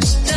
to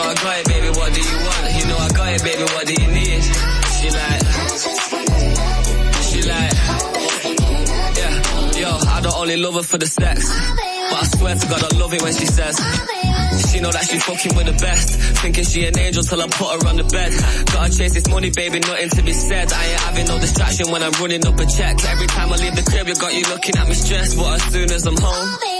know I got it, baby, what do you want? You know I got it, baby, what do you need? She like, she like, yeah, yo, I don't only love her for the sex. But I swear to God, I love it when she says. She know that she fucking with the best. Thinking she an angel till I put her on the bed. Gotta chase this money, baby, nothing to be said. I ain't having no distraction when I'm running up a check. Every time I leave the crib, you got you looking at me stressed. But as soon as I'm home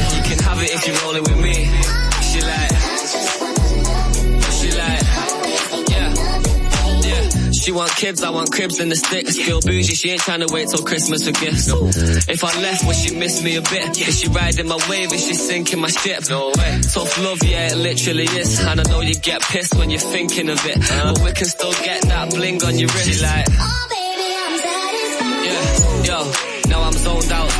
If you're with me. She like, she like, yeah, yeah. She want kids, I want cribs in the sticks. Feel bougie, she ain't trying to wait till Christmas for gifts. If I left, would she miss me a bit? Is she riding my wave? Is she sinking my ship? No way. Tough love, yeah, it literally is. And I know you get pissed when you're thinking of it, uh-huh. but we can still get that bling on your wrist. She like. Oh, baby, I'm satisfied. Yeah, yo.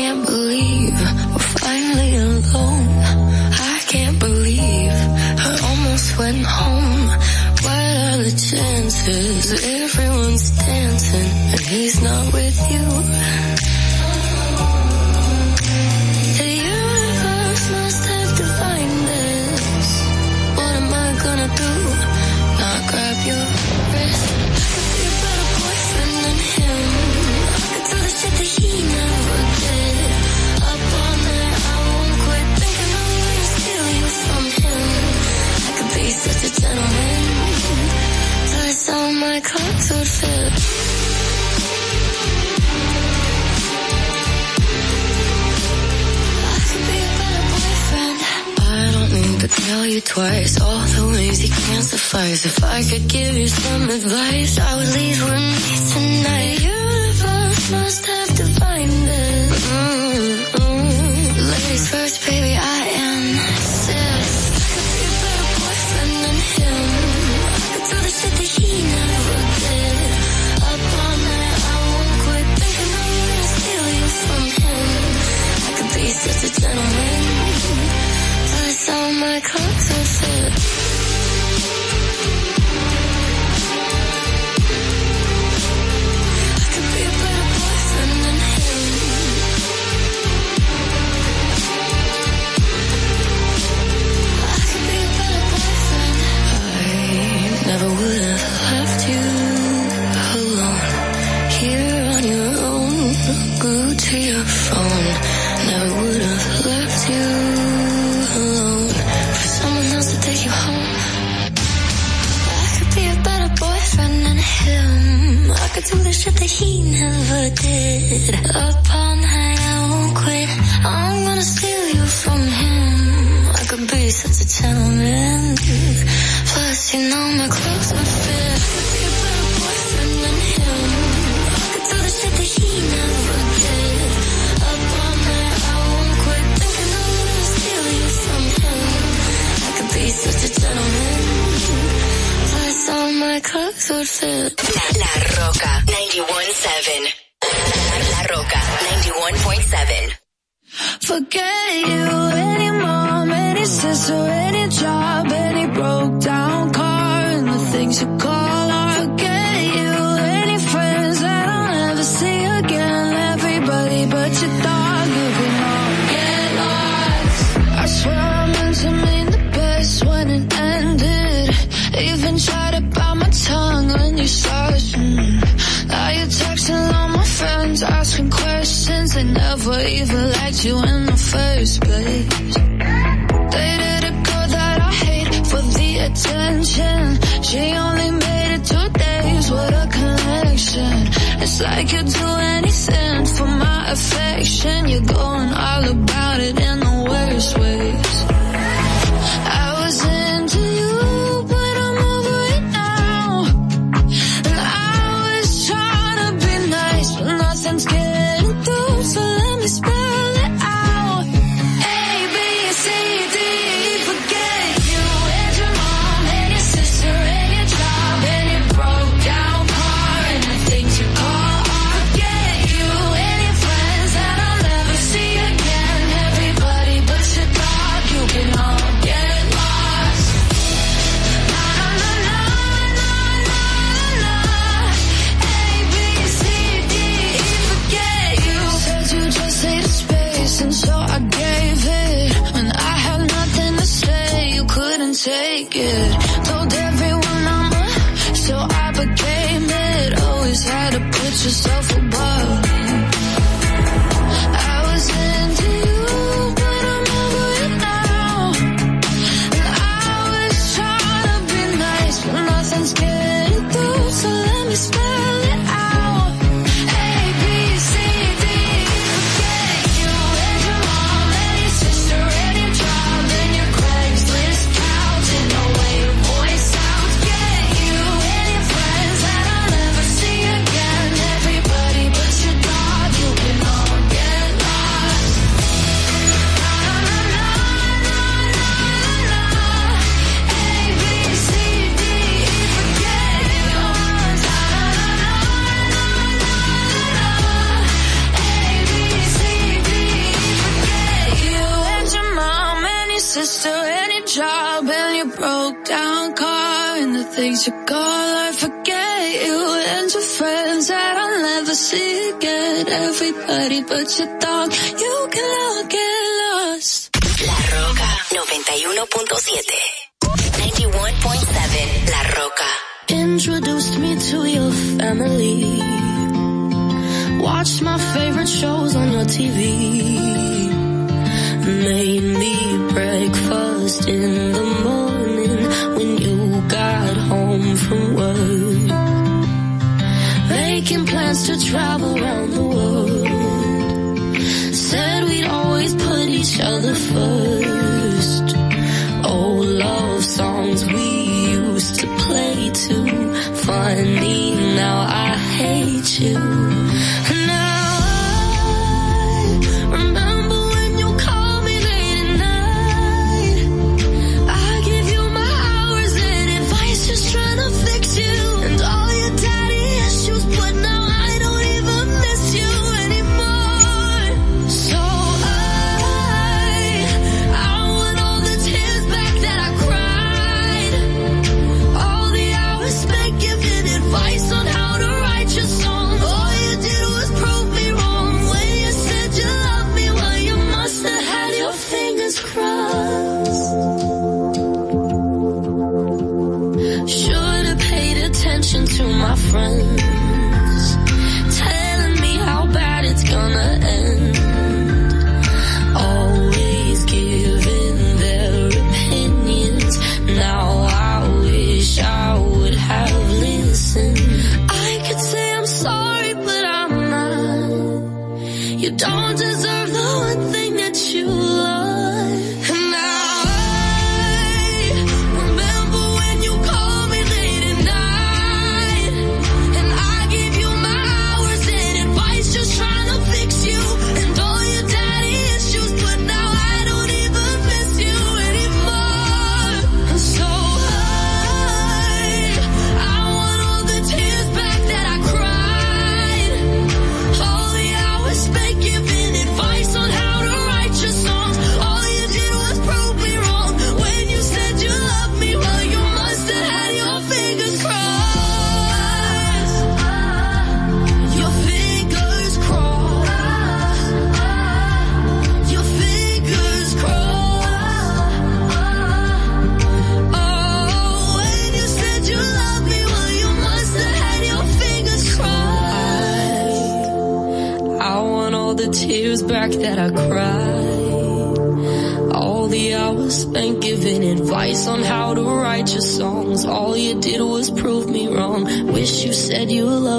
Can't I don't need to tell you twice all the ways he can't suffice. If I could give you some advice, I would leave with me tonight. The universe must have a better boyfriend. I never would have left you alone. Here on your own, glued to your phone. Never would have left you Shit that he never did. Up all night, I won't quit. I'm gonna steal you from him. I could be such a gentleman. Plus, you know my clothes my clothes would. La, La Roca 917. La, Roca 91.7. Forget you, any mom, any sister, any job, any broke down car, and the things you advice you in the first place. Dated a girl that I hate for the attention. She only made it two days. What a connection. It's like you'd do anything for my affection. You're going all about. just so days you're I forget you and your friends that I'll never see again. Everybody but your dog, you can all get lost. La Roca 91.7 91.7 La Roca. Introduced me to your family. Watched my favorite shows on your TV Made me breakfast in the morning. making plans to travel around the world. Said we'd always put each other first.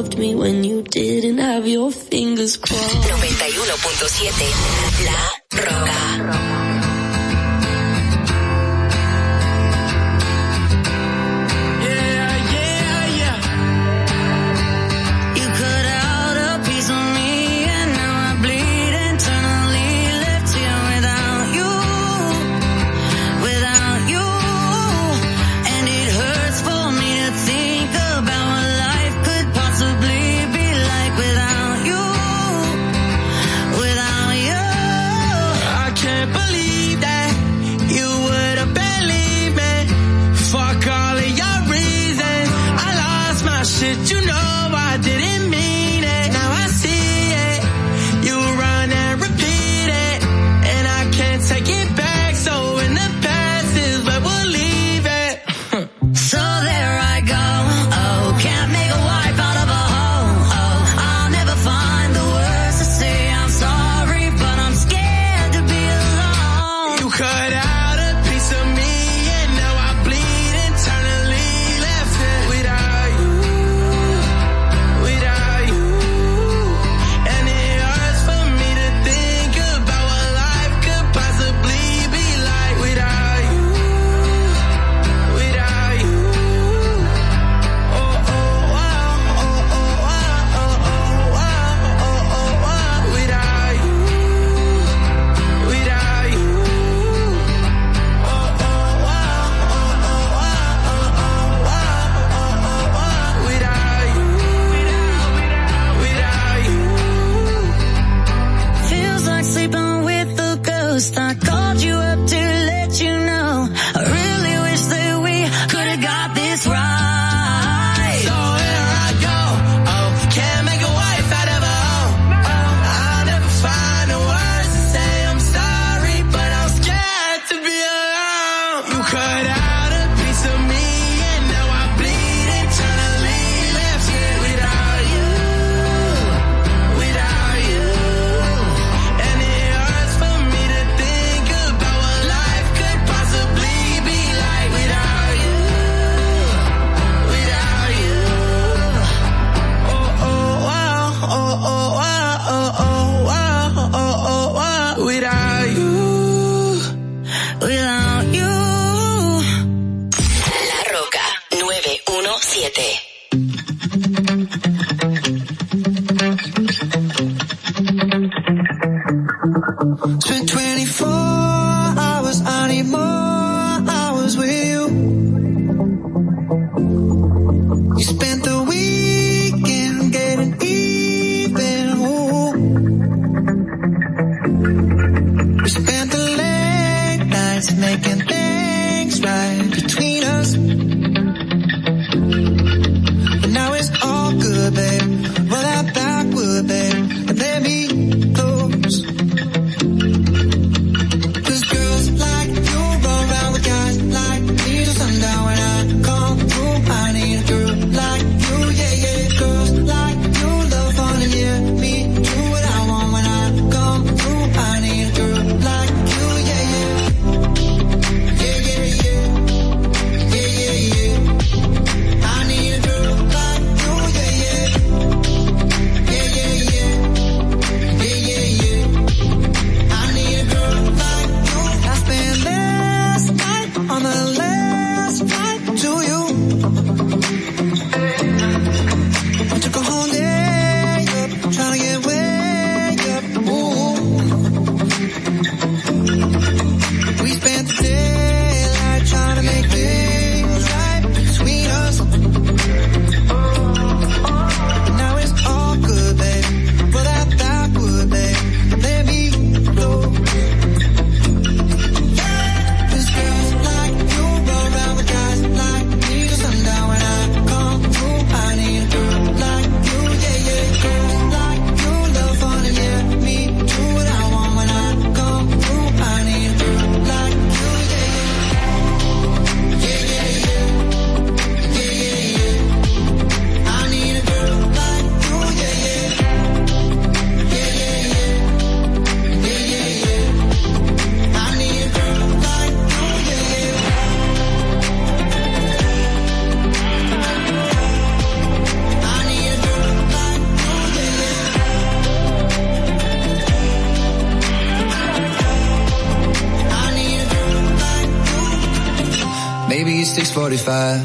Loved me when you didn't have your fingers crossed. 91.7 La 45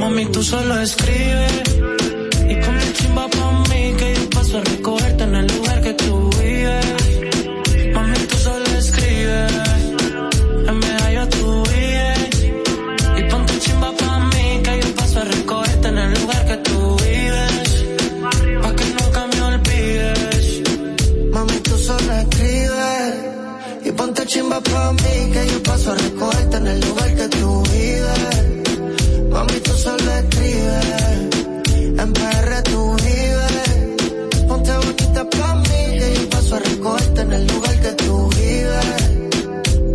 Mami, tú solo escribes y con chimba pa' mí que yo paso a recogerte en el lugar que tú vives. Mami, tú solo escribes en medalla tu vives y pon tu chimba pa' mí que yo paso a recogerte en el lugar que tú vives. Pa' que nunca me olvides. Mami, tú solo escribes y ponte chimba pa' mí que yo paso a recogerte el lugar que tú vives,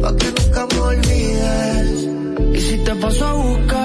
pa' que nunca me olvides. Y si te paso a buscar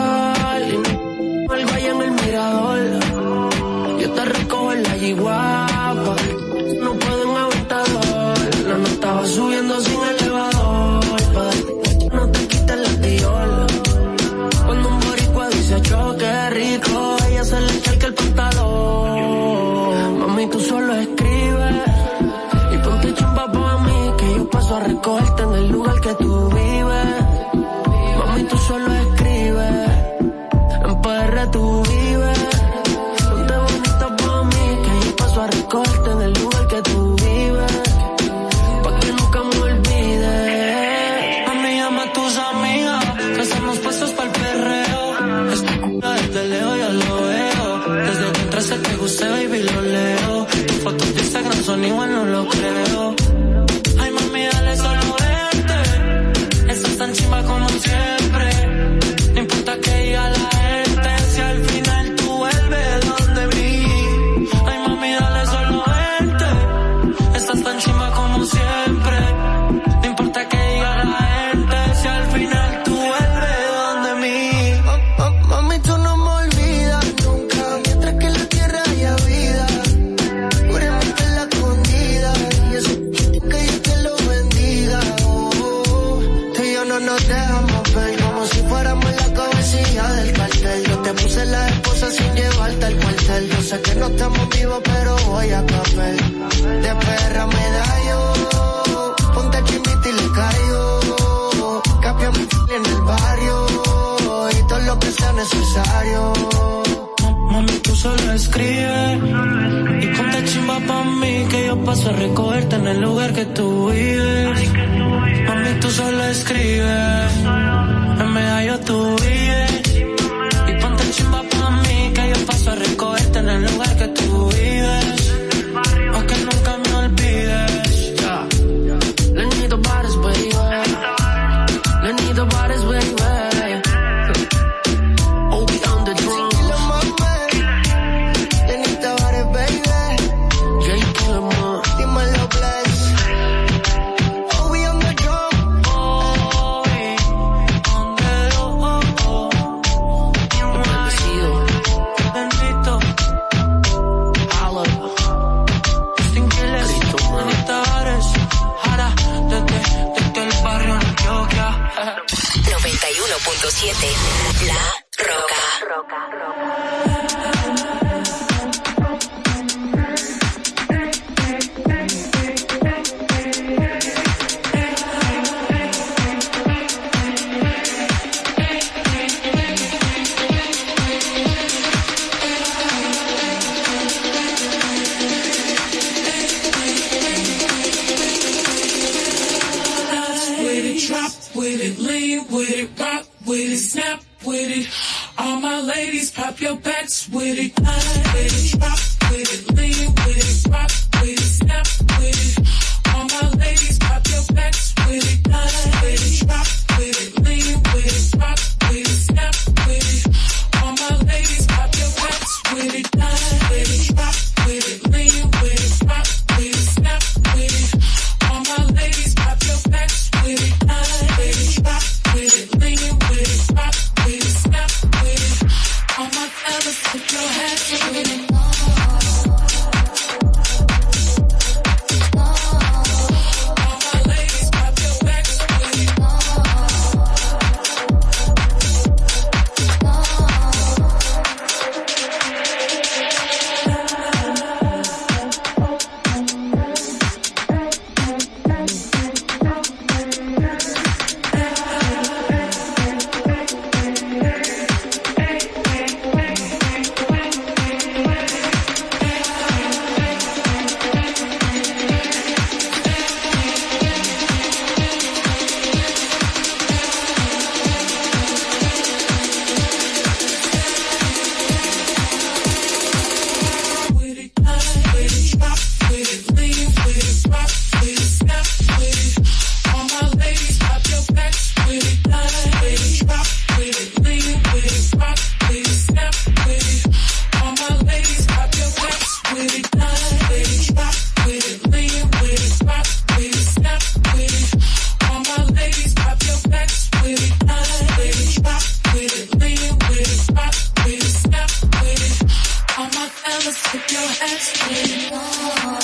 que tú vives. Mami, tú solo escribes. Just put your hands in.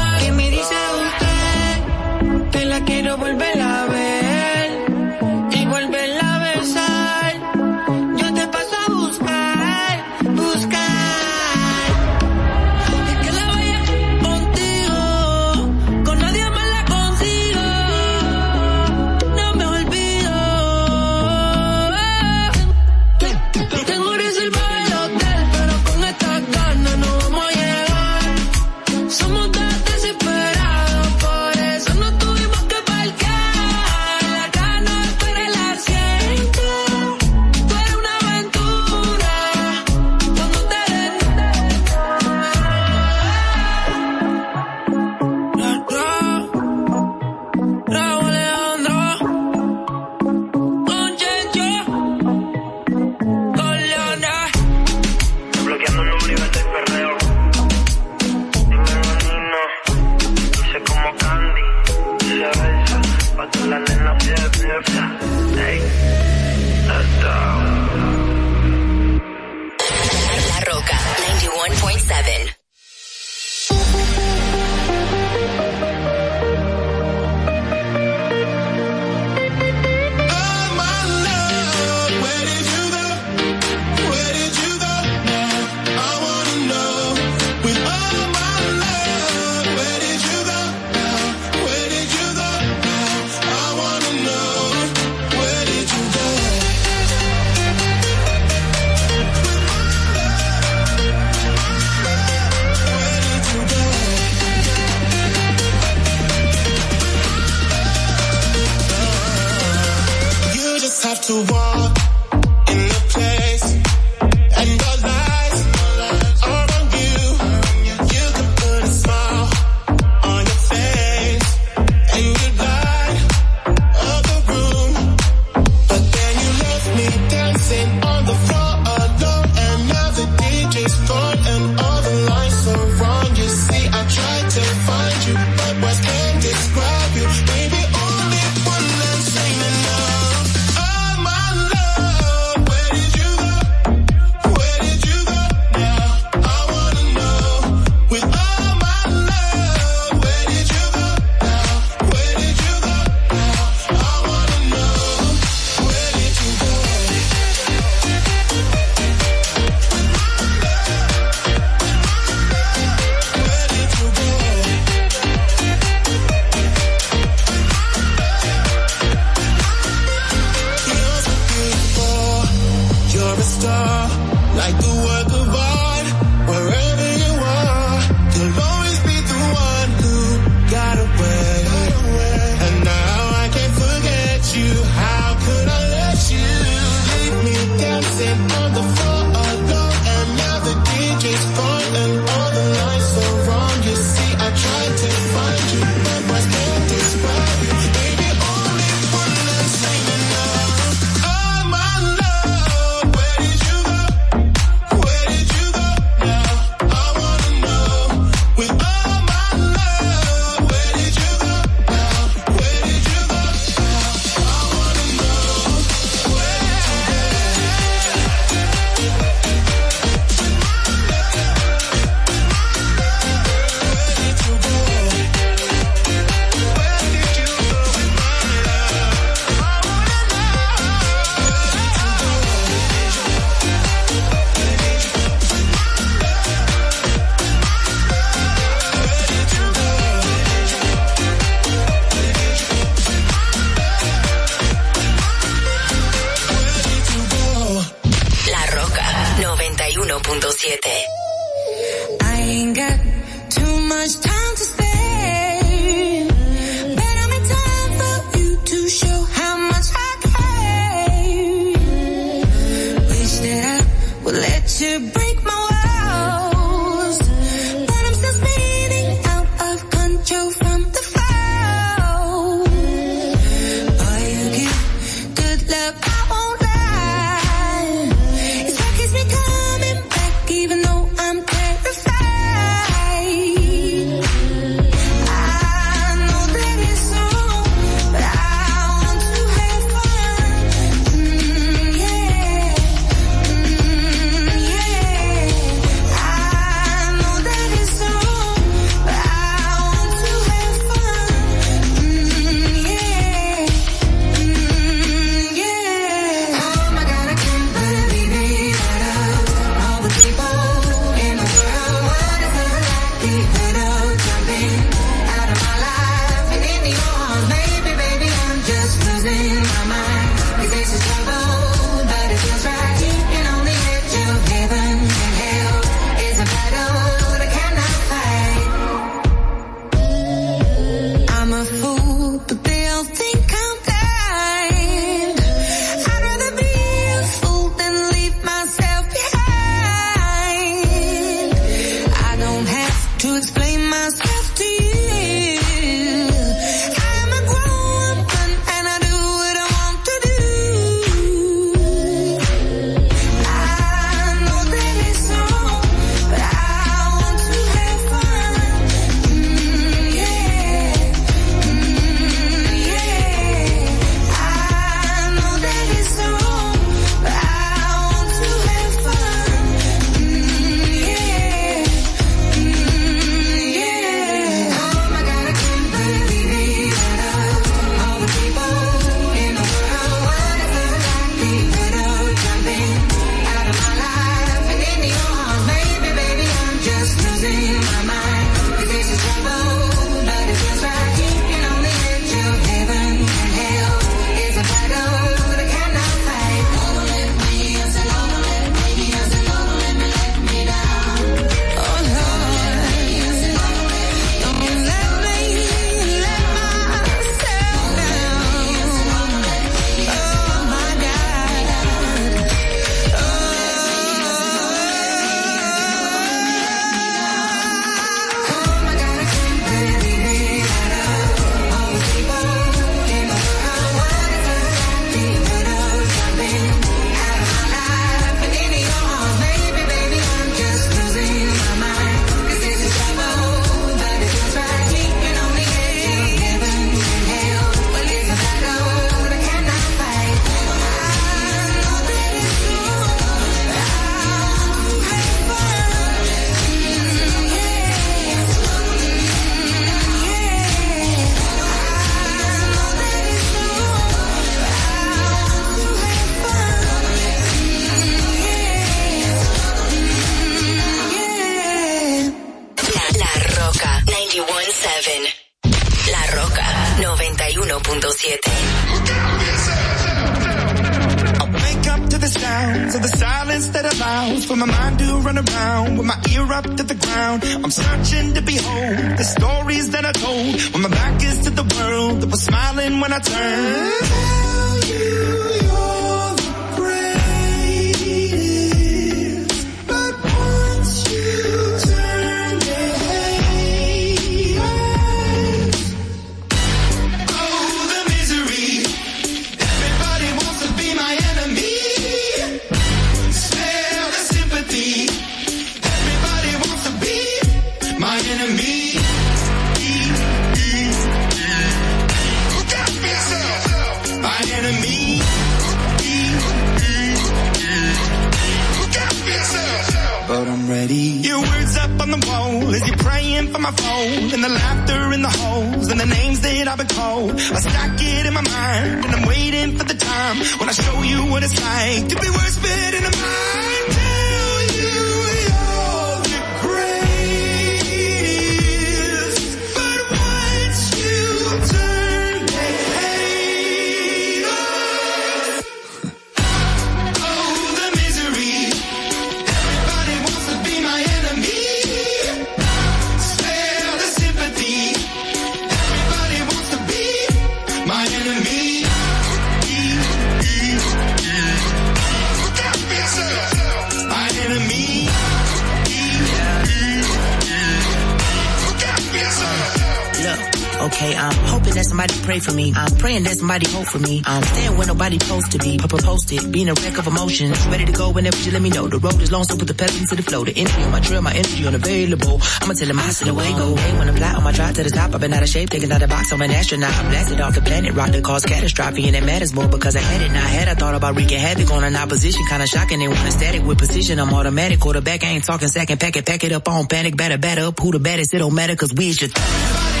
Papa being a wreck of emotions. Ready to go whenever you let me know. The road is long, so put the pedal into the flow. The energy on my trail, my energy unavailable. I'ma tell him I see the way go. Hey, when I'm fly on my drive to the top, I've been out of shape, thinking out the box. I'm an astronaut. I'm blasted off the planet, rock that cause catastrophe, and it matters more because I had it. Now I had, I thought about wreaking havoc on an opposition, kinda shocking. They want static with precision. I'm automatic, quarterback. I ain't talking second, pack it, pack it up on panic, batter, batter up. Who the baddest? It don't matter, cause we is just.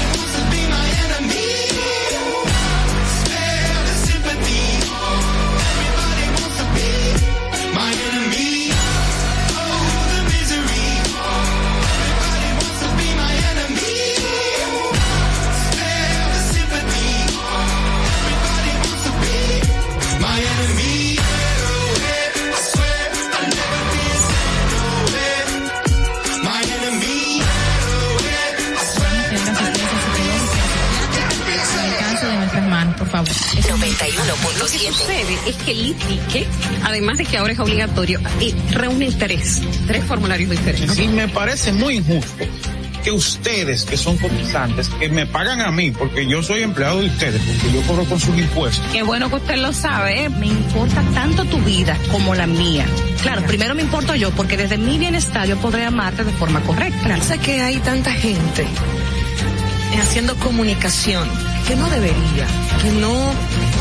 Además de que ahora es obligatorio, eh, reúne tres, tres formularios diferentes. Sí, me parece muy injusto que ustedes, que son cotizantes, que me pagan a mí, porque yo soy empleado de ustedes, porque yo cobro con sus impuestos. Qué bueno que usted lo sabe, ¿eh? me importa tanto tu vida como la mía. Claro, primero me importo yo, porque desde mi bienestar yo podré amarte de forma correcta. Sé que hay tanta gente haciendo comunicación que no debería, que no,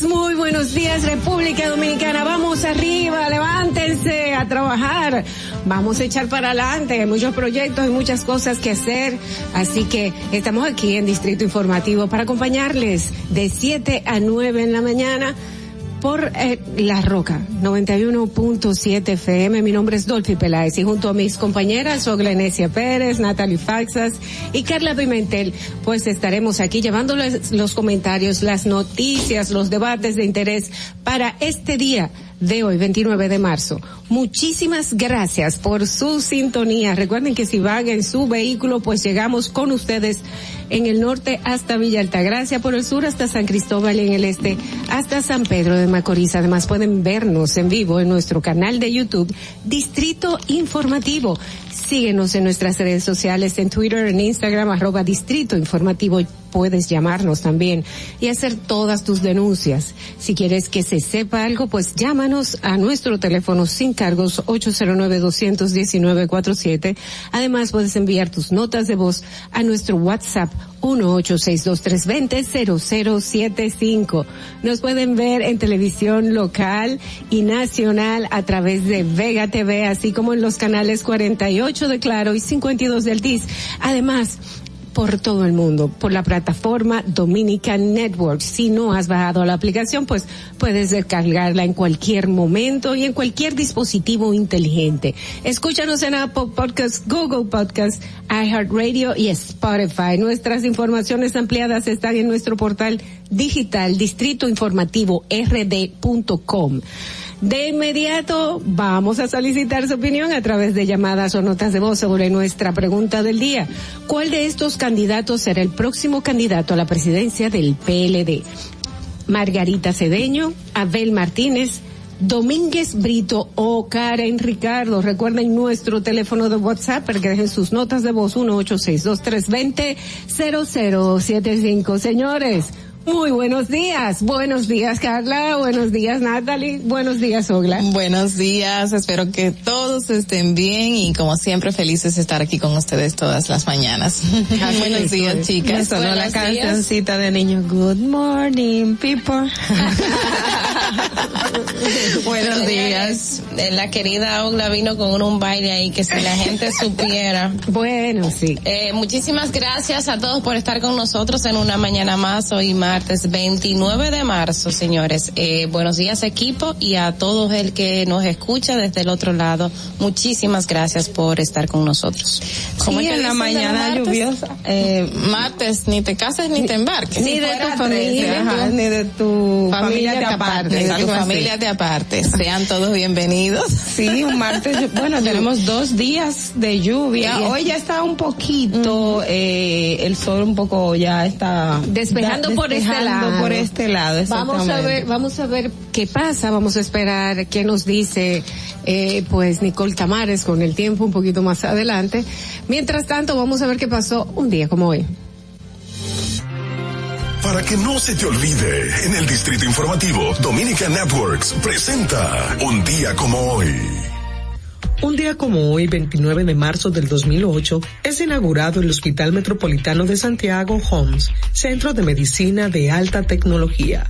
muy buenos días República Dominicana. Vamos arriba, levántense a trabajar. Vamos a echar para adelante. Hay muchos proyectos y muchas cosas que hacer. Así que estamos aquí en Distrito Informativo para acompañarles de 7 a 9 en la mañana por eh, La Roca 91.7 FM. Mi nombre es Dolphy Peláez y junto a mis compañeras Oglenesia Pérez, Natalie Faxas y Carla Pimentel, pues estaremos aquí llevándoles los comentarios, las noticias, los debates de interés para este día de hoy, 29 de marzo. Muchísimas gracias por su sintonía. Recuerden que si van en su vehículo, pues llegamos con ustedes en el norte hasta Villa Altagracia, por el sur hasta San Cristóbal y en el este hasta San Pedro de Macorís. Además pueden vernos en vivo en nuestro canal de YouTube Distrito Informativo. Síguenos en nuestras redes sociales, en Twitter, en Instagram, arroba Distrito Informativo. Puedes llamarnos también y hacer todas tus denuncias. Si quieres que se sepa algo, pues llámanos a nuestro teléfono sin cargos 809-219-47. Además, puedes enviar tus notas de voz a nuestro WhatsApp 1-862-320-0075. Nos pueden ver en televisión local y nacional a través de Vega TV, así como en los canales 48 de Claro y 52 del TIS. Además, por todo el mundo, por la plataforma Dominican Network. Si no has bajado la aplicación, pues puedes descargarla en cualquier momento y en cualquier dispositivo inteligente. Escúchanos en Apple Podcasts, Google Podcasts, iHeartRadio y Spotify. Nuestras informaciones ampliadas están en nuestro portal digital distrito informativo rd.com. De inmediato vamos a solicitar su opinión a través de llamadas o notas de voz sobre nuestra pregunta del día. ¿Cuál de estos candidatos será el próximo candidato a la presidencia del PLD? Margarita Cedeño, Abel Martínez, Domínguez Brito o Karen Ricardo. Recuerden nuestro teléfono de WhatsApp para que dejen sus notas de voz 1-862-320-0075. Señores, muy buenos días. Buenos días, Carla. Buenos días, Natalie. Buenos días, Ogla. Buenos días. Espero que todos estén bien y como siempre felices de estar aquí con ustedes todas las mañanas. buenos días, chicas. Sonó la cancioncita de niño. Good morning, people. buenos días. La querida Ogla vino con un baile ahí que si la gente supiera. Bueno, sí. Eh, muchísimas gracias a todos por estar con nosotros en una mañana más hoy martes 29 de marzo, señores. Eh, buenos días equipo y a todos el que nos escucha desde el otro lado. Muchísimas gracias por estar con nosotros. ¿Cómo es que en la mañana lluviosa? Eh, martes, ni te cases ni te embarques. Ni de tu familia, ajá, ni de tu familia te apartes. Ni de tu familia te apartes. Sean todos bienvenidos. Sí, un martes, bueno, tenemos dos días de lluvia. Sí. Hoy ya está un poquito, eh, el sol un poco ya está Despejando da- por este lado. por este lado. Vamos a ver, vamos a ver qué pasa, vamos a esperar qué nos dice, eh, pues Nicole Tamares con el tiempo un poquito más adelante. Mientras tanto, vamos a ver qué pasó un día como hoy. Para que no se te olvide, en el Distrito Informativo, Dominica Networks presenta Un día como hoy. Un día como hoy, 29 de marzo del 2008, es inaugurado el Hospital Metropolitano de Santiago Homs, Centro de Medicina de Alta Tecnología.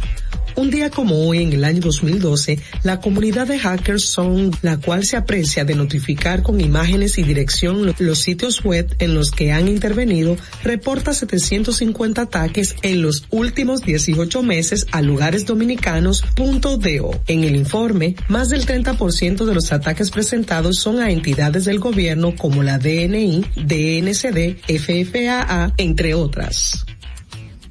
Un día como hoy, en el año 2012, la comunidad de hackers son la cual se aprecia de notificar con imágenes y dirección lo- los sitios web en los que han intervenido, reporta 750 ataques en los últimos 18 meses a lugares dominicanos. Punto DO. En el informe, más del 30% de los ataques presentados son a entidades del gobierno como la DNI, DNCD, FFAA, entre otras.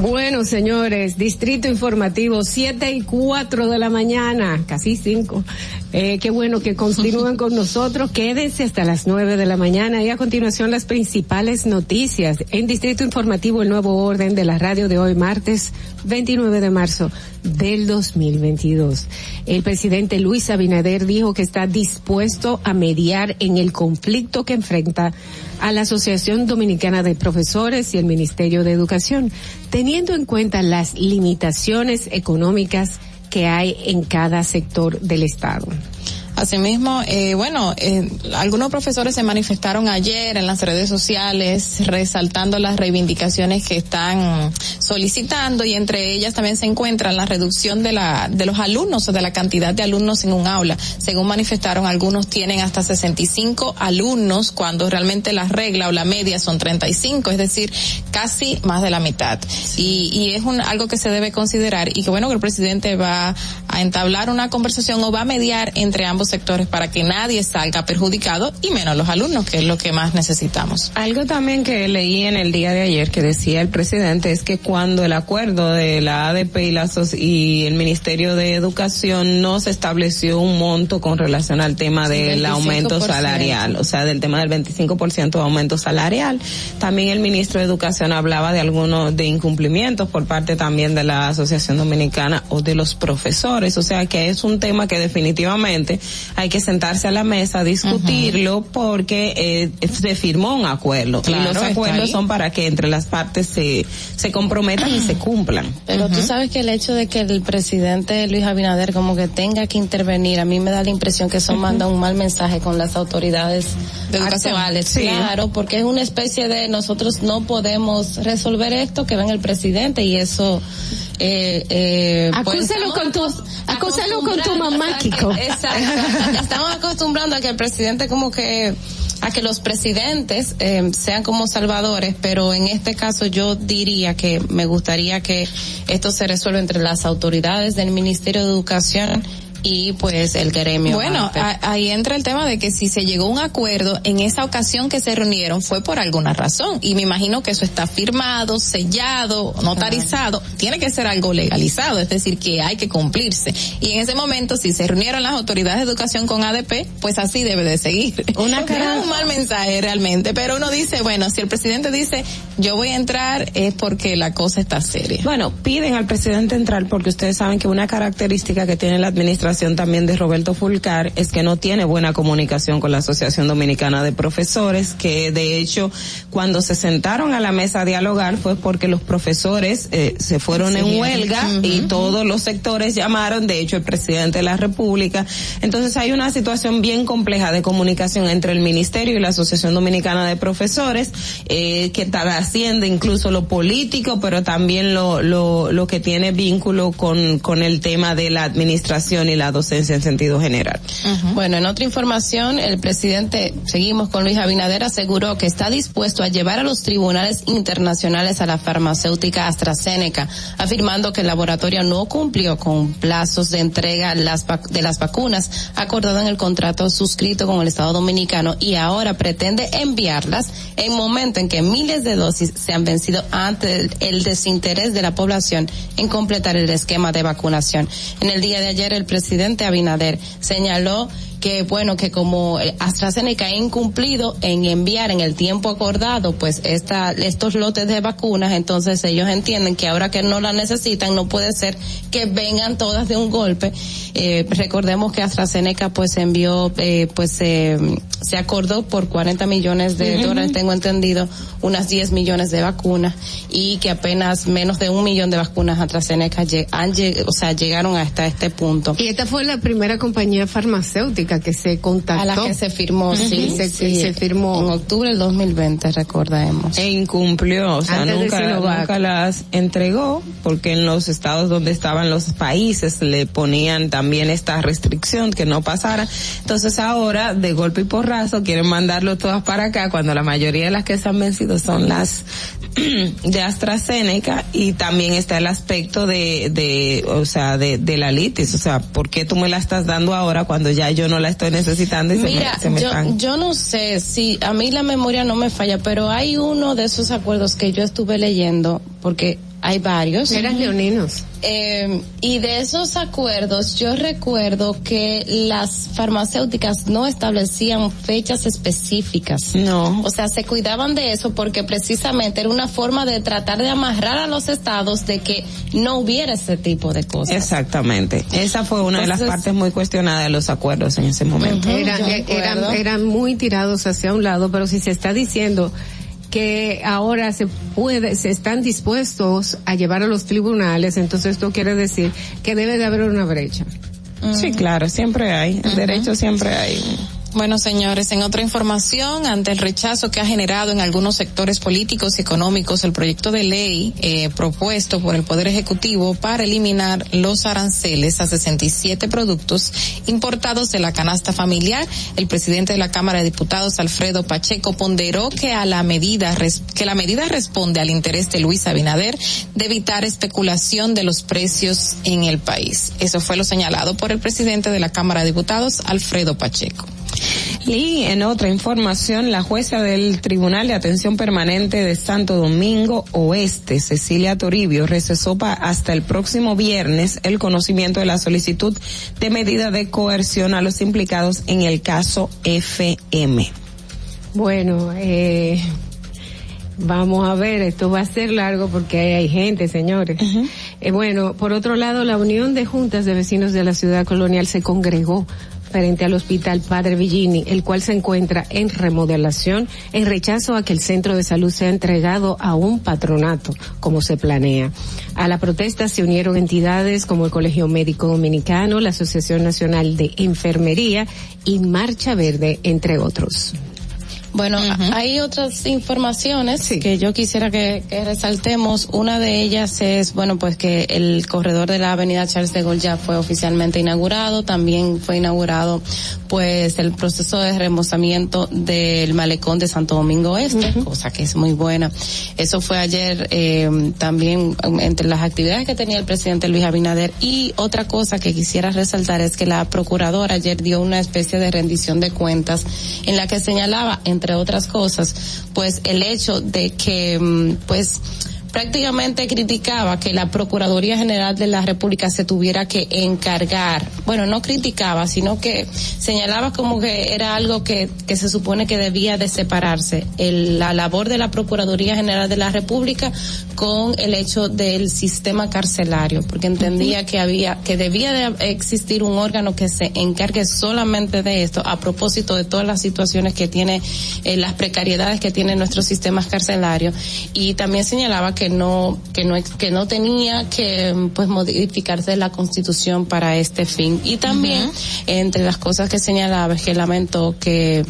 Bueno, señores, Distrito Informativo, 7 y 4 de la mañana, casi 5. Eh, qué bueno que continúen con nosotros. Quédense hasta las 9 de la mañana y a continuación las principales noticias en Distrito Informativo, el nuevo orden de la radio de hoy, martes 29 de marzo del 2022. El presidente Luis Abinader dijo que está dispuesto a mediar en el conflicto que enfrenta a la Asociación Dominicana de Profesores y el Ministerio de Educación, teniendo en cuenta las limitaciones económicas que hay en cada sector del Estado. Asimismo, eh, bueno, eh, algunos profesores se manifestaron ayer en las redes sociales resaltando las reivindicaciones que están solicitando y entre ellas también se encuentra la reducción de la de los alumnos o de la cantidad de alumnos en un aula. Según manifestaron, algunos tienen hasta 65 alumnos cuando realmente la regla o la media son 35, es decir, casi más de la mitad. Y, y es un, algo que se debe considerar y que bueno que el presidente va a entablar una conversación o va a mediar entre ambos sectores para que nadie salga perjudicado y menos los alumnos, que es lo que más necesitamos. Algo también que leí en el día de ayer que decía el presidente es que cuando el acuerdo de la ADP y, la y el Ministerio de Educación no se estableció un monto con relación al tema del 25%. aumento salarial, o sea, del tema del 25% de aumento salarial. También el ministro de Educación hablaba de algunos de incumplimientos por parte también de la Asociación Dominicana o de los profesores, o sea, que es un tema que definitivamente hay que sentarse a la mesa a discutirlo porque eh, se firmó un acuerdo Claro, y los acuerdos son para que entre las partes se se comprometan y se cumplan. Pero tú sabes que el hecho de que el presidente Luis Abinader como que tenga que intervenir, a mí me da la impresión que eso manda un mal mensaje con las autoridades actuales. Sí. Claro, porque es una especie de nosotros no podemos resolver esto que ven el presidente y eso eh, eh, pues, con tu, acúsalo con tu mamá, que- Kiko. Exacto. Estamos acostumbrando a que el presidente como que a que los presidentes eh, sean como salvadores, pero en este caso yo diría que me gustaría que esto se resuelva entre las autoridades del Ministerio de Educación y pues el gremio. Bueno, a- ahí entra el tema de que si se llegó a un acuerdo en esa ocasión que se reunieron fue por alguna razón y me imagino que eso está firmado, sellado, notarizado, tiene que ser algo legalizado, es decir, que hay que cumplirse. Y en ese momento si se reunieron las autoridades de educación con ADP, pues así debe de seguir. Una Deja un mal mensaje realmente, pero uno dice, bueno, si el presidente dice, yo voy a entrar es porque la cosa está seria. Bueno, piden al presidente entrar porque ustedes saben que una característica que tiene la administración también de Roberto Fulcar es que no tiene buena comunicación con la Asociación Dominicana de Profesores, que de hecho cuando se sentaron a la mesa a dialogar fue porque los profesores eh, se fueron en Sí. huelga y todos los sectores llamaron, de hecho el presidente de la República. Entonces hay una situación bien compleja de comunicación entre el Ministerio y la Asociación Dominicana de Profesores, eh, que trasciende incluso lo político, pero también lo, lo, lo que tiene vínculo con, con el tema de la administración y la docencia en sentido general. Bueno, en otra información, el presidente, seguimos con Luis Abinader, aseguró que está dispuesto a llevar a los tribunales internacionales a la farmacéutica AstraZeneca, afirmando que el laboratorio no cumplió con plazos de entrega de las vacunas acordado en el contrato suscrito con el Estado Dominicano y ahora pretende enviarlas en momento en que miles de dosis se han vencido ante el, el desinterés de la población en completar el esquema de vacunación. En el día de ayer, el presidente Abinader. Señaló que bueno que como AstraZeneca ha incumplido en enviar en el tiempo acordado pues esta estos lotes de vacunas entonces ellos entienden que ahora que no la necesitan no puede ser que vengan todas de un golpe. Eh, recordemos que AstraZeneca pues envió eh, pues eh, se acordó por 40 millones de dólares tengo entendido unas 10 millones de vacunas y que apenas menos de un millón de vacunas AstraZeneca han lleg- o sea llegaron hasta este punto. Y esta fue la primera compañía farmacéutica que se contactó. a la que se firmó, sí, se, sí. se firmó. En octubre del 2020, recordemos. E incumplió, o sea, Antes de nunca, Sinovac. nunca las entregó, porque en los estados donde estaban los países le ponían también esta restricción que no pasara. Entonces ahora, de golpe y porrazo, quieren mandarlo todas para acá, cuando la mayoría de las que se han vencido son las de AstraZeneca y también está el aspecto de, de o sea, de, de la litis, o sea, ¿por qué tú me la estás dando ahora cuando ya yo no la estoy necesitando y se me- se me, yo, están... yo no sé si a mí la memoria no me falla, pero hay uno de esos acuerdos que yo estuve leyendo, porque hay varios. Eran leoninos. Eh, y de esos acuerdos yo recuerdo que las farmacéuticas no establecían fechas específicas. No. O sea, se cuidaban de eso porque precisamente era una forma de tratar de amarrar a los estados de que no hubiera ese tipo de cosas. Exactamente. Esa fue una de las partes muy cuestionadas de los acuerdos en ese momento. Eran, recuerdo. eran muy tirados hacia un lado, pero si se está diciendo que ahora se puede, se están dispuestos a llevar a los tribunales, entonces esto quiere decir que debe de haber una brecha. Sí, claro, siempre hay. En derecho siempre hay. Bueno, señores, en otra información, ante el rechazo que ha generado en algunos sectores políticos y económicos el proyecto de ley eh, propuesto por el Poder Ejecutivo para eliminar los aranceles a 67 productos importados de la canasta familiar, el presidente de la Cámara de Diputados, Alfredo Pacheco, ponderó que a la medida que la medida responde al interés de Luis Abinader de evitar especulación de los precios en el país. Eso fue lo señalado por el presidente de la Cámara de Diputados, Alfredo Pacheco. Y en otra información, la jueza del Tribunal de Atención Permanente de Santo Domingo Oeste, Cecilia Toribio, recesó hasta el próximo viernes el conocimiento de la solicitud de medida de coerción a los implicados en el caso FM. Bueno, eh, vamos a ver, esto va a ser largo porque hay, hay gente, señores. Eh, bueno, por otro lado, la Unión de Juntas de Vecinos de la Ciudad Colonial se congregó frente al Hospital Padre Villini, el cual se encuentra en remodelación en rechazo a que el centro de salud sea entregado a un patronato, como se planea. A la protesta se unieron entidades como el Colegio Médico Dominicano, la Asociación Nacional de Enfermería y Marcha Verde, entre otros. Bueno, hay otras informaciones que yo quisiera que, que resaltemos. Una de ellas es, bueno, pues que el corredor de la avenida Charles de Gaulle ya fue oficialmente inaugurado. También fue inaugurado, pues, el proceso de remozamiento del malecón de Santo Domingo Este, cosa que es muy buena. Eso fue ayer, eh, también um, entre las actividades que tenía el presidente Luis Abinader. Y otra cosa que quisiera resaltar es que la procuradora ayer dio una especie de rendición de cuentas en la que señalaba, entre otras cosas, pues el hecho de que, mm, pues, prácticamente criticaba que la Procuraduría General de la República se tuviera que encargar, bueno, no criticaba, sino que señalaba como que era algo que, que se supone que debía de separarse, el, la labor de la Procuraduría General de la República con el hecho del sistema carcelario, porque entendía que había, que debía de existir un órgano que se encargue solamente de esto a propósito de todas las situaciones que tiene, eh, las precariedades que tienen nuestros sistemas carcelarios y también señalaba que no que no que no tenía que pues modificarse la Constitución para este fin. Y también entre las cosas que señalaba es que lamentó que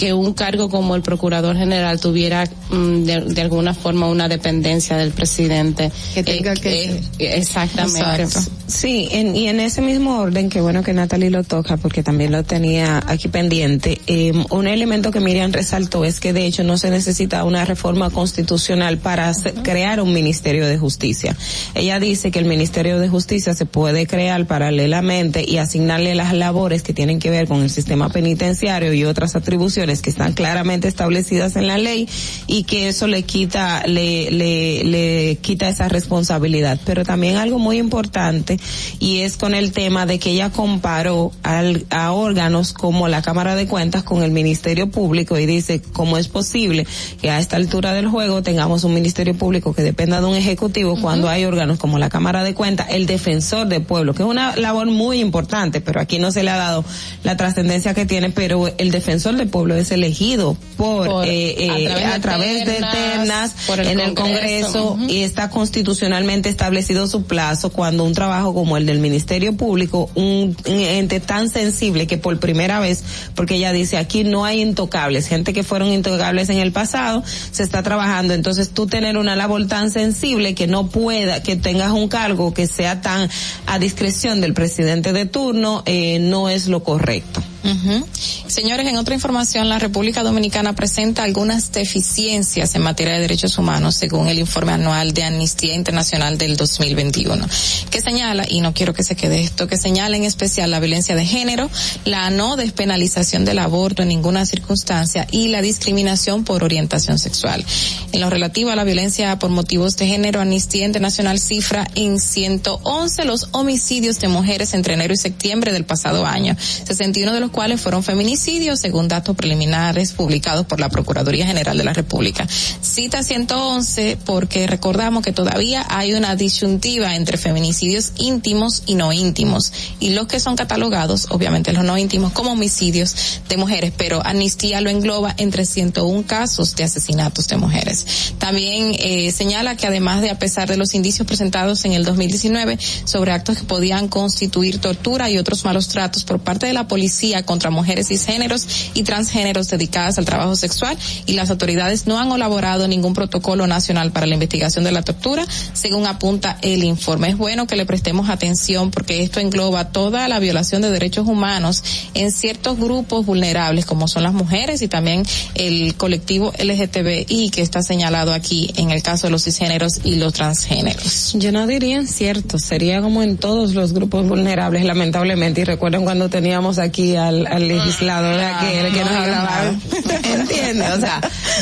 que un cargo como el procurador general tuviera mm, de, de alguna forma una dependencia del presidente. Que tenga que exactamente. Sí, en- y en ese mismo orden, que bueno que Natalie lo toca porque también lo tenía aquí pendiente, eh, un elemento que Miriam resaltó es que de hecho no se necesita una reforma constitucional para crear un Ministerio de Justicia. Ella dice que el Ministerio de Justicia se puede crear paralelamente y asignarle las labores que tienen que ver con el sistema penitenciario y otras atribuciones que están claramente establecidas en la ley y que eso le quita, le, le, le quita esa responsabilidad. Pero también algo muy importante y es con el tema de que ella comparó al, a órganos como la Cámara de Cuentas con el Ministerio Público y dice cómo es posible que a esta altura del juego tengamos un Ministerio Público que dependa de un Ejecutivo cuando hay órganos como la Cámara de Cuentas, el Defensor del Pueblo, que es una labor muy importante, pero aquí no se le ha dado la trascendencia que tiene, pero el Defensor del Pueblo es elegido por, Por- eh, eh, a través de ternas, ternas por el en el Congreso. Congreso y está constitucionalmente establecido su plazo cuando un trabajo como el del Ministerio Público, un, un ente tan sensible que por primera vez, porque ella dice aquí no hay intocables, gente que fueron intocables en el pasado, se está trabajando, entonces tú tener una labor tan sensible que no pueda, que tengas un cargo que sea tan a discreción del presidente de turno, eh, no es lo correcto. Ujú. Señores, en otra información, la República Dominicana presenta algunas deficiencias en materia de derechos humanos según el informe anual de Amnistía Internacional del 2021, que señala, y no quiero que se quede esto, que señala en especial la violencia de género, la no despenalización del aborto en ninguna circunstancia y la discriminación por orientación sexual. En lo relativo a la violencia por motivos de género, Amnistía Internacional cifra en 111 los homicidios de mujeres entre enero y septiembre del pasado año, 61 de los los cuales fueron feminicidios, según datos preliminares publicados por la Procuraduría General de la República. Cita 111 porque recordamos que todavía hay una disyuntiva entre feminicidios íntimos y no íntimos, y los que son catalogados, obviamente los no íntimos, como homicidios de mujeres, pero Amnistía lo engloba entre 101 casos de asesinatos de mujeres. También eh, señala que además de a pesar de los indicios presentados en el 2019 sobre actos que podían constituir tortura y otros malos tratos por parte de la policía contra mujeres cisgéneros y transgéneros dedicadas al trabajo sexual y las autoridades no han elaborado ningún protocolo nacional para la investigación de la tortura, según apunta el informe. Es bueno que le prestemos atención porque esto engloba toda la violación de derechos humanos en ciertos grupos vulnerables como son las mujeres y también el colectivo LGTBI que está señalado aquí en el caso de los cisgéneros y los transgéneros. Yo no diría en cierto, sería como en todos los grupos vulnerables, lamentablemente. Y recuerden cuando teníamos aquí al, al legislador aquel que nos hablaba. Entiende, o sea,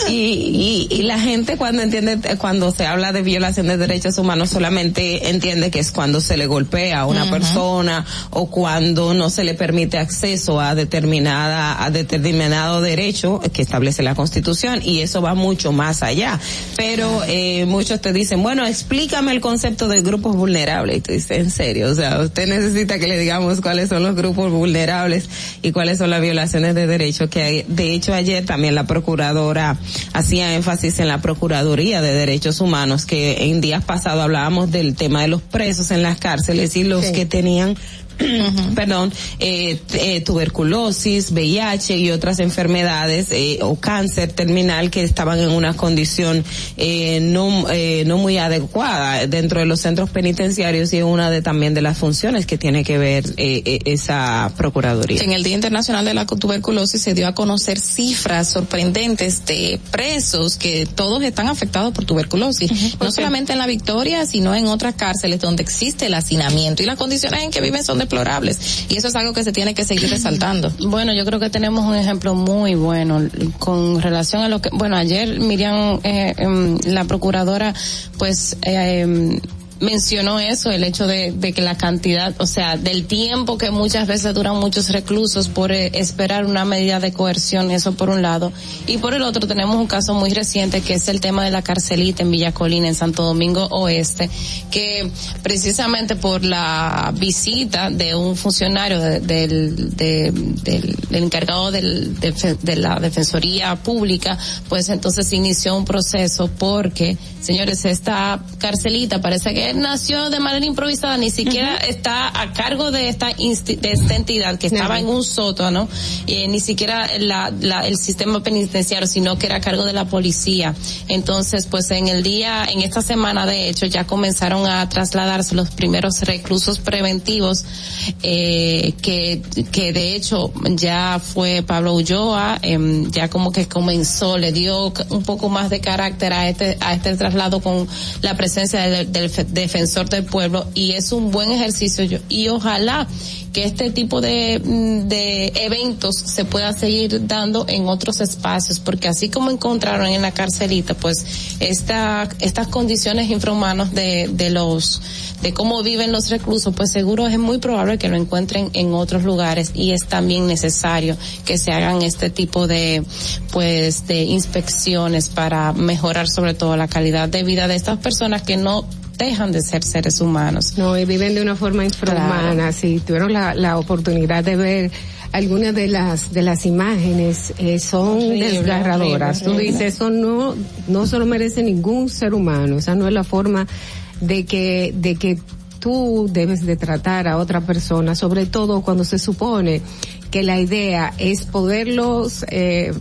y, y, y la gente cuando entiende, cuando se habla de violación de derechos humanos solamente entiende que es cuando se le golpea a una persona o cuando no se le permite acceso a determinada, a determinado derecho que establece la constitución y eso va mucho más allá. Pero eh, muchos te dicen, bueno, explícame el concepto de grupos vulnerables. Y tú dices, en serio, o sea, usted necesita que le digamos cuáles son los grupos vulnerables y cuáles son las violaciones de derechos que hay. De hecho, ayer también la procuradora hacía énfasis en la Procuraduría de Derechos Humanos, que en días pasados hablábamos del tema de los presos en las cárceles y los que tenían perdón, eh, eh, tuberculosis, VIH y otras enfermedades eh, o cáncer terminal que estaban en una condición eh, no eh, no muy adecuada dentro de los centros penitenciarios y es una de también de las funciones que tiene que ver eh, esa procuraduría. En el Día Internacional de la Tuberculosis se dio a conocer cifras sorprendentes de presos que todos están afectados por tuberculosis, no solamente en la Victoria, sino en otras cárceles donde existe el hacinamiento. Y las condiciones en que viven son deplorables. Y eso es algo que se tiene que seguir resaltando. Bueno, yo creo que tenemos un ejemplo muy bueno con relación a lo que, bueno, ayer Miriam, eh, em, la procuradora, pues, eh, em, mencionó eso, el hecho de, de que la cantidad, o sea, del tiempo que muchas veces duran muchos reclusos por eh, esperar una medida de coerción, eso por un lado. Y por el otro tenemos un caso muy reciente que es el tema de la carcelita en Villa Colina, en Santo Domingo Oeste, que precisamente por la visita de un funcionario de- del, de- del, del encargado del, de, de la Defensoría Pública, pues entonces se inició un proceso porque, señores, esta carcelita parece que nació de manera improvisada, ni siquiera está a cargo de esta, de esta entidad que estaba en un sótano, eh, ni siquiera la, la- el sistema penitenciario, sino que era a cargo de la policía. Entonces, pues en el día, en esta semana de hecho, ya comenzaron a trasladarse los primeros reclusos preventivos, eh, que, que de hecho ya fue Pablo Ulloa, em, ya como que comenzó, le dio un poco más de carácter a este, a este traslado con la presencia del, del defensor del pueblo y es un buen ejercicio y ojalá que este tipo de, mm, de eventos se pueda seguir dando en otros espacios, porque así como encontraron en la carcelita, pues esta, estas condiciones infrahumanas de, de los, de cómo viven los reclusos, pues seguro es muy probable que lo encuentren en otros lugares y es también necesario que se hagan este tipo de, pues, de inspecciones para mejorar sobre todo la calidad de vida de estas personas que no dejan de ser seres humanos. No, y viven de una forma infrahumana. Claro. Si tuvieron la, la oportunidad de ver algunas de las de las imágenes, eh, son Horrible, desgarradoras. horrible, Tú dices, eso no, no se lo merece ningún ser humano. Esa no es la forma de que, de que tú debes de tratar a otra persona, sobre todo cuando se supone que la idea es poderlos eh,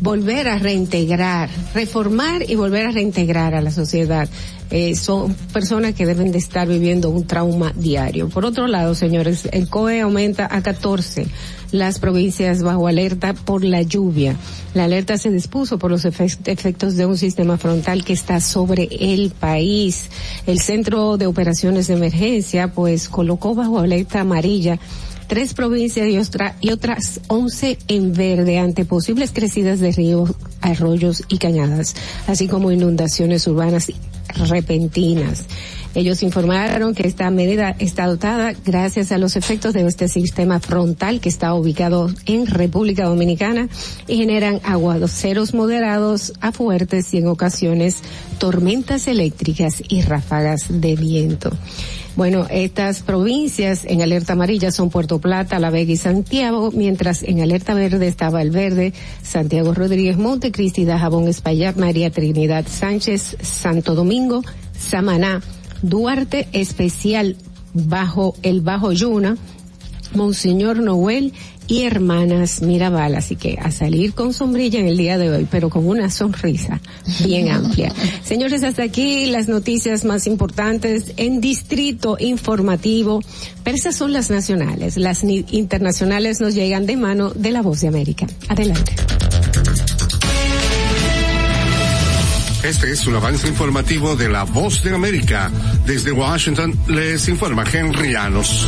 volver a reintegrar, reformar y volver a reintegrar a la sociedad. Eh, son personas que deben de estar viviendo un trauma diario. Por otro lado, señores, el COE aumenta a 14 las provincias bajo alerta por la lluvia. La alerta se dispuso por los efe- efectos de un sistema frontal que está sobre el país. El Centro de Operaciones de Emergencia, pues, colocó bajo alerta amarilla tres provincias y, otra- y otras once en verde ante posibles crecidas de ríos, arroyos y cañadas, así como inundaciones urbanas repentinas. Ellos informaron que esta medida está dotada gracias a los efectos de este sistema frontal que está ubicado en República Dominicana y generan aguaceros moderados a fuertes y en ocasiones tormentas eléctricas y ráfagas de viento. Bueno, estas provincias en alerta amarilla son Puerto Plata, La Vega y Santiago, mientras en alerta verde estaba el verde, Santiago Rodríguez Montecristi, Dajabón Espaillat, María Trinidad Sánchez, Santo Domingo, Samaná, Duarte especial bajo el Bajo Yuna, Monseñor Noel y Hermanas Mirabal. Así que a salir con sombrilla en el día de hoy, pero con una sonrisa bien amplia. Señores, hasta aquí las noticias más importantes en Distrito Informativo. Pero esas son las nacionales. Las internacionales nos llegan de mano de la Voz de América. Adelante. Este es un avance informativo de la Voz de América. Desde Washington les informa Henry Llanos.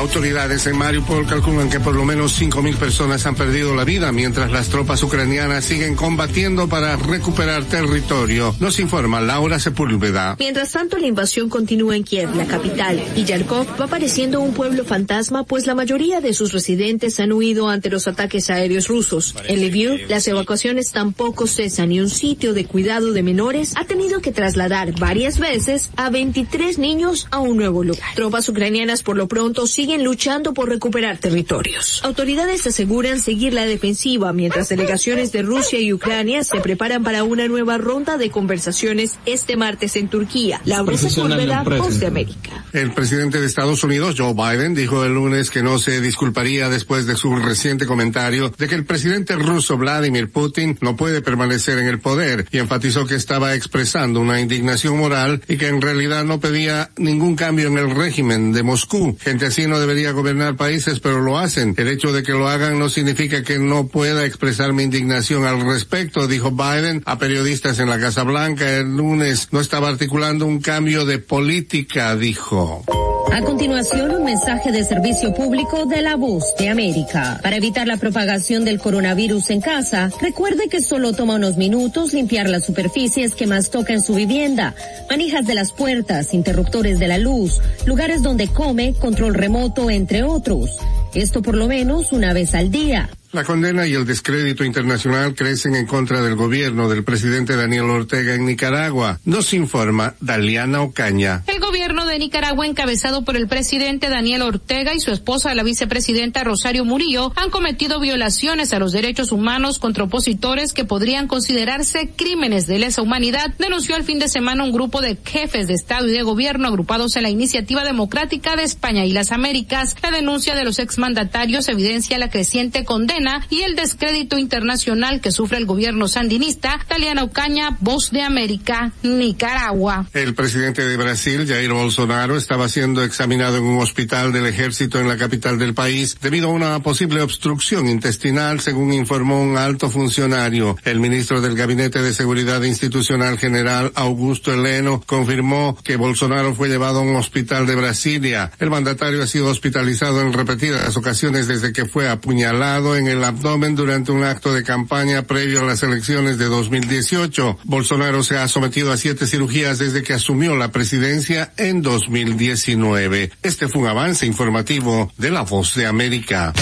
Autoridades en Mariupol calculan que por lo menos 5.000 personas han perdido la vida mientras las tropas ucranianas siguen combatiendo para recuperar territorio. Nos informa Laura Sepúlveda. Mientras tanto, la invasión continúa en Kiev, la capital, y Yarkov va pareciendo un pueblo fantasma, pues la mayoría de sus residentes han huido ante los ataques aéreos rusos. En Lviv, las evacuaciones tampoco cesan y un sitio de cuidado de menores ha tenido que trasladar varias veces a 23 niños a un nuevo lugar. Tropas ucranianas por lo pronto siguen luchando por recuperar territorios. Autoridades aseguran seguir la defensiva mientras delegaciones de Rusia y Ucrania se preparan para una nueva ronda de conversaciones este martes en Turquía. Laura Sepúlveda, Voz de América. El presidente de Estados Unidos, Joe Biden, dijo el lunes que no se disculparía después de su reciente comentario de que el presidente ruso Vladimir Putin no puede permanecer en el poder y enfatizó que estaba expresando una indignación moral y que en realidad no pedía ningún cambio en el régimen de Moscú. Gente así no debería gobernar países, pero lo hacen. El hecho de que lo hagan no significa que no pueda expresar mi indignación al respecto, dijo Biden a periodistas en la Casa Blanca el lunes. No estaba articulando un cambio de política, dijo. A continuación, un mensaje de servicio público de la voz de América. Para evitar la propagación del coronavirus en casa, recuerde que solo toma unos minutos limpiar las superficies que más toca en su vivienda, manijas de las puertas, interruptores de la luz, lugares donde come, control remoto, entre otros. Esto por lo menos una vez al día. La condena y el descrédito internacional crecen en contra del gobierno del presidente Daniel Ortega en Nicaragua. Nos informa Daliana Ocaña. El gobierno de Nicaragua, encabezado por el presidente Daniel Ortega y su esposa, la vicepresidenta Rosario Murillo, han cometido violaciones a los derechos humanos contra opositores que podrían considerarse crímenes de lesa humanidad, denunció el fin de semana un grupo de jefes de Estado y de gobierno agrupados en la Iniciativa Democrática de España y las Américas. La denuncia de los exmandatarios evidencia la creciente condena y el descrédito internacional que sufre el gobierno sandinista. Taliana Ocaña, Voz de América, Nicaragua. El presidente de Brasil, Jair Bolsonaro, estaba siendo examinado en un hospital del ejército en la capital del país debido a una posible obstrucción intestinal, según informó un alto funcionario. El ministro del Gabinete de Seguridad Institucional General, Augusto Heleno, confirmó que Bolsonaro fue llevado a un hospital de Brasilia. El mandatario ha sido hospitalizado en repetidas ocasiones desde que fue apuñalado en el abdomen durante un acto de campaña previo a las elecciones de 2018. Bolsonaro se ha sometido a siete cirugías desde que asumió la presidencia en 2019. Este fue un avance informativo de La Voz de América.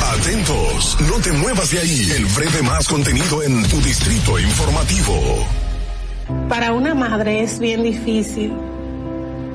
Atentos, no te muevas de ahí. El breve más contenido en tu distrito informativo. Para una madre es bien difícil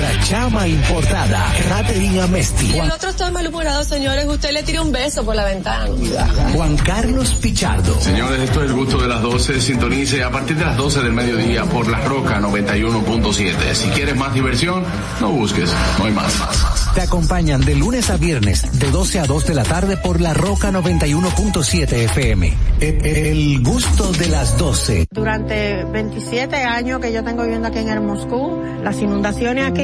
Nuestra chama importada, Catherine Amesti. El otro está malhumorado, señores. Usted le tira un beso por la ventana. Juan Carlos Pichardo. Señores, esto es el gusto de las 12. Sintonice a partir de las 12 del mediodía por La Roca 91.7. Si quieres más diversión, no busques, no hay más. Te acompañan de lunes a viernes, de 12 a 2 de la tarde por La Roca 91.7 FM. E- El gusto de las 12. Durante 27 años que yo tengo viviendo aquí en el Moscú, las inundaciones aquí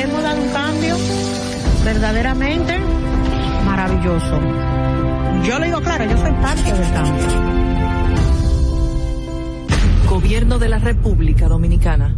Hemos dado un cambio verdaderamente maravilloso. Yo le digo claro, yo soy parte del cambio. Gobierno de la República Dominicana.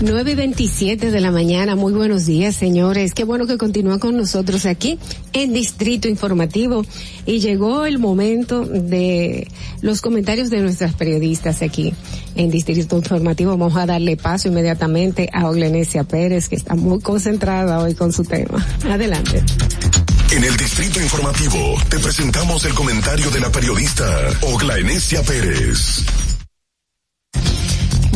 9 y 27 de la mañana, muy buenos días señores, qué bueno que continúan con nosotros aquí en Distrito Informativo y llegó el momento de los comentarios de nuestras periodistas aquí en Distrito Informativo. Vamos a darle paso inmediatamente a Oglenesia Pérez que está muy concentrada hoy con su tema. Adelante. En el Distrito Informativo te presentamos el comentario de la periodista Ogla Enesia Pérez.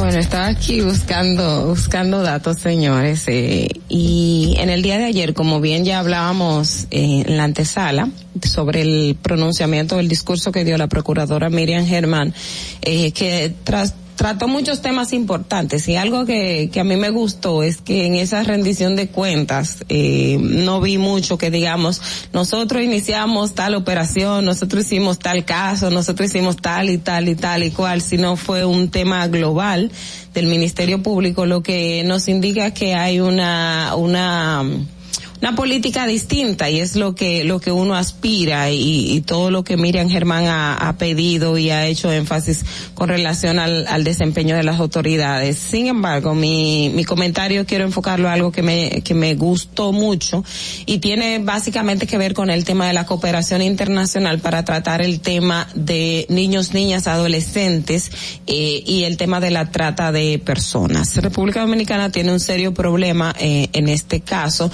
Bueno, estaba aquí buscando, buscando datos, señores, eh, y en el día de ayer, como bien ya hablábamos eh, en la antesala sobre el pronunciamiento del discurso que dio la procuradora Miriam Germán, eh, que tras trató muchos temas importantes y algo que, que a mí me gustó es que en esa rendición de cuentas eh, no vi mucho que digamos nosotros iniciamos tal operación, nosotros hicimos tal caso, nosotros hicimos tal y tal y tal y cual, sino fue un tema global del Ministerio Público lo que nos indica que hay una una una política distinta y es lo que lo que uno aspira y, y todo lo que Miriam Germán ha, pedido y ha hecho énfasis con relación al, desempeño de las autoridades. Sin embargo, mi, mi comentario quiero enfocarlo a algo que me, que me gustó mucho y tiene básicamente que ver con el tema de la cooperación internacional para tratar el tema de niños, niñas, adolescentes eh, y el tema de la trata de personas. República Dominicana tiene un serio problema eh, en este caso.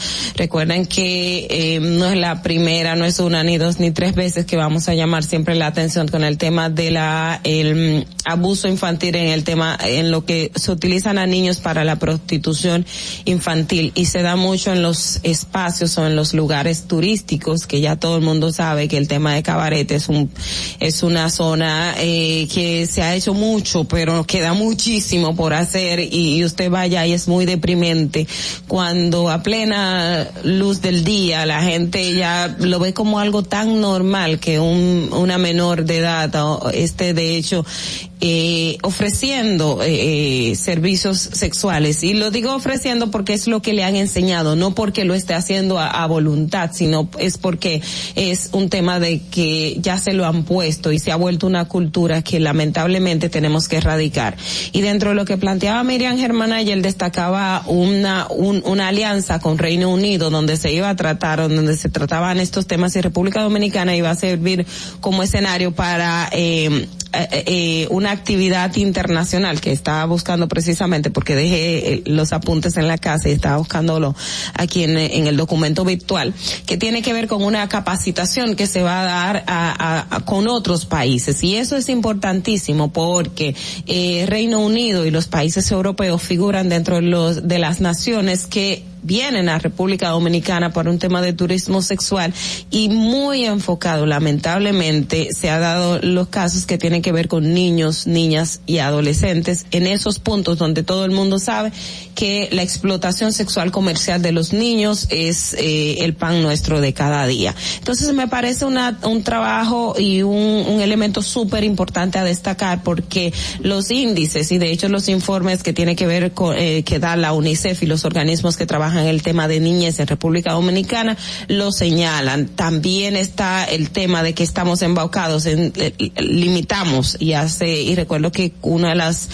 Recuerden que eh, no es la primera, no es una, ni dos, ni tres veces que vamos a llamar siempre la atención con el tema de la, el mm, abuso infantil en el tema, en lo que se utilizan a niños para la prostitución infantil. Y se da mucho en los espacios o en los lugares turísticos que ya todo el mundo sabe que el tema de cabaret es un, es una zona, eh, que se ha hecho mucho, pero queda muchísimo por hacer. Y, y usted vaya y es muy deprimente cuando a plena luz del día la gente ya lo ve como algo tan normal que un, una menor de edad esté de hecho eh, ofreciendo eh, servicios sexuales. Y lo digo ofreciendo porque es lo que le han enseñado no porque lo esté haciendo a, voluntad sino es porque es un tema de que ya se lo han puesto y se ha vuelto una cultura que lamentablemente tenemos que erradicar. Y dentro de lo que planteaba Miriam Germán ayer destacaba una un, una alianza con Reino Unido donde se iba a tratar donde se trataban estos temas y República Dominicana iba a servir como escenario para eh, eh, eh, una actividad internacional que estaba buscando precisamente porque dejé eh, los apuntes en la casa y estaba buscándolo aquí en, en el documento virtual que tiene que ver con una capacitación que se va a dar a, con otros países. Y eso es importantísimo porque Reino Unido y los países europeos figuran dentro de los de las naciones que vienen a República Dominicana por un tema de turismo sexual y muy enfocado, lamentablemente, se ha dado los casos que tienen que ver con niños, niñas y adolescentes en esos puntos donde todo el mundo sabe que la explotación sexual comercial de los niños es eh, el pan nuestro de cada día. Entonces me parece una, un trabajo y un, un elemento súper importante a destacar porque los índices y de hecho los informes que tiene que ver con, eh, que da la UNICEF y los organismos que trabajan el tema de niñez en República Dominicana lo señalan. También está el tema de que estamos embaucados en, eh, limitamos y hace, y recuerdo que una de las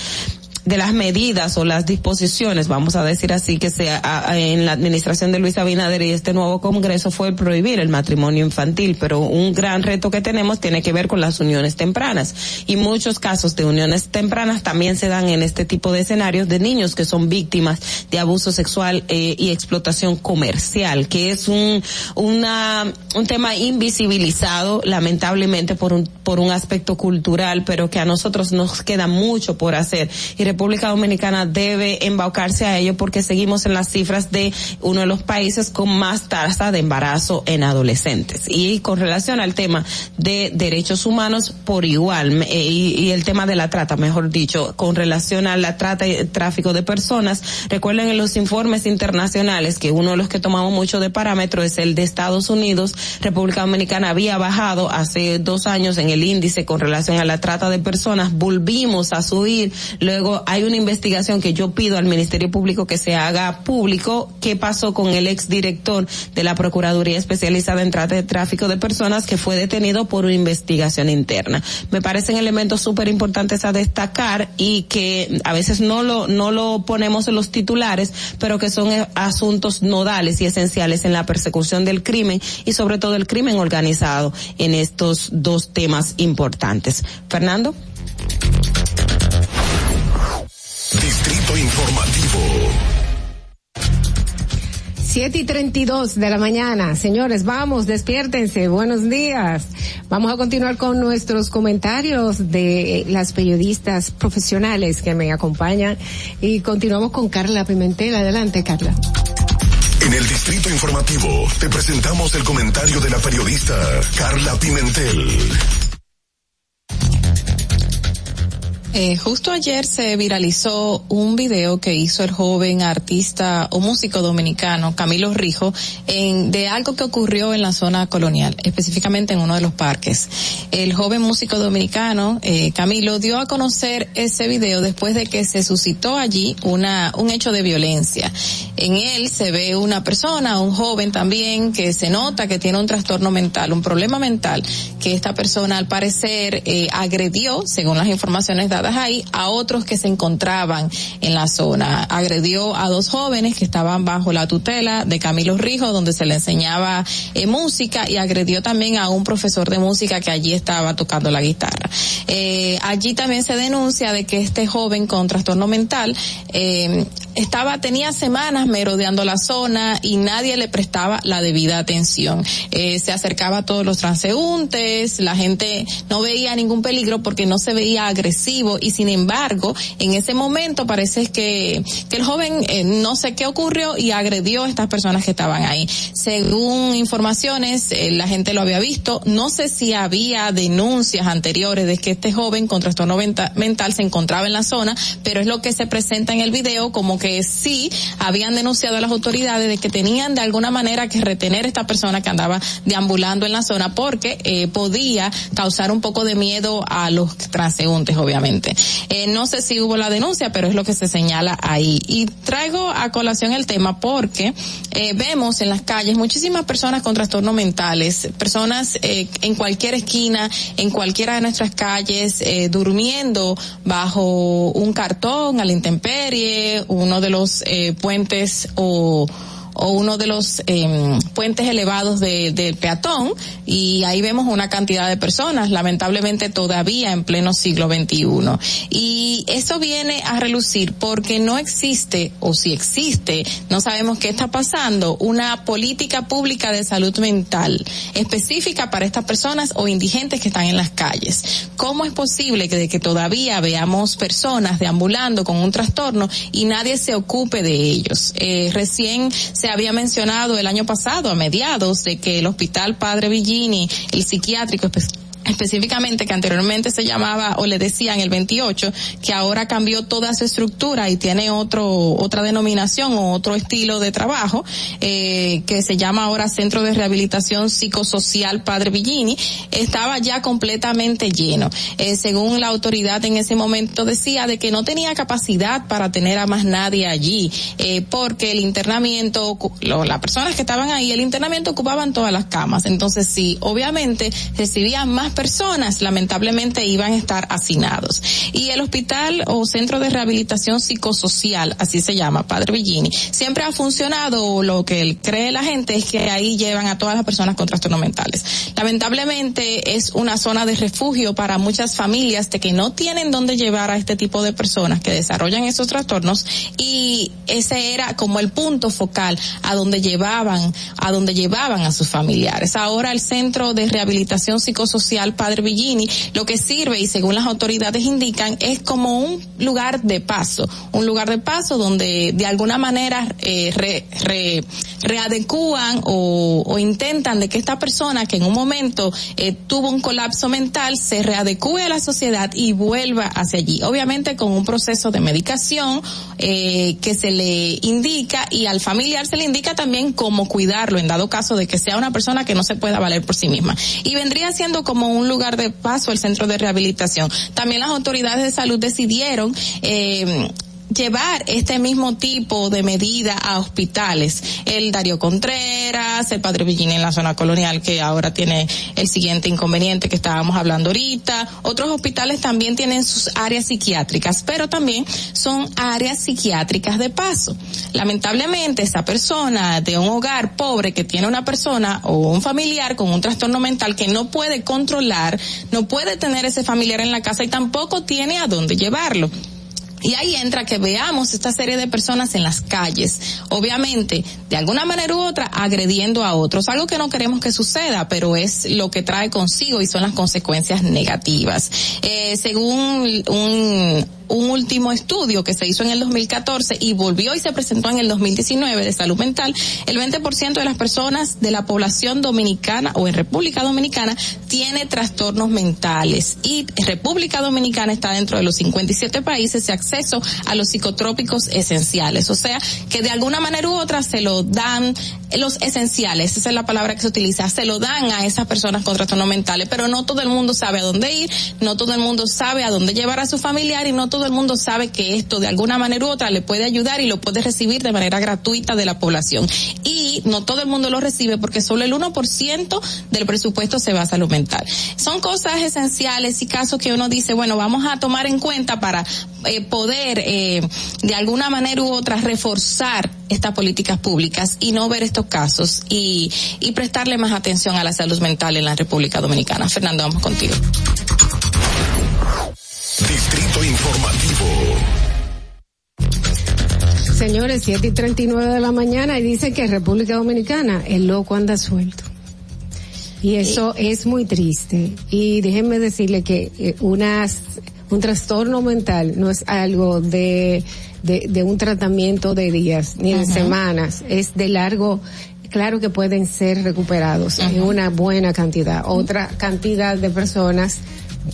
de las medidas o las disposiciones, vamos a decir así, que sea en la administración de Luis Abinader y este nuevo Congreso fue prohibir el matrimonio infantil, pero un gran reto que tenemos tiene que ver con las uniones tempranas. Y muchos casos de uniones tempranas también se dan en este tipo de escenarios de niños que son víctimas de abuso sexual eh, y explotación comercial, que es un un tema invisibilizado lamentablemente por un por un aspecto cultural, pero que a nosotros nos queda mucho por hacer República Dominicana debe embaucarse a ello porque seguimos en las cifras de uno de los países con más tasa de embarazo en adolescentes. Y con relación al tema de derechos humanos, por igual, eh, y, el tema de la trata, mejor dicho, con relación a la trata y tráfico de personas, recuerden en los informes internacionales que uno de los que tomamos mucho de parámetro es el de Estados Unidos. República Dominicana había bajado hace dos años en el índice con relación a la trata de personas, volvimos a subir, luego hay una investigación que yo pido al Ministerio Público que se haga público qué pasó con el exdirector de la Procuraduría Especializada en Trata de Tráfico de Personas que fue detenido por una investigación interna. Me parecen elementos súper importantes a destacar y que a veces no lo, no lo ponemos en los titulares, pero que son asuntos nodales y esenciales en la persecución del crimen y sobre todo el crimen organizado en estos dos temas importantes. Fernando. Distrito Informativo. 7 y 32 de la mañana. Señores, vamos, despiértense. Buenos días. Vamos a continuar con nuestros comentarios de las periodistas profesionales que me acompañan y continuamos con Carla Pimentel. Adelante, Carla. En el Distrito Informativo te presentamos el comentario de la periodista Carla Pimentel. Eh, justo ayer se viralizó un video que hizo el joven artista o músico dominicano Camilo Rijo en, de algo que ocurrió en la zona colonial, específicamente en uno de los parques. El joven músico dominicano eh, Camilo dio a conocer ese video después de que se suscitó allí una un hecho de violencia. En él se ve una persona, un joven también que se nota que tiene un trastorno mental, un problema mental que esta persona al parecer eh, agredió, según las informaciones dadas a otros que se encontraban en la zona. Agredió a dos jóvenes que estaban bajo la tutela de Camilo Rijo, donde se le enseñaba eh, música, y agredió también a un profesor de música que allí estaba tocando la guitarra. Eh, allí también se denuncia de que este joven con trastorno mental eh, estaba, tenía semanas merodeando la zona y nadie le prestaba la debida atención. Se acercaba a todos los transeúntes, la gente no veía ningún peligro porque no se veía agresivo y sin embargo, en ese momento parece que, que el joven eh, no sé qué ocurrió y agredió a estas personas que estaban ahí. Según informaciones, eh, la gente lo había visto. No sé si había denuncias anteriores de que este joven con trastorno mental se encontraba en la zona, pero es lo que se presenta en el video como que sí habían denunciado a las autoridades de que tenían de alguna manera que retener a esta persona que andaba deambulando en la zona porque eh, podía causar un poco de miedo a los transeúntes, obviamente. Eh, no sé si hubo la denuncia, pero es lo que se señala ahí. Y traigo a colación el tema porque eh, vemos en las calles muchísimas personas con trastornos mentales, personas eh, en cualquier esquina, en cualquiera de nuestras calles, eh, durmiendo bajo un cartón a la intemperie, uno de los eh, puentes o o uno de los eh, puentes elevados del de peatón y ahí vemos una cantidad de personas, lamentablemente todavía en pleno siglo XXI. Y eso viene a relucir porque no existe, o si existe, no sabemos qué está pasando, una política pública de salud mental específica para estas personas o indigentes que están en las calles. ¿Cómo es posible que de que todavía veamos personas deambulando con un trastorno y nadie se ocupe de ellos? Eh, recién había mencionado el año pasado, a mediados, de que el Hospital Padre Villini, el psiquiátrico específicamente que anteriormente se llamaba o le decían el 28 que ahora cambió toda su estructura y tiene otro otra denominación o otro estilo de trabajo eh, que se llama ahora Centro de Rehabilitación Psicosocial Padre Villini estaba ya completamente lleno. Eh, según la autoridad en ese momento decía de que no tenía capacidad para tener a más nadie allí eh, porque el internamiento lo, las personas que estaban ahí el internamiento ocupaban todas las camas. Entonces sí obviamente recibían más personas lamentablemente iban a estar hacinados. Y el hospital o centro de rehabilitación psicosocial, así se llama, Padre Villini, siempre ha funcionado, lo que cree la gente es que ahí llevan a todas las personas con trastornos mentales. Lamentablemente es una zona de refugio para muchas familias de que no tienen dónde llevar a este tipo de personas que desarrollan esos trastornos y ese era como el punto focal a donde llevaban, a donde llevaban a sus familiares. Ahora el centro de rehabilitación psicosocial Padre Villini, lo que sirve y según las autoridades indican es como un lugar de paso, un lugar de paso donde de alguna manera eh, re, re, readecúan o, o, intentan de que esta persona que en un momento eh, tuvo un colapso mental se readecúe a la sociedad y vuelva hacia allí. Obviamente con un proceso de medicación eh, que se le indica y al familiar se le indica también cómo cuidarlo en dado caso de que sea una persona que no se pueda valer por sí misma. Y vendría siendo como un lugar de paso el centro de rehabilitación. También las autoridades de salud decidieron eh, llevar este mismo tipo de medida a hospitales. El Darío Contreras, el Padre Villini en la zona colonial que ahora tiene el siguiente inconveniente que estábamos hablando ahorita. Otros hospitales también tienen sus áreas psiquiátricas, pero también son áreas psiquiátricas de paso. Lamentablemente esa persona de un hogar pobre que tiene una persona o un familiar con un trastorno mental que no puede controlar, no puede tener ese familiar en la casa y tampoco tiene a dónde llevarlo. Y ahí entra que veamos esta serie de personas en las calles, obviamente, de alguna manera u otra, agrediendo a otros, algo que no queremos que suceda, pero es lo que trae consigo y son las consecuencias negativas. Eh, según un un último estudio que se hizo en el 2014 y volvió y se presentó en el 2019 de salud mental, el 20% de las personas de la población dominicana o en República Dominicana tiene trastornos mentales. Y República Dominicana está dentro de los 57 países de acceso a los psicotrópicos esenciales, o sea que de alguna manera u otra se lo dan los esenciales, esa es la palabra que se utiliza, se lo dan a esas personas con trastornos mentales, pero no todo el mundo sabe a dónde ir, no todo el mundo sabe a dónde llevar a su familiar y no todo el mundo sabe que esto de alguna manera u otra le puede ayudar y lo puede recibir de manera gratuita de la población. Y no todo el mundo lo recibe porque solo el 1% del presupuesto se va a salud mental. Son cosas esenciales y casos que uno dice, bueno, vamos a tomar en cuenta para eh, poder eh, de alguna manera u otra reforzar estas políticas públicas y no ver estos casos y, y prestarle más atención a la salud mental en la República Dominicana. Fernando, vamos contigo. Distrito Informativo. Señores, 7 y 39 de la mañana y dice que República Dominicana el loco anda suelto. Y eso es muy triste. Y déjenme decirle que eh, unas, un trastorno mental no es algo de, de, de un tratamiento de días ni de semanas, es de largo, claro que pueden ser recuperados en una buena cantidad. Otra cantidad de personas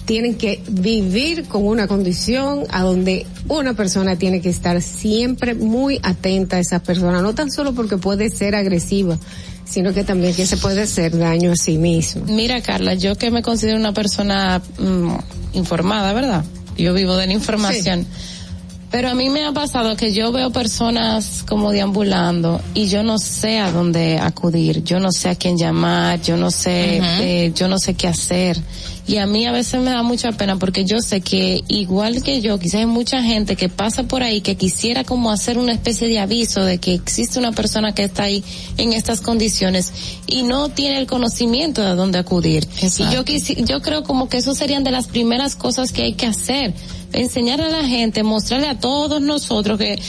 tienen que vivir con una condición a donde una persona tiene que estar siempre muy atenta a esa persona, no tan solo porque puede ser agresiva, sino que también que se puede hacer daño a sí mismo. Mira, Carla, yo que me considero una persona mm, informada, ¿verdad? Yo vivo de la información. Pero a mí me ha pasado que yo veo personas como deambulando y yo no sé a dónde acudir, yo no sé a quién llamar, yo no sé, eh, yo no sé qué hacer. Y a mí a veces me da mucha pena porque yo sé que igual que yo, quizás hay mucha gente que pasa por ahí que quisiera como hacer una especie de aviso de que existe una persona que está ahí en estas condiciones y no tiene el conocimiento de a dónde acudir. Y yo quisi- yo creo como que eso serían de las primeras cosas que hay que hacer enseñar a la gente, mostrarle a todos nosotros que eh,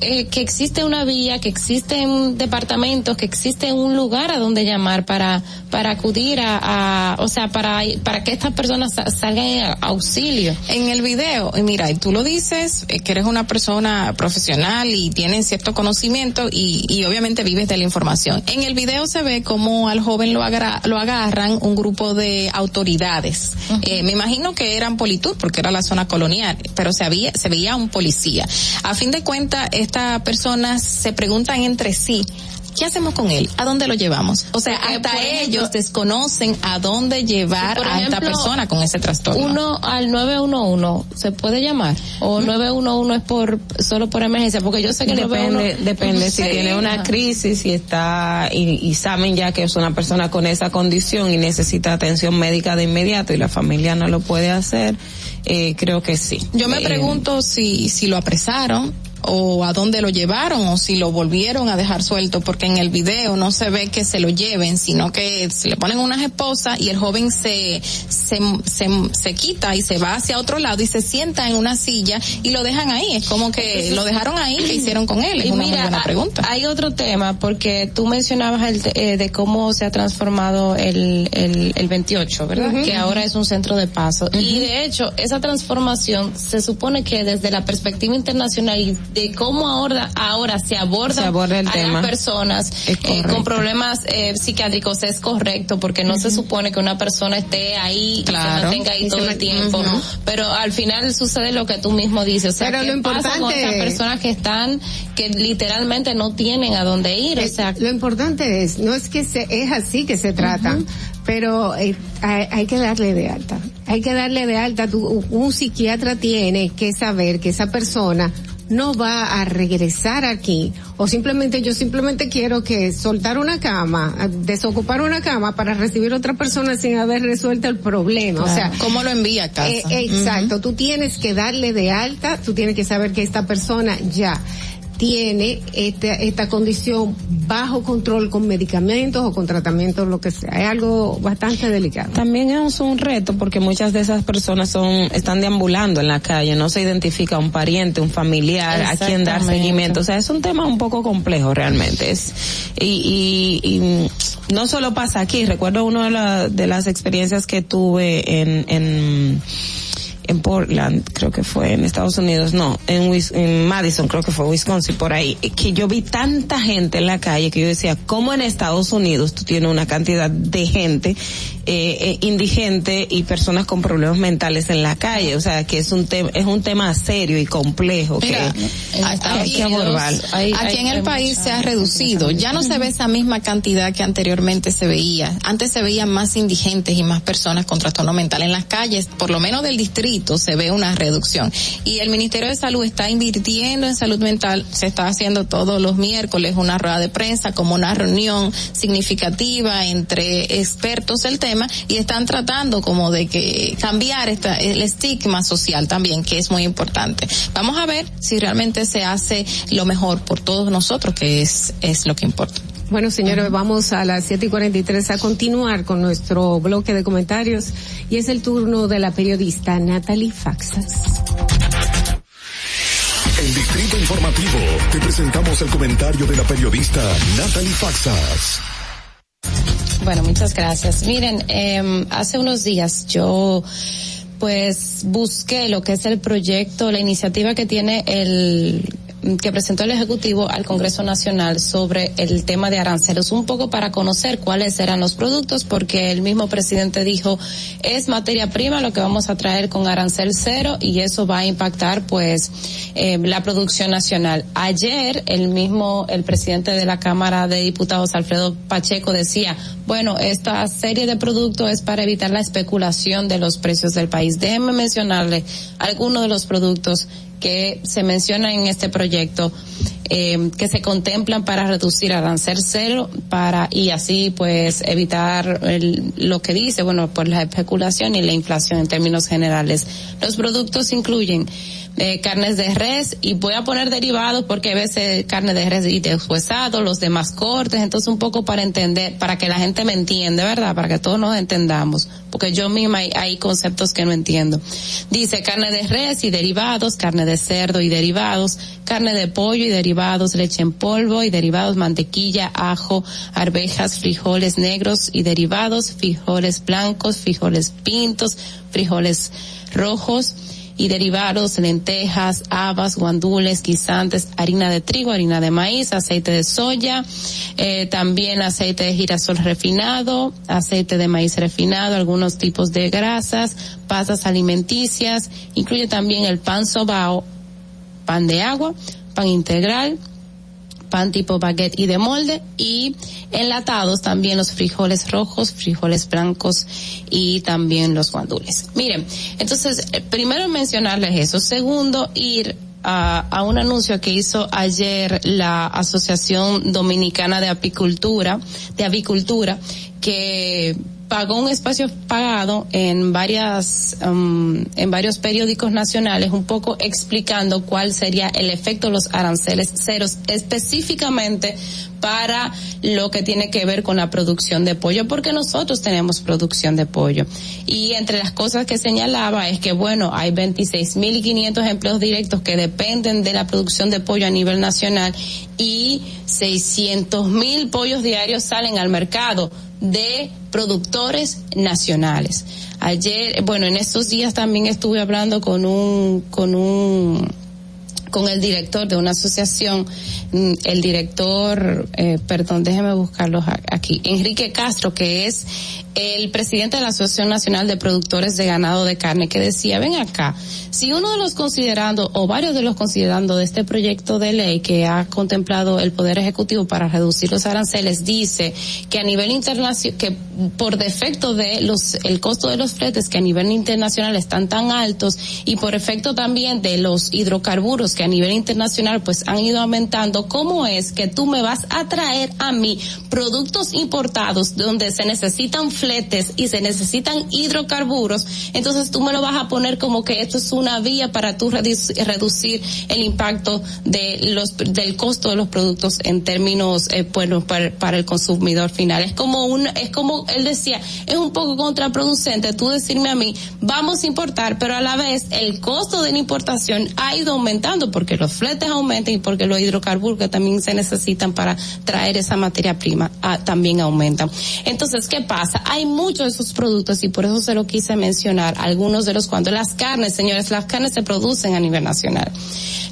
eh, que existe una vía, que existen departamentos, que existe un lugar a donde llamar para para acudir a, a- o sea, para para que estas personas sa- salgan en auxilio. En el video, y mira, y tú lo dices, eh, que eres una persona profesional y tienes cierto conocimiento y, y obviamente vives de la información. En el video se ve como al joven lo, agra- lo agarran un grupo de autoridades. Eh, me imagino que eran politud porque era la zona colonial, pero se, había, se veía un policía. A fin de cuentas, estas personas se preguntan entre sí, ¿Qué hacemos con él? ¿A dónde lo llevamos? O sea, Porque, hasta ejemplo- ellos desconocen a dónde llevar a esta persona con ese trastorno. Uno al 911 se puede llamar o 911 es por solo por emergencia porque yo sé que Depende, 911 depende si tiene una crisis y está y, y saben ya que es una persona con esa condición y necesita atención médica de inmediato y la familia no lo puede hacer, eh, creo que sí. Yo me Eh, pregunto si, si lo apresaron o a dónde lo llevaron o si lo volvieron a dejar suelto porque en el video no se ve que se lo lleven sino que se le ponen unas esposas y el joven se, se, se, se quita y se va hacia otro lado y se sienta en una silla y lo dejan ahí es como que lo dejaron ahí ¿qué hicieron con él? es Y una muy buena pregunta Hay otro tema, porque tú mencionabas el, eh, de cómo se ha transformado el, el, el 28, ¿verdad? Que ahora es un centro de paso. Y de hecho, esa transformación se supone que desde la perspectiva internacional y de cómo ahora, ahora se aborda, Se aborda el a tema. las personas eh, con problemas eh, psiquiátricos es correcto, porque no se supone que una persona esté ahí y Claro. se mantenga ahí Y todo el tiempo. Pero al final sucede lo que tú mismo dices. O sea, Pero ¿qué lo pasa con importante- esas personas que están, que literalmente no tienen a dónde ir? O sea, lo importante es, no es que se, es así que se trata, pero eh, hay, hay que darle de alta. Hay que darle de alta. Tu- un psiquiatra tiene que saber que esa persona no va a regresar aquí o simplemente yo simplemente quiero que soltar una cama, desocupar una cama para recibir otra persona sin haber resuelto el problema. O sea, ¿cómo lo envía a casa? eh, exacto, tú tienes que darle de alta, tú tienes que saber que esta persona ya tiene esta, esta condición bajo control con medicamentos o con tratamientos, lo que sea. Es algo bastante delicado. También es un reto porque muchas de esas personas son están deambulando en la calle, no se identifica un pariente, un familiar a quien dar seguimiento. O sea, es un tema un poco complejo realmente. Es y, y, y, no solo pasa aquí. Recuerdo una de, la- de las experiencias que tuve en en en Portland, creo que fue en Estados Unidos, no, en, Wis- en Madison, creo que fue Wisconsin, por ahí, que yo vi tanta gente en la calle que yo decía, ¿cómo en Estados Unidos tú tienes una cantidad de gente eh, eh, indigente y personas con problemas mentales en la calle? O sea, que es un tema, es un tema serio y complejo que, Mira, que hay que abordar. Unidos, aquí en el país se ha reducido. Ya no se ve esa misma cantidad que anteriormente se veía. Antes se veían más indigentes y más personas con trastorno mental en las calles, por lo menos del distrito se ve una reducción. Y el Ministerio de Salud está invirtiendo en salud mental. Se está haciendo todos los miércoles una rueda de prensa como una reunión significativa entre expertos del tema y están tratando como de que cambiar esta, el estigma social también, que es muy importante. Vamos a ver si realmente se hace lo mejor por todos nosotros, que es, es lo que importa. Bueno, señores, vamos a las 7 y 43 a continuar con nuestro bloque de comentarios y es el turno de la periodista Natalie Faxas. El Distrito informativo, te presentamos el comentario de la periodista Natalie Faxas. Bueno, muchas gracias. Miren, eh, hace unos días yo pues busqué lo que es el proyecto, la iniciativa que tiene el que presentó el Ejecutivo al Congreso Nacional sobre el tema de aranceles, un poco para conocer cuáles eran los productos, porque el mismo presidente dijo, es materia prima lo que vamos a traer con arancel cero y eso va a impactar pues eh, la producción nacional. Ayer el mismo, el presidente de la Cámara de Diputados, Alfredo Pacheco, decía, bueno, esta serie de productos es para evitar la especulación de los precios del país. Déjenme mencionarle algunos de los productos que se mencionan en este proyecto eh, que se contemplan para reducir arancel cero para y así pues evitar el, lo que dice bueno pues la especulación y la inflación en términos generales. Los productos incluyen eh, carnes de res y voy a poner derivados porque a veces carne de res y deshuesado, los demás cortes, entonces un poco para entender, para que la gente me entienda, ¿verdad? Para que todos nos entendamos, porque yo misma hay, hay conceptos que no entiendo. Dice carne de res y derivados, carne de cerdo y derivados, carne de pollo y derivados, leche en polvo y derivados, mantequilla, ajo, arvejas, frijoles negros y derivados, frijoles blancos, frijoles pintos, frijoles rojos, y derivados, lentejas, habas, guandules, guisantes, harina de trigo, harina de maíz, aceite de soya, eh, también aceite de girasol refinado, aceite de maíz refinado, algunos tipos de grasas, pasas alimenticias, incluye también el pan sobao, pan de agua, pan integral, pan tipo baguette y de molde y enlatados también los frijoles rojos, frijoles blancos y también los guandules. Miren, entonces, eh, primero mencionarles eso. Segundo, ir a, a, un anuncio que hizo ayer la Asociación Dominicana de Apicultura, de Avicultura, que pagó un espacio pagado en varias um, en varios periódicos nacionales un poco explicando cuál sería el efecto de los aranceles ceros específicamente para lo que tiene que ver con la producción de pollo porque nosotros tenemos producción de pollo. Y entre las cosas que señalaba es que bueno hay 26.500 empleos directos que dependen de la producción de pollo a nivel nacional y 600.000 pollos diarios salen al mercado de productores nacionales. Ayer, bueno, en estos días también estuve hablando con un, con un, con el director de una asociación, mm, el director, eh, perdón, déjeme buscarlo aquí, Enrique Castro, que es el presidente de la Asociación Nacional de Productores de Ganado de Carne, que decía, ven acá, si uno de los considerando, o varios de los considerando de este proyecto de ley que ha contemplado el Poder Ejecutivo para reducir los aranceles, dice que a nivel internacional, que por defecto de los, el costo de los fletes que a nivel internacional están tan altos y por efecto también de los hidrocarburos que a nivel internacional pues han ido aumentando, ¿cómo es que tú me vas a traer a mí productos importados donde se necesitan fletes y se necesitan hidrocarburos? Entonces tú me lo vas a poner como que esto es una vía para tú reducir el impacto de los del costo de los productos en términos eh, para el consumidor final es como un es como él decía es un poco contraproducente tú decirme a mí vamos a importar pero a la vez el costo de la importación ha ido aumentando porque los fletes aumentan y porque los hidrocarburos que también se necesitan para traer esa materia prima ah, también aumentan entonces qué pasa hay muchos de esos productos y por eso se lo quise mencionar algunos de los cuando las carnes señores las carnes se producen a nivel nacional.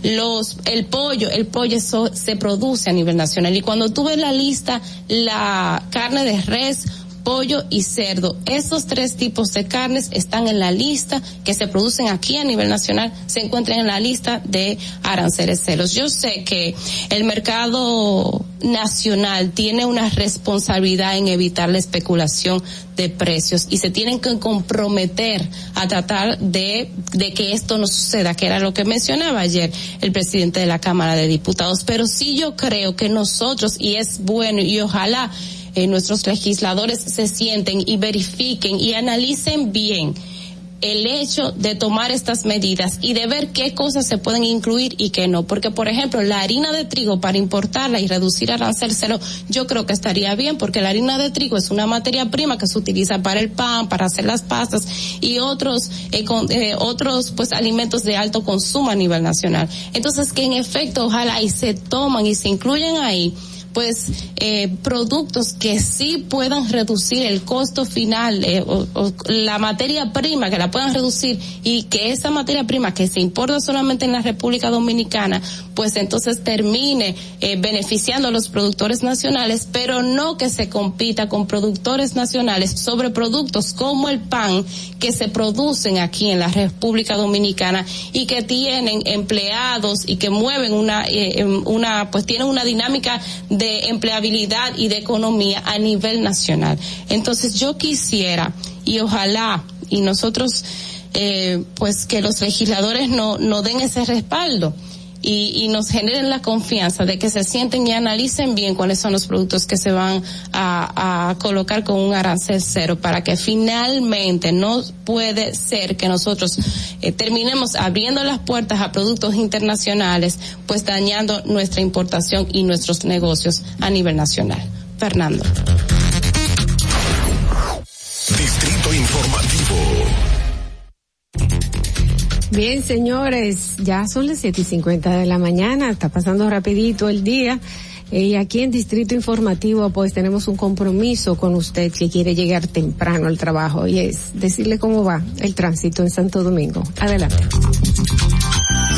Los, el pollo, el pollo se produce a nivel nacional. Y cuando tú ves la lista, la carne de res, pollo y cerdo. Esos tres tipos de carnes están en la lista que se producen aquí a nivel nacional, se encuentran en la lista de aranceles ceros. Yo sé que el mercado nacional tiene una responsabilidad en evitar la especulación de precios y se tienen que comprometer a tratar de, de que esto no suceda, que era lo que mencionaba ayer el presidente de la Cámara de Diputados. Pero sí yo creo que nosotros, y es bueno, y ojalá eh, nuestros legisladores se sienten y verifiquen y analicen bien el hecho de tomar estas medidas y de ver qué cosas se pueden incluir y qué no. Porque, por ejemplo, la harina de trigo para importarla y reducir arancel cero, yo creo que estaría bien porque la harina de trigo es una materia prima que se utiliza para el pan, para hacer las pastas y otros, eh, eh, otros pues alimentos de alto consumo a nivel nacional. Entonces, que en efecto, ojalá y se toman y se incluyen ahí pues eh, productos que sí puedan reducir el costo final eh, o, la materia prima que la puedan reducir y que esa materia prima que se importa solamente en la República Dominicana pues entonces termine eh, beneficiando a los productores nacionales pero no que se compita con productores nacionales sobre productos como el pan que se producen aquí en la República Dominicana y que tienen empleados y que mueven una una pues tienen una dinámica de empleabilidad y de economía a nivel nacional. Entonces yo quisiera y ojalá y nosotros eh, pues que los legisladores no, no den ese respaldo y, y, nos generen la confianza de que se sienten y analicen bien cuáles son los productos que se van a, a colocar con un arancel cero para que finalmente no puede ser que nosotros eh, terminemos abriendo las puertas a productos internacionales, pues dañando nuestra importación y nuestros negocios a nivel nacional. Fernando. Informativo. Bien, señores, ya son las siete y cincuenta de la mañana, está pasando rapidito el día. Eh, y aquí en Distrito Informativo, pues tenemos un compromiso con usted que quiere llegar temprano al trabajo y es decirle cómo va el tránsito en Santo Domingo. Adelante.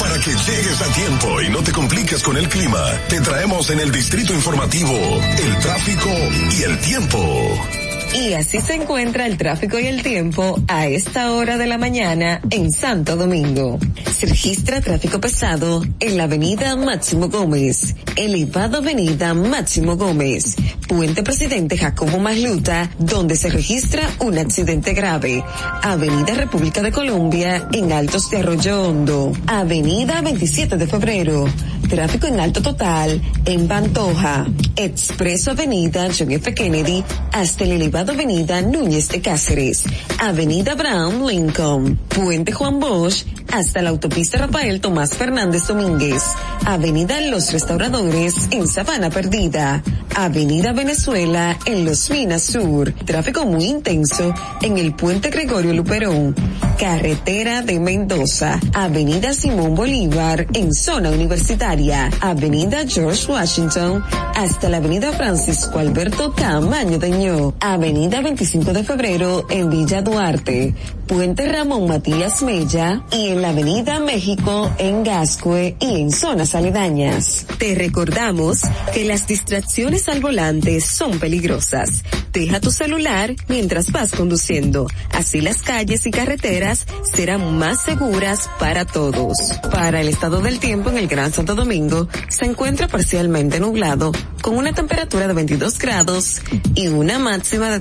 Para que llegues a tiempo y no te compliques con el clima, te traemos en el Distrito Informativo el tráfico y el tiempo. Y así se encuentra el tráfico y el tiempo a esta hora de la mañana en Santo Domingo. Se registra tráfico pesado en la avenida Máximo Gómez, elevado avenida Máximo Gómez, puente presidente Jacobo Masluta, donde se registra un accidente grave, avenida República de Colombia en Altos de Arroyo Hondo, avenida 27 de febrero, tráfico en alto total en Pantoja, expreso avenida John F. Kennedy hasta el elevado Avenida Núñez de Cáceres, Avenida Brown Lincoln, Puente Juan Bosch, hasta la autopista Rafael Tomás Fernández Domínguez, Avenida Los Restauradores en Sabana Perdida, Avenida Venezuela en Los Minas Sur, tráfico muy intenso en el Puente Gregorio Luperón, Carretera de Mendoza, Avenida Simón Bolívar en zona universitaria, Avenida George Washington hasta la Avenida Francisco Alberto Camaño Deño, Avenida 25 de Febrero en Villa Duarte, Puente Ramón Matías Mella y en la Avenida México en Gascue y en zonas aledañas. Te recordamos que las distracciones al volante son peligrosas. Deja tu celular mientras vas conduciendo. Así las calles y carreteras serán más seguras para todos. Para el estado del tiempo en el Gran Santo Domingo, se encuentra parcialmente nublado, con una temperatura de 22 grados y una máxima de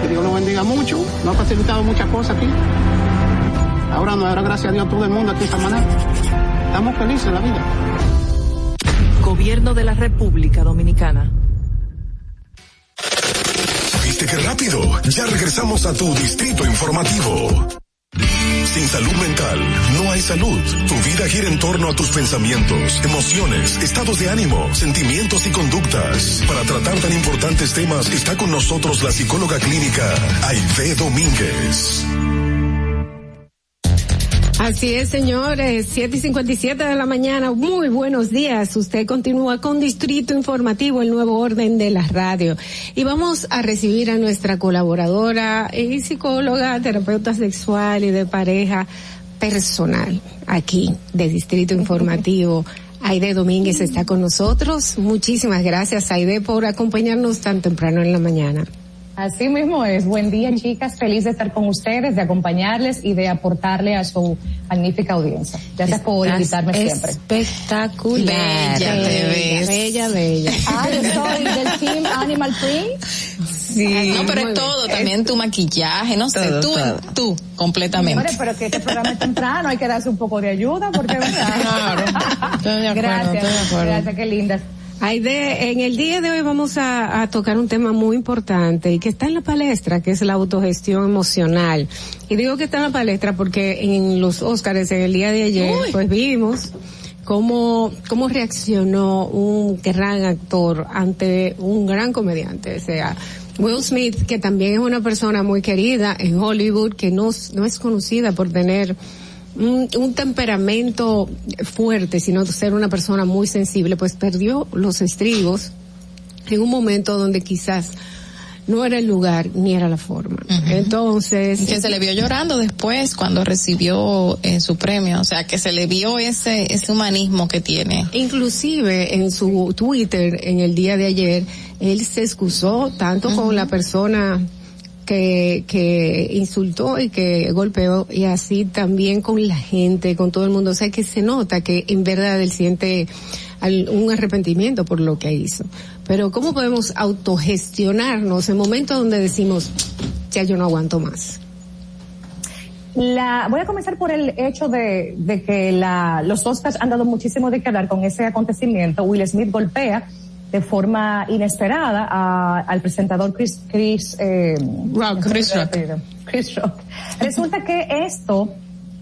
que Dios lo bendiga mucho, nos ha facilitado muchas cosas aquí. Ahora nos dará gracias a Dios a todo el mundo aquí esta manera. Estamos felices en la vida. Gobierno de la República Dominicana. ¿Viste qué rápido? Ya regresamos a tu distrito informativo. Sin salud mental no hay salud. Tu vida gira en torno a tus pensamientos, emociones, estados de ánimo, sentimientos y conductas. Para tratar tan importantes temas está con nosotros la psicóloga clínica Aide Domínguez. Así es, señores, 7 y 57 de la mañana. Muy buenos días. Usted continúa con Distrito Informativo, el nuevo orden de la radio. Y vamos a recibir a nuestra colaboradora y psicóloga, terapeuta sexual y de pareja personal aquí de Distrito Informativo. Aide Domínguez está con nosotros. Muchísimas gracias, Aide, por acompañarnos tan temprano en la mañana. Así mismo es. Buen día, chicas. Feliz de estar con ustedes, de acompañarles y de aportarle a su magnífica audiencia. Gracias por invitarme siempre. Espectacular. Bella te ves. Bella, bella. Ah, yo soy del team Animal Print. Sí. No, pero es todo, también tu maquillaje, no sé, tú, todo. tú, completamente. Pero que este programa es temprano, hay que darse un poco de ayuda porque Claro. Estoy de acuerdo, Gracias, estoy de acuerdo. gracias, qué lindas. Aide, en el día de hoy vamos a, a tocar un tema muy importante y que está en la palestra, que es la autogestión emocional. Y digo que está en la palestra porque en los Óscares, en el día de ayer, Uy. pues vimos cómo, cómo reaccionó un gran actor ante un gran comediante, o sea, Will Smith, que también es una persona muy querida en Hollywood, que no, no es conocida por tener un, un, temperamento fuerte, sino ser una persona muy sensible, pues perdió los estribos en un momento donde quizás no era el lugar ni era la forma. Uh -huh. Entonces. Que se le vio llorando después cuando recibió eh, su premio, o sea, que se le vio ese, ese humanismo que tiene. Inclusive en su Twitter, en el día de ayer, él se excusó tanto uh -huh. con la persona que, insultó y que golpeó y así también con la gente, con todo el mundo. O sea que se nota que en verdad él siente un arrepentimiento por lo que hizo. Pero ¿cómo podemos autogestionarnos en momentos donde decimos, ya yo no aguanto más? La, voy a comenzar por el hecho de, de que la, los Oscars han dado muchísimo de hablar con ese acontecimiento. Will Smith golpea de forma inesperada a, al presentador Chris, Chris, eh, Rock, Chris Rock. Chris Rock. Resulta que esto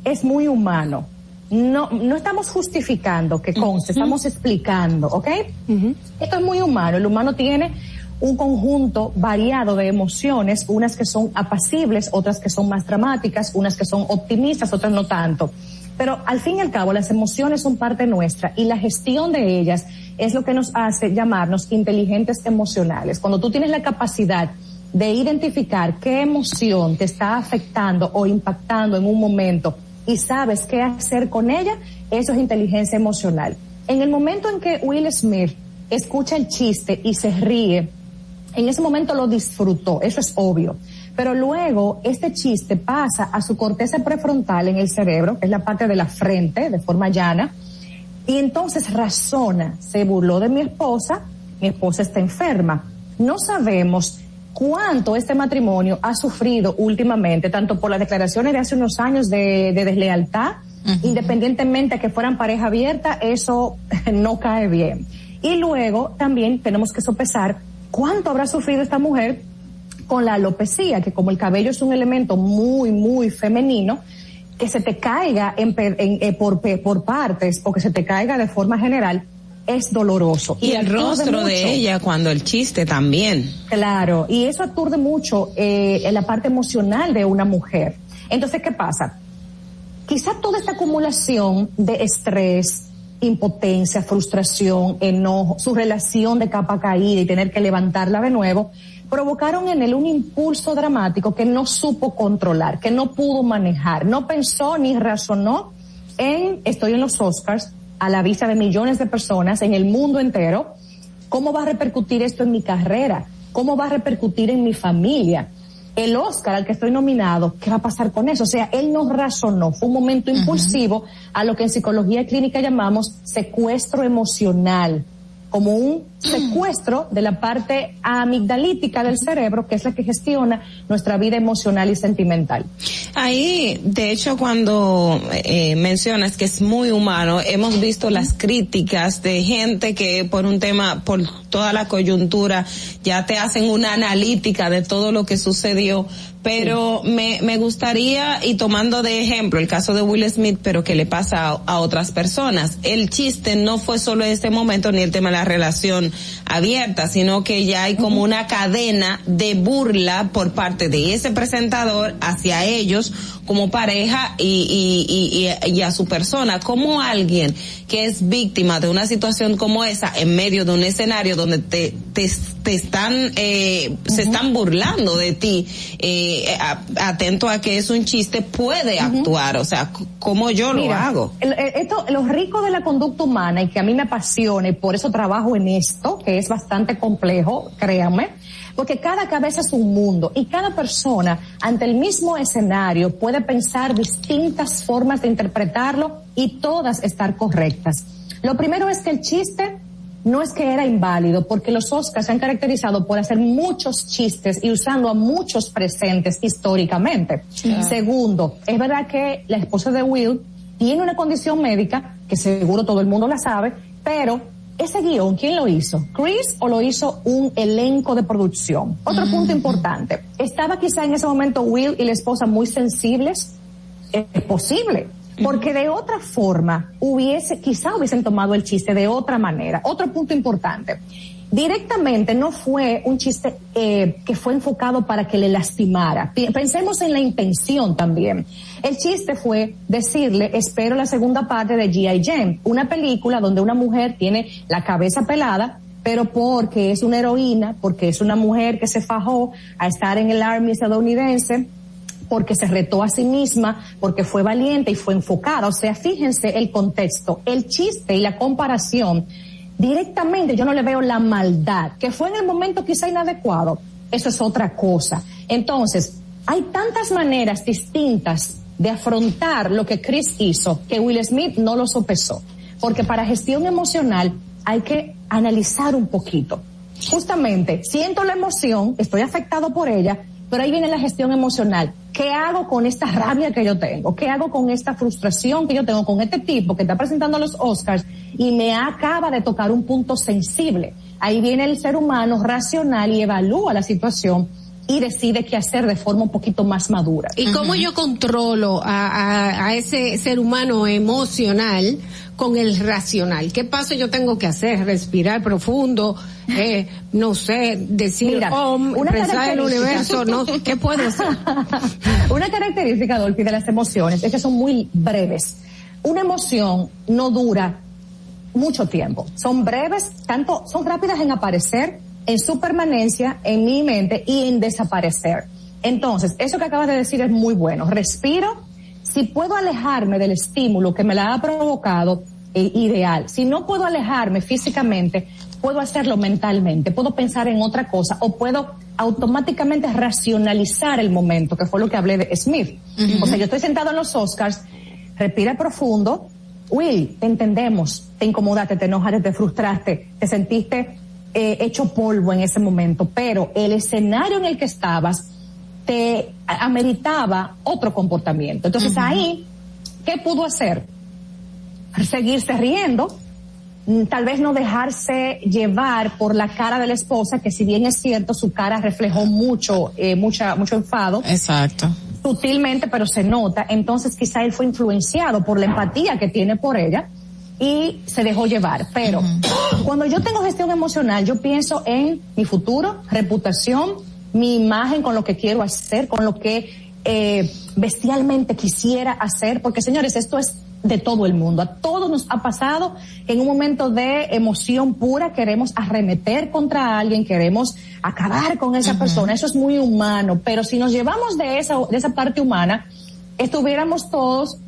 es muy humano. No, no estamos justificando que conste, uh -huh. estamos explicando, ¿ok? Uh -huh. Esto es muy humano. El humano tiene un conjunto variado de emociones, unas que son apacibles, otras que son más dramáticas, unas que son optimistas, otras no tanto. Pero al fin y al cabo, las emociones son parte nuestra y la gestión de ellas es lo que nos hace llamarnos inteligentes emocionales. Cuando tú tienes la capacidad de identificar qué emoción te está afectando o impactando en un momento y sabes qué hacer con ella, eso es inteligencia emocional. En el momento en que Will Smith escucha el chiste y se ríe, en ese momento lo disfrutó, eso es obvio. Pero luego este chiste pasa a su corteza prefrontal en el cerebro, que es la parte de la frente, de forma llana, y entonces razona, se burló de mi esposa, mi esposa está enferma. No sabemos cuánto este matrimonio ha sufrido últimamente, tanto por las declaraciones de hace unos años de, de deslealtad, uh -huh. independientemente de que fueran pareja abierta, eso no cae bien. Y luego también tenemos que sopesar cuánto habrá sufrido esta mujer con la alopecia, que como el cabello es un elemento muy, muy femenino, que se te caiga en, en, eh, por, por partes o que se te caiga de forma general, es doloroso. Y, y el rostro de ella cuando el chiste también. Claro, y eso aturde mucho eh, en la parte emocional de una mujer. Entonces, ¿qué pasa? Quizá toda esta acumulación de estrés, impotencia, frustración, enojo, su relación de capa caída y tener que levantarla de nuevo, provocaron en él un impulso dramático que no supo controlar, que no pudo manejar, no pensó ni razonó en, estoy en los Oscars, a la vista de millones de personas en el mundo entero, ¿cómo va a repercutir esto en mi carrera? ¿Cómo va a repercutir en mi familia? El Oscar al que estoy nominado, ¿qué va a pasar con eso? O sea, él no razonó, fue un momento impulsivo uh -huh. a lo que en psicología clínica llamamos secuestro emocional, como un secuestro de la parte amigdalítica del cerebro, que es la que gestiona nuestra vida emocional y sentimental. Ahí, de hecho, cuando eh, mencionas que es muy humano, hemos visto las críticas de gente que por un tema, por toda la coyuntura, ya te hacen una analítica de todo lo que sucedió, pero sí. me, me gustaría, y tomando de ejemplo el caso de Will Smith, pero que le pasa a, a otras personas, el chiste no fue solo ese momento ni el tema de la relación abierta, sino que ya hay como una cadena de burla por parte de ese presentador hacia ellos como pareja y, y, y, y, a su persona, como alguien que es víctima de una situación como esa en medio de un escenario donde te, te, te están, eh, uh -huh. se están burlando de ti, eh, atento a que es un chiste, puede uh -huh. actuar, o sea, como yo Mira, lo hago. Esto, lo rico de la conducta humana y que a mí me apasiona y por eso trabajo en esto, que es bastante complejo, créanme, porque cada cabeza es un mundo y cada persona ante el mismo escenario puede pensar distintas formas de interpretarlo y todas estar correctas. Lo primero es que el chiste no es que era inválido, porque los Oscars se han caracterizado por hacer muchos chistes y usando a muchos presentes históricamente. Yeah. Segundo, es verdad que la esposa de Will tiene una condición médica, que seguro todo el mundo la sabe, pero ese guion, ¿quién lo hizo? ¿Chris o lo hizo un elenco de producción? Otro mm. punto importante. ¿Estaba quizá en ese momento Will y la esposa muy sensibles? Es posible. Porque de otra forma hubiese, quizá hubiesen tomado el chiste de otra manera. Otro punto importante. Directamente no fue un chiste eh, que fue enfocado para que le lastimara. Pensemos en la intención también. El chiste fue decirle, espero la segunda parte de G.I. Jane, una película donde una mujer tiene la cabeza pelada, pero porque es una heroína, porque es una mujer que se fajó a estar en el Army estadounidense, porque se retó a sí misma, porque fue valiente y fue enfocada. O sea, fíjense el contexto, el chiste y la comparación. Directamente yo no le veo la maldad, que fue en el momento quizá inadecuado. Eso es otra cosa. Entonces, hay tantas maneras distintas de afrontar lo que Chris hizo que Will Smith no lo sopesó. Porque para gestión emocional hay que analizar un poquito. Justamente, siento la emoción, estoy afectado por ella, pero ahí viene la gestión emocional. ¿Qué hago con esta rabia que yo tengo? ¿Qué hago con esta frustración que yo tengo con este tipo que está presentando los Oscars y me acaba de tocar un punto sensible? Ahí viene el ser humano racional y evalúa la situación y decide qué hacer de forma un poquito más madura. ¿Y cómo yo controlo a, a, a ese ser humano emocional con el racional? ¿Qué paso yo tengo que hacer? Respirar profundo, eh, no sé, decir, Mira, om, una el característica- universo, ¿no? ¿Qué puedo hacer? Una característica, Dolphy, de las emociones es que son muy breves. Una emoción no dura mucho tiempo. Son breves, tanto, son rápidas en aparecer, en su permanencia, en mi mente y en desaparecer. Entonces, eso que acabas de decir es muy bueno. Respiro. Si puedo alejarme del estímulo que me la ha provocado, eh, ideal. Si no puedo alejarme físicamente, puedo hacerlo mentalmente, puedo pensar en otra cosa o puedo automáticamente racionalizar el momento, que fue lo que hablé de Smith. O sea, yo estoy sentado en los Oscars, respira profundo, Will, te entendemos, te incomodaste, te enojaste, te frustraste, te sentiste eh, hecho polvo en ese momento, pero el escenario en el que estabas te ameritaba otro comportamiento. Entonces ahí, ¿qué pudo hacer? Seguirse riendo, mm, tal vez no dejarse llevar por la cara de la esposa, que si bien es cierto, su cara reflejó mucho, eh, mucha, mucho enfado. Exacto. Sutilmente, pero se nota. Entonces quizá él fue influenciado por la empatía que tiene por ella y se dejó llevar. Pero cuando yo tengo gestión emocional, yo pienso en mi futuro, reputación, mi imagen con lo que quiero hacer, con lo que eh, bestialmente quisiera hacer, porque señores, esto es de todo el mundo. A todos nos ha pasado en un momento de emoción pura queremos arremeter contra alguien, queremos acabar con esa persona. Eso es muy humano. Pero si nos llevamos de esa, de esa parte humana, estuviéramos todos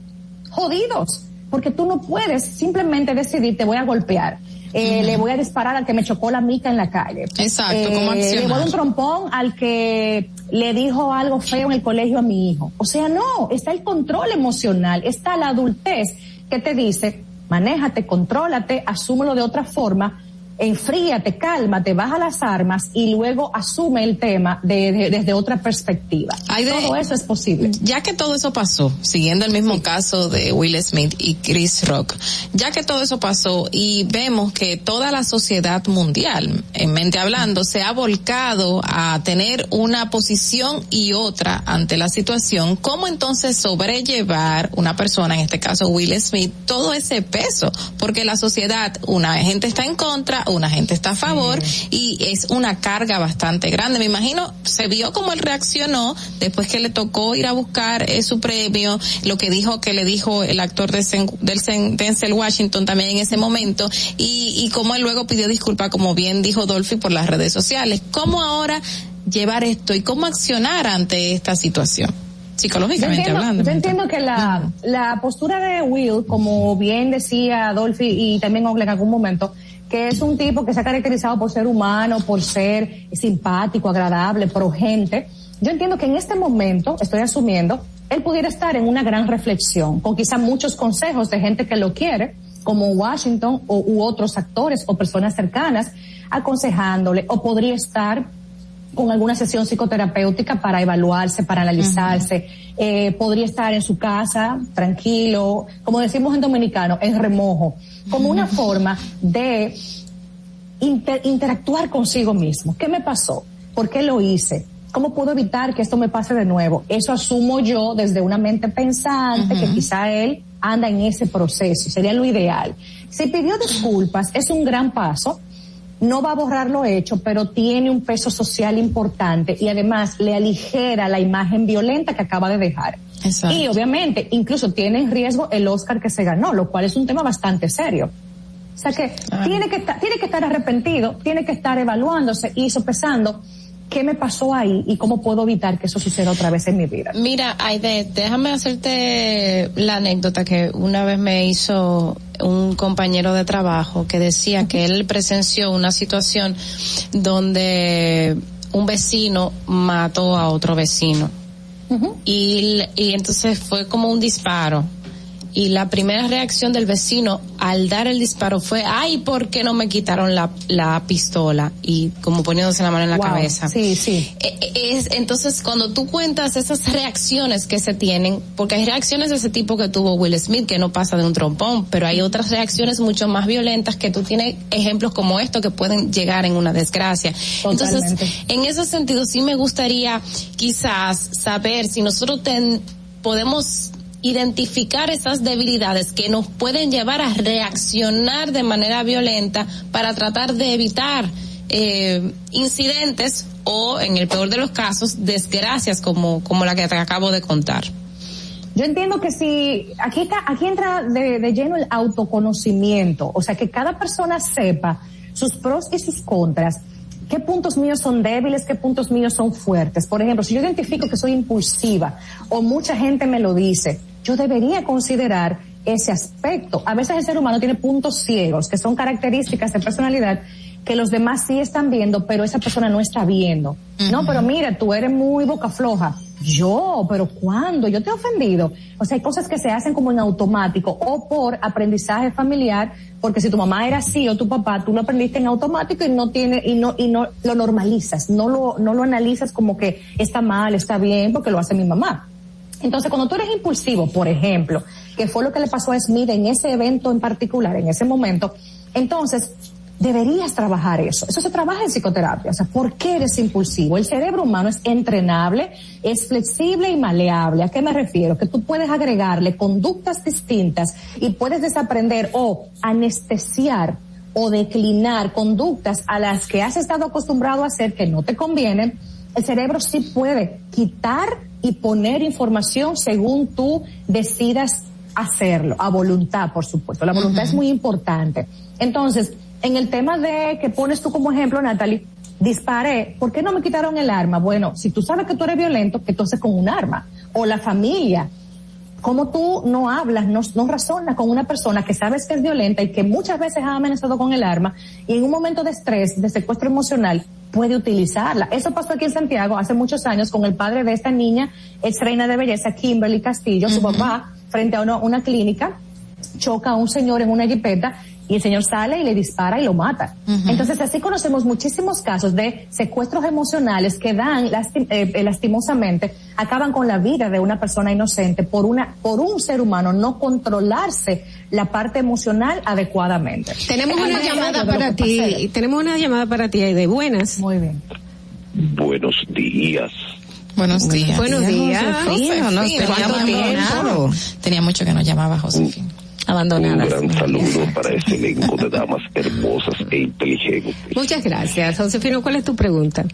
jodidos. Porque tú no puedes simplemente decidir, te voy a golpear. Eh, Le voy a disparar al que me chocó la mica en la calle. Exacto, ¿cómo Eh, Le voy a dar un trompón al que le dijo algo feo en el colegio a mi hijo. O sea, no, está el control emocional, está la adultez que te dice, manéjate, contrólate, asúmelo de otra forma, enfríate, cálmate, baja las armas y luego asume el tema de, de- desde otra perspectiva. De- Todo eso es posible. Ya que todo eso pasó, siguiendo el mismo caso de Will Smith y Chris Rock, ya que todo eso pasó y vemos que toda la sociedad mundial, en mente hablando, se ha volcado a tener una posición y otra ante la situación, ¿cómo entonces sobrellevar una persona, en este caso Will Smith, todo ese peso? Porque la sociedad, una gente está en contra, una gente está a favor y es una carga bastante grande. Me imagino, se vio cómo él reaccionó después que le tocó ir a buscar eh, su premio, lo que dijo que le dijo el actor de Sen- del Sen- Denzel Washington también en ese momento y, y cómo él luego pidió disculpas, como bien dijo Dolphy por las redes sociales. ¿Cómo ahora llevar esto y cómo accionar ante esta situación? Yo Psicológicamente entiendo, hablando. yo entiendo que la, la postura de Will, como bien decía Dolphy y también Ogle en algún momento, que es un tipo que se ha caracterizado por ser humano, por ser simpático, agradable, pro gente. Yo entiendo que en este momento, estoy asumiendo, él pudiera estar en una gran reflexión, con quizá muchos consejos de gente que lo quiere, como Washington o, u otros actores o personas cercanas, aconsejándole, o podría estar con alguna sesión psicoterapéutica para evaluarse, para analizarse. Eh, podría estar en su casa, tranquilo, como decimos en dominicano, en remojo, como una forma de inter- interactuar consigo mismo. ¿Qué me pasó? ¿Por qué lo hice? ¿Cómo puedo evitar que esto me pase de nuevo? Eso asumo yo desde una mente pensante, que quizá él anda en ese proceso, sería lo ideal. Si pidió disculpas, es un gran paso, no va a borrar lo hecho, pero tiene un peso social importante y además le aligera la imagen violenta que acaba de dejar. Exacto. Y obviamente, incluso tiene en riesgo el Oscar que se ganó, lo cual es un tema bastante serio. O sea que tiene que estar, tiene que estar arrepentido, tiene que estar evaluándose y sopesando qué me pasó ahí y cómo puedo evitar que eso suceda otra vez en mi vida. Mira, Aide, déjame hacerte la anécdota que una vez me hizo un compañero de trabajo que decía que él presenció una situación donde un vecino mató a otro vecino. y, y entonces fue como un disparo. Y la primera reacción del vecino al dar el disparo fue, ay, ¿por qué no me quitaron la, la pistola? Y como poniéndose la mano en la Wow, cabeza. Sí, sí. Eh, eh, Es, entonces, cuando tú cuentas esas reacciones que se tienen, porque hay reacciones de ese tipo que tuvo Will Smith, que no pasa de un trompón, pero hay otras reacciones mucho más violentas que tú tienes ejemplos como esto que pueden llegar en una desgracia. Entonces, en ese sentido, sí me gustaría quizás saber si nosotros ten- podemos identificar esas debilidades que nos pueden llevar a reaccionar de manera violenta para tratar de evitar eh, incidentes o, en el peor de los casos, desgracias como, como la que te acabo de contar. Yo entiendo que si aquí está, aquí entra de, de lleno el autoconocimiento, o sea que cada persona sepa sus pros y sus contras, qué puntos míos son débiles, qué puntos míos son fuertes. Por ejemplo, si yo identifico que soy impulsiva o mucha gente me lo dice, yo debería considerar ese aspecto. A veces el ser humano tiene puntos ciegos, que son características de personalidad que los demás sí están viendo, pero esa persona no está viendo. No, pero mira, tú eres muy boca floja. Yo, pero ¿cuándo? Yo te he ofendido. O sea, hay cosas que se hacen como en automático o por aprendizaje familiar, porque si tu mamá era así o tu papá, tú lo aprendiste en automático y no tiene, y no, y no lo normalizas, no lo, no lo analizas como que está mal, está bien, porque lo hace mi mamá. Entonces, cuando tú eres impulsivo, por ejemplo, que fue lo que le pasó a Smith en ese evento en particular, en ese momento, entonces deberías trabajar eso. Eso se trabaja en psicoterapia. O sea, ¿por qué eres impulsivo? El cerebro humano es entrenable, es flexible y maleable. ¿A qué me refiero? Que tú puedes agregarle conductas distintas y puedes desaprender o anestesiar o declinar conductas a las que has estado acostumbrado a hacer que no te convienen. El cerebro sí puede quitar y poner información según tú decidas hacerlo, a voluntad, por supuesto. La voluntad es muy importante. Entonces, en el tema de que pones tú como ejemplo, Natalie, disparé, ¿por qué no me quitaron el arma? Bueno, si tú sabes que tú eres violento, que entonces con un arma. O la familia. ¿Cómo tú no hablas, no, no razonas con una persona que sabes que es violenta y que muchas veces ha amenazado con el arma y en un momento de estrés, de secuestro emocional, puede utilizarla? Eso pasó aquí en Santiago hace muchos años con el padre de esta niña, ex reina de belleza, Kimberly Castillo, su papá, frente a una, una clínica, choca a un señor en una jipeta y el señor sale y le dispara y lo mata. Entonces así conocemos muchísimos casos de secuestros emocionales que dan lasti- eh, eh, lastimosamente acaban con la vida de una persona inocente por una por un ser humano no controlarse la parte emocional adecuadamente. Tenemos Es una llamada para ti, tenemos una llamada para ti de buenas. Muy bien. Buenos días. Buenos días. Buenos días. Josefina, tiempo. Tenía mucho que no llamaba Josefina. Un Abandonadas. gran saludo para ese elenco de damas hermosas e inteligentes. Muchas gracias. Josefino, ¿cuál es tu pregunta?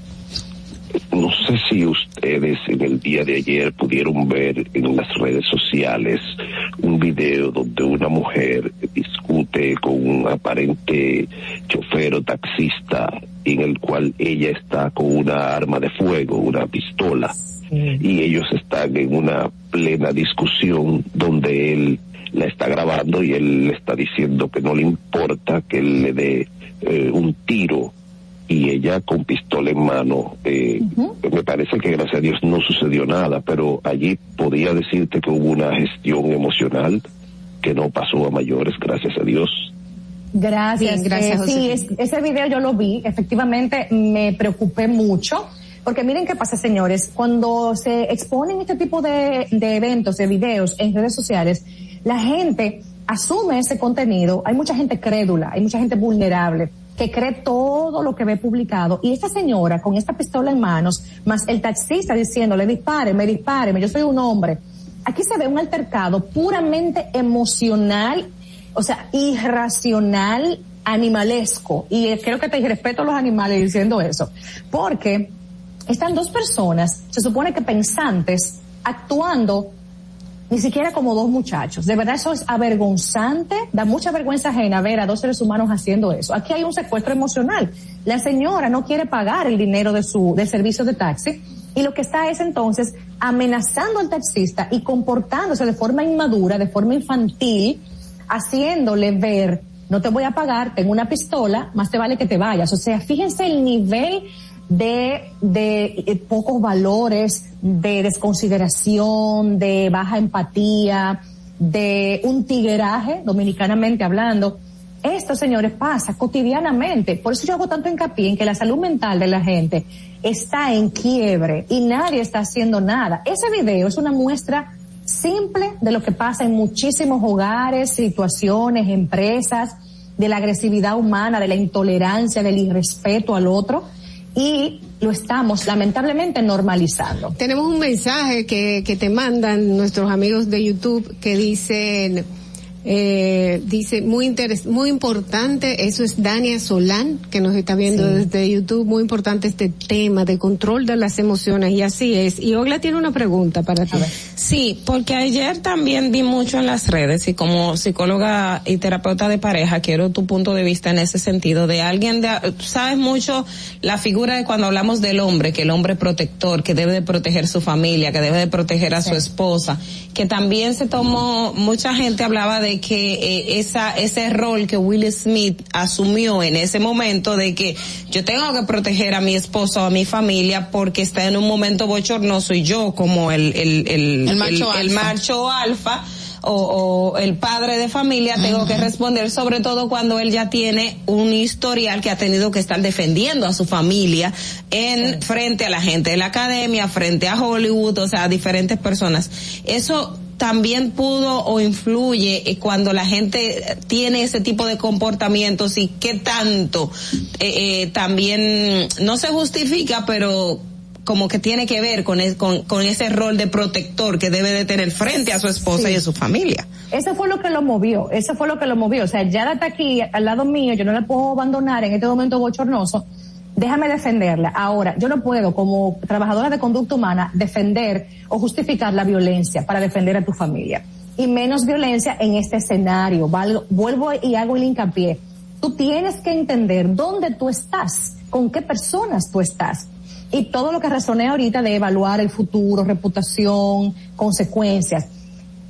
No sé si ustedes en el día de ayer pudieron ver en las redes sociales un video donde una mujer discute con un aparente chofer o taxista en el cual ella está con una arma de fuego, una pistola, y ellos están en una plena discusión donde él la está grabando y él le está diciendo que no le importa que él le dé eh, un tiro y ella con pistola en mano. Eh, Me parece que gracias a Dios no sucedió nada, pero allí podía decirte que hubo una gestión emocional que no pasó a mayores, gracias a Dios. Gracias. Bien, gracias, Eh, sí, es- ese video yo lo vi, efectivamente me preocupé mucho, porque miren qué pasa, señores, cuando se exponen este tipo de, de eventos, de videos en redes sociales, la gente asume ese contenido, hay mucha gente crédula, hay mucha gente vulnerable que cree todo lo que ve publicado y esta señora con esta pistola en manos, más el taxista diciéndole dispáreme, dispáreme, yo soy un hombre, aquí se ve un altercado puramente emocional, o sea, irracional, animalesco. Y creo que te respeto a los animales diciendo eso. Porque están dos personas, se supone que pensantes, actuando ni siquiera como dos muchachos. De verdad eso es avergonzante, da mucha vergüenza ajena ver a dos seres humanos haciendo eso. Aquí hay un secuestro emocional. La señora no quiere pagar el dinero de su, del servicio de taxi y lo que está es entonces amenazando al taxista y comportándose de forma inmadura, de forma infantil, haciéndole ver, no te voy a pagar, tengo una pistola, más te vale que te vayas. O sea, fíjense el nivel de, de eh, pocos valores, de desconsideración, de baja empatía, de un tigueraje, dominicanamente hablando. Esto, señores, pasa cotidianamente. Por eso yo hago tanto hincapié en que la salud mental de la gente está en quiebre y nadie está haciendo nada. Ese video es una muestra simple de lo que pasa en muchísimos hogares, situaciones, empresas, de la agresividad humana, de la intolerancia, del irrespeto al otro y lo estamos lamentablemente normalizando. Tenemos un mensaje que, que te mandan nuestros amigos de YouTube que dicen, eh, dice muy interes muy importante, eso es Dania Solán, que nos está viendo desde YouTube, muy importante este tema de control de las emociones y así es. Y Ogla tiene una pregunta para ti. Sí, porque ayer también vi mucho en las redes y como psicóloga y terapeuta de pareja quiero tu punto de vista en ese sentido de alguien de, sabes mucho la figura de cuando hablamos del hombre, que el hombre protector, que debe de proteger su familia, que debe de proteger a su esposa, que también se tomó, mucha gente hablaba de que eh, esa ese rol que Will Smith asumió en ese momento de que yo tengo que proteger a mi esposo, a mi familia porque está en un momento bochornoso y yo como el el el, El macho el alfa. macho alfa o, o el padre de familia tengo que responder sobre todo cuando él ya tiene un historial que ha tenido que estar defendiendo a su familia en frente a la gente de la academia, frente a Hollywood, o sea, a diferentes personas. Eso también pudo o influye eh, cuando la gente tiene ese tipo de comportamientos y qué tanto eh, eh, también no se justifica, pero como que tiene que ver con, con ese rol de protector que debe de tener frente a su esposa y a su familia. Eso fue lo que lo movió, eso fue lo que lo movió. O sea, ya está aquí al lado mío, yo no la puedo abandonar en este momento bochornoso. Déjame defenderla. Ahora, yo no puedo, como trabajadora de conducta humana, defender o justificar la violencia para defender a tu familia. Y menos violencia en este escenario. Vuelvo y hago el hincapié. Tú tienes que entender dónde tú estás, con qué personas tú estás. Y todo lo que razoné ahorita de evaluar el futuro, reputación, consecuencias.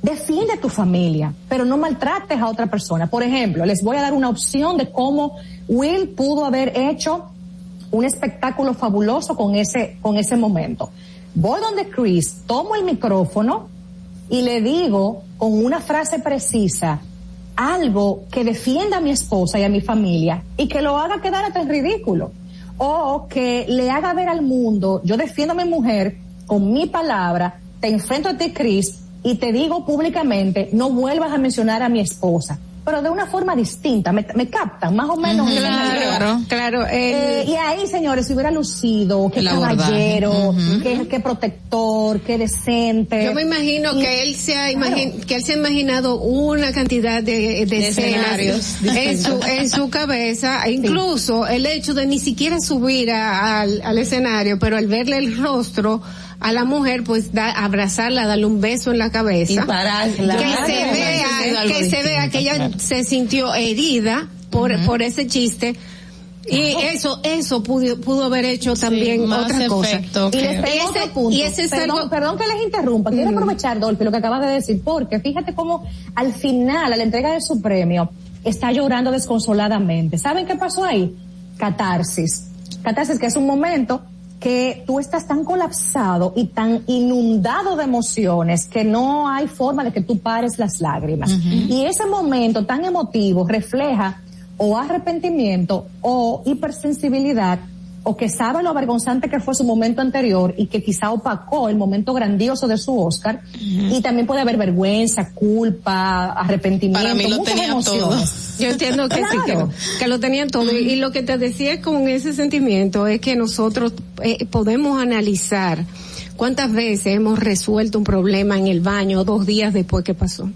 Defiende a tu familia, pero no maltrates a otra persona. Por ejemplo, les voy a dar una opción de cómo Will pudo haber hecho un espectáculo fabuloso con ese, con ese momento. Voy donde Chris, tomo el micrófono y le digo con una frase precisa algo que defienda a mi esposa y a mi familia y que lo haga quedar hasta en ridículo. O que le haga ver al mundo, yo defiendo a mi mujer con mi palabra, te enfrento a ti, Chris, y te digo públicamente, no vuelvas a mencionar a mi esposa. Pero de una forma distinta, me, me captan, más o menos. La idea. claro. Claro, Eh, y ahí, señores, si hubiera lucido, qué caballero, Ujú. qué, qué protector, qué decente. Yo me imagino Y- que él se ha imagi- que él se ha imaginado una cantidad de, de escenarios en su en su cabeza, e incluso el hecho de ni siquiera subir a- al, al escenario, pero al verle el rostro a la mujer, pues da, abrazarla, darle un beso en la cabeza, Y que se vea, que se vea que ella claro. se sintió herida por por ese chiste. Y eso, eso pudo, pudo haber hecho también más otra cosa. Y ese- y ese es perdón, algo- perdón que les interrumpa. Quiero aprovechar, Dolphy, lo que acabas de decir, porque fíjate cómo al final, a la entrega de su premio, está llorando desconsoladamente. ¿Saben qué pasó ahí? Catarsis. Catarsis, que es un momento que tú estás tan colapsado y tan inundado de emociones que no hay forma de que tú pares las lágrimas. Y ese momento tan emotivo refleja o arrepentimiento o hipersensibilidad o que sabe lo avergonzante que fue su momento anterior y que quizá opacó el momento grandioso de su Oscar y también puede haber vergüenza, culpa, arrepentimiento, Para mí lo muchas tenía emociones. Yo entiendo que sí, que, que lo tenían todo. Y, y lo que te decía con ese sentimiento es que nosotros eh, podemos analizar ¿Cuántas veces hemos resuelto un problema en el baño dos días después que pasó?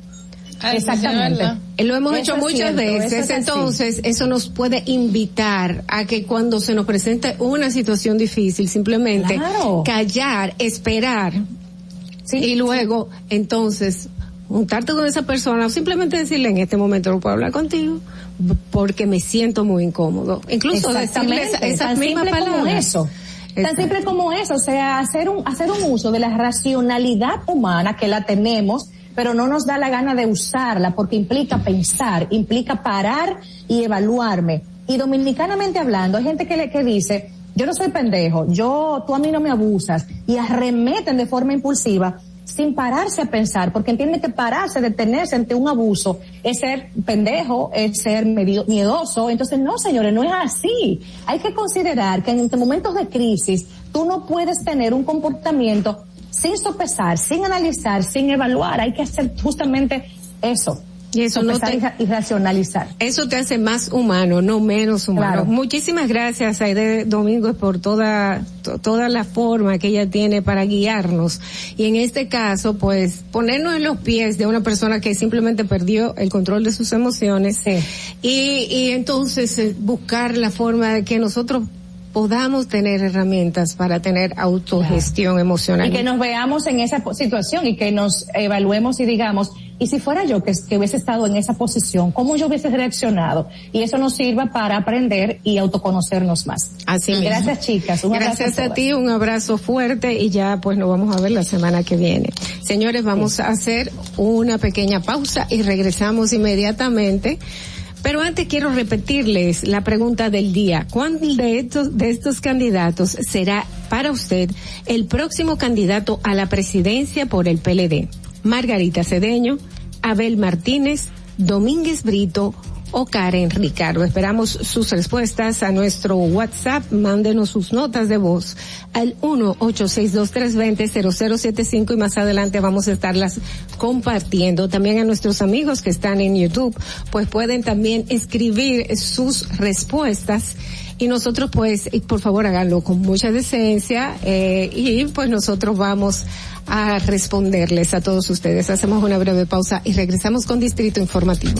Exactamente. Lo hemos Eso hecho muchas cierto, eso veces, así. entonces eso nos puede invitar a que cuando se nos presente una situación difícil, simplemente Claro. callar, esperar y luego entonces juntarte con esa persona o simplemente decirle en este momento no puedo hablar contigo porque me siento muy incómodo. Incluso decirle esa- esas tan mismas palabras. eso. Tan simple como eso, o sea, hacer un, hacer un uso de la racionalidad humana que la tenemos, pero no nos da la gana de usarla porque implica pensar, implica parar y evaluarme. Y dominicanamente hablando, hay gente que, le, que dice, yo no soy pendejo, yo, tú a mí no me abusas, y arremeten de forma impulsiva sin pararse a pensar, porque entienden que pararse, detenerse ante un abuso es ser pendejo, es ser medio- miedoso. Entonces, no, señores, no es así. Hay que considerar que en momentos de crisis tú no puedes tener un comportamiento sin sopesar, sin analizar, sin evaluar. Hay que hacer justamente eso. Y eso no te- y ra- y racionalizar. Eso te hace más humano, no menos humano. Claro. Muchísimas gracias, Aide Domingos, por toda, to- toda la forma que ella tiene para guiarnos. Y en este caso, pues, ponernos en los pies de una persona que simplemente perdió el control de sus emociones. Y, y entonces eh, buscar la forma de que nosotros podamos tener herramientas para tener autogestión emocional. Y que nos veamos en esa situación y que nos evaluemos y digamos, y si fuera yo que, que hubiese estado en esa posición, ¿cómo yo hubiese reaccionado? Y eso nos sirva para aprender y autoconocernos más. Así mismo. Gracias chicas. Un Gracias a, ti, un abrazo fuerte y ya pues nos vamos a ver la semana que viene. Señores, vamos a hacer una pequeña pausa y regresamos inmediatamente. Pero antes quiero repetirles la pregunta del día. ¿Cuál de estos, de estos candidatos será para usted el próximo candidato a la presidencia por el PLD? Margarita Cedeño, Abel Martínez, Domínguez Brito o Karen Ricardo. Esperamos sus respuestas a nuestro WhatsApp. Mándenos sus notas de voz al 1-862-320-0075 y más adelante vamos a estarlas compartiendo. También a nuestros amigos que están en YouTube, pues pueden también escribir sus respuestas y nosotros pues, por favor háganlo con mucha decencia eh, y pues nosotros vamos a responderles a todos ustedes. Hacemos una breve pausa y regresamos con Distrito Informativo.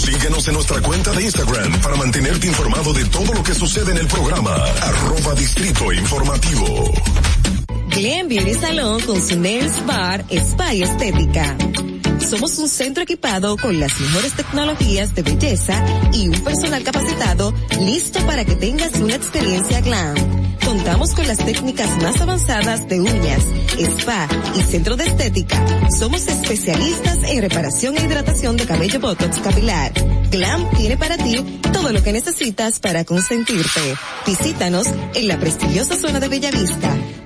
Síguenos en nuestra cuenta de Instagram para mantenerte informado de todo lo que sucede en el programa. Arroba Distrito Informativo. Glen Beauty Salón con su Nails Bar Spa y Estética. Somos un centro equipado con las mejores tecnologías de belleza y un personal capacitado listo para que tengas una experiencia glam. Contamos con las técnicas más avanzadas de uñas, spa y centro de estética. Somos especialistas en reparación e hidratación de cabello botox capilar. Glam tiene para ti todo lo que necesitas para consentirte. Visítanos en la prestigiosa zona de Bellavista.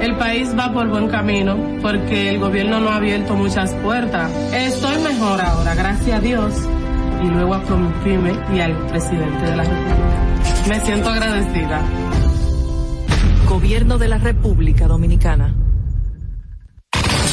El país va por buen camino porque el gobierno no ha abierto muchas puertas. Estoy mejor ahora, gracias a Dios. Y luego a Promipyme y al presidente de la República. Me siento agradecida. Gobierno de la República Dominicana.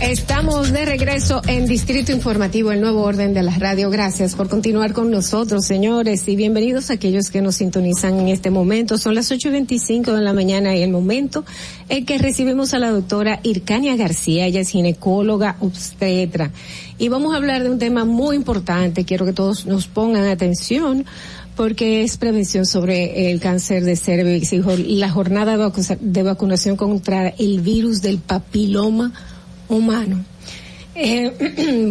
Estamos de regreso en Distrito Informativo, el nuevo orden de la radio. Gracias por continuar con nosotros, señores, y bienvenidos a aquellos que nos sintonizan en este momento. Son las 8.25 de la mañana y el momento en que recibimos a la doctora Ircania García. Ella es ginecóloga obstetra. Y vamos a hablar de un tema muy importante. Quiero que todos nos pongan atención porque es prevención sobre el cáncer de cervix y la jornada de vacunación contra el virus del papiloma humano. Eh,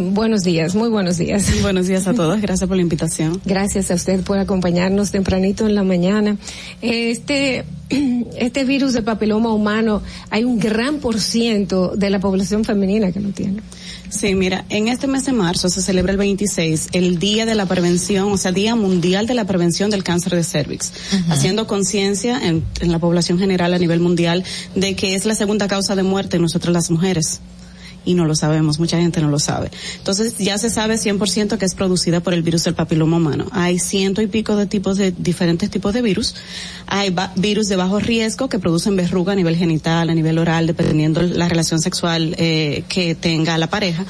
buenos días, muy buenos días. Buenos días a todos, gracias por la invitación. Gracias a usted por acompañarnos tempranito en la mañana. Este, este virus de papiloma humano, hay un gran por ciento de la población femenina que lo tiene. Sí, mira, en este mes de marzo se celebra el 26, el Día de la Prevención, o sea, Día Mundial de la Prevención del Cáncer de Cervix, haciendo conciencia en, en la población general a nivel mundial de que es la segunda causa de muerte en nosotras las mujeres y no lo sabemos, mucha gente no lo sabe. Entonces ya se sabe 100% que es producida por el virus del papiloma humano. Hay ciento y pico de tipos de diferentes tipos de virus. Hay virus de bajo riesgo que producen verruga a nivel genital, a nivel oral, dependiendo la relación sexual eh, que tenga la pareja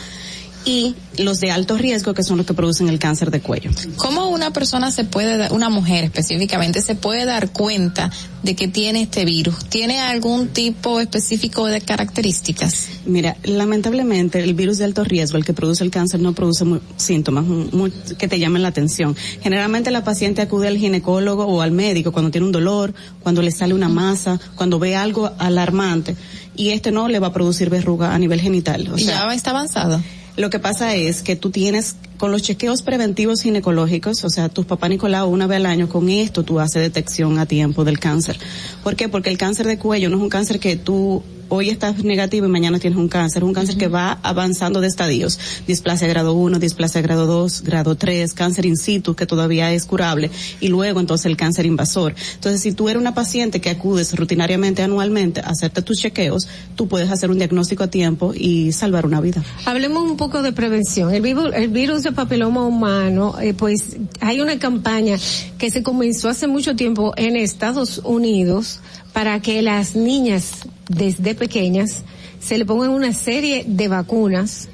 y los de alto riesgo que son los que producen el cáncer de cuello. ¿Cómo una persona se puede, una mujer específicamente, se puede dar cuenta de que tiene este virus? ¿Tiene algún tipo específico de características? Mira, lamentablemente el virus de alto riesgo, el que produce el cáncer, no produce muy, síntomas muy, que te llamen la atención. Generalmente la paciente acude al ginecólogo o al médico cuando tiene un dolor, cuando le sale una masa, cuando ve algo alarmante y este no le va a producir verruga a nivel genital. O sea, ya está avanzado. Lo que pasa es que tú tienes con los chequeos preventivos ginecológicos, o sea, tus papá Nicolau una vez al año, con esto tú haces detección a tiempo del cáncer. ¿Por qué? Porque el cáncer de cuello no es un cáncer que tú hoy estás negativo y mañana tienes un cáncer, un cáncer uh -huh. que va avanzando de estadios. Displasia grado 1, displasia grado 2, grado 3, cáncer in situ que todavía es curable y luego entonces el cáncer invasor. Entonces, si tú eres una paciente que acudes rutinariamente anualmente a hacerte tus chequeos, tú puedes hacer un diagnóstico a tiempo y salvar una vida. Hablemos un poco de prevención. El virus, el virus de papiloma humano, eh, pues hay una campaña que se comenzó hace mucho tiempo en Estados Unidos para que las niñas desde pequeñas se le pongan una serie de vacunas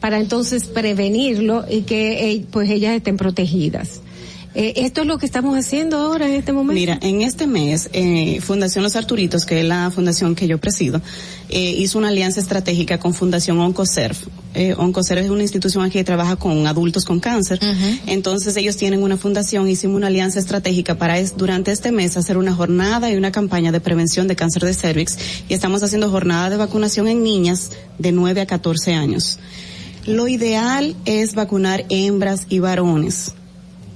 para entonces prevenirlo y que eh, pues ellas estén protegidas. Eh, esto es lo que estamos haciendo ahora en este momento. Mira, en este mes, eh, Fundación Los Arturitos, que es la fundación que yo presido, eh, hizo una alianza estratégica con Fundación Oncoserv. Eh, Oncoserv es una institución aquí que trabaja con adultos con cáncer. Entonces ellos tienen una fundación, hicimos una alianza estratégica para es, durante este mes hacer una jornada y una campaña de prevención de cáncer de cervix y estamos haciendo jornada de vacunación en niñas de 9 a 14 años. Lo ideal es vacunar hembras y varones,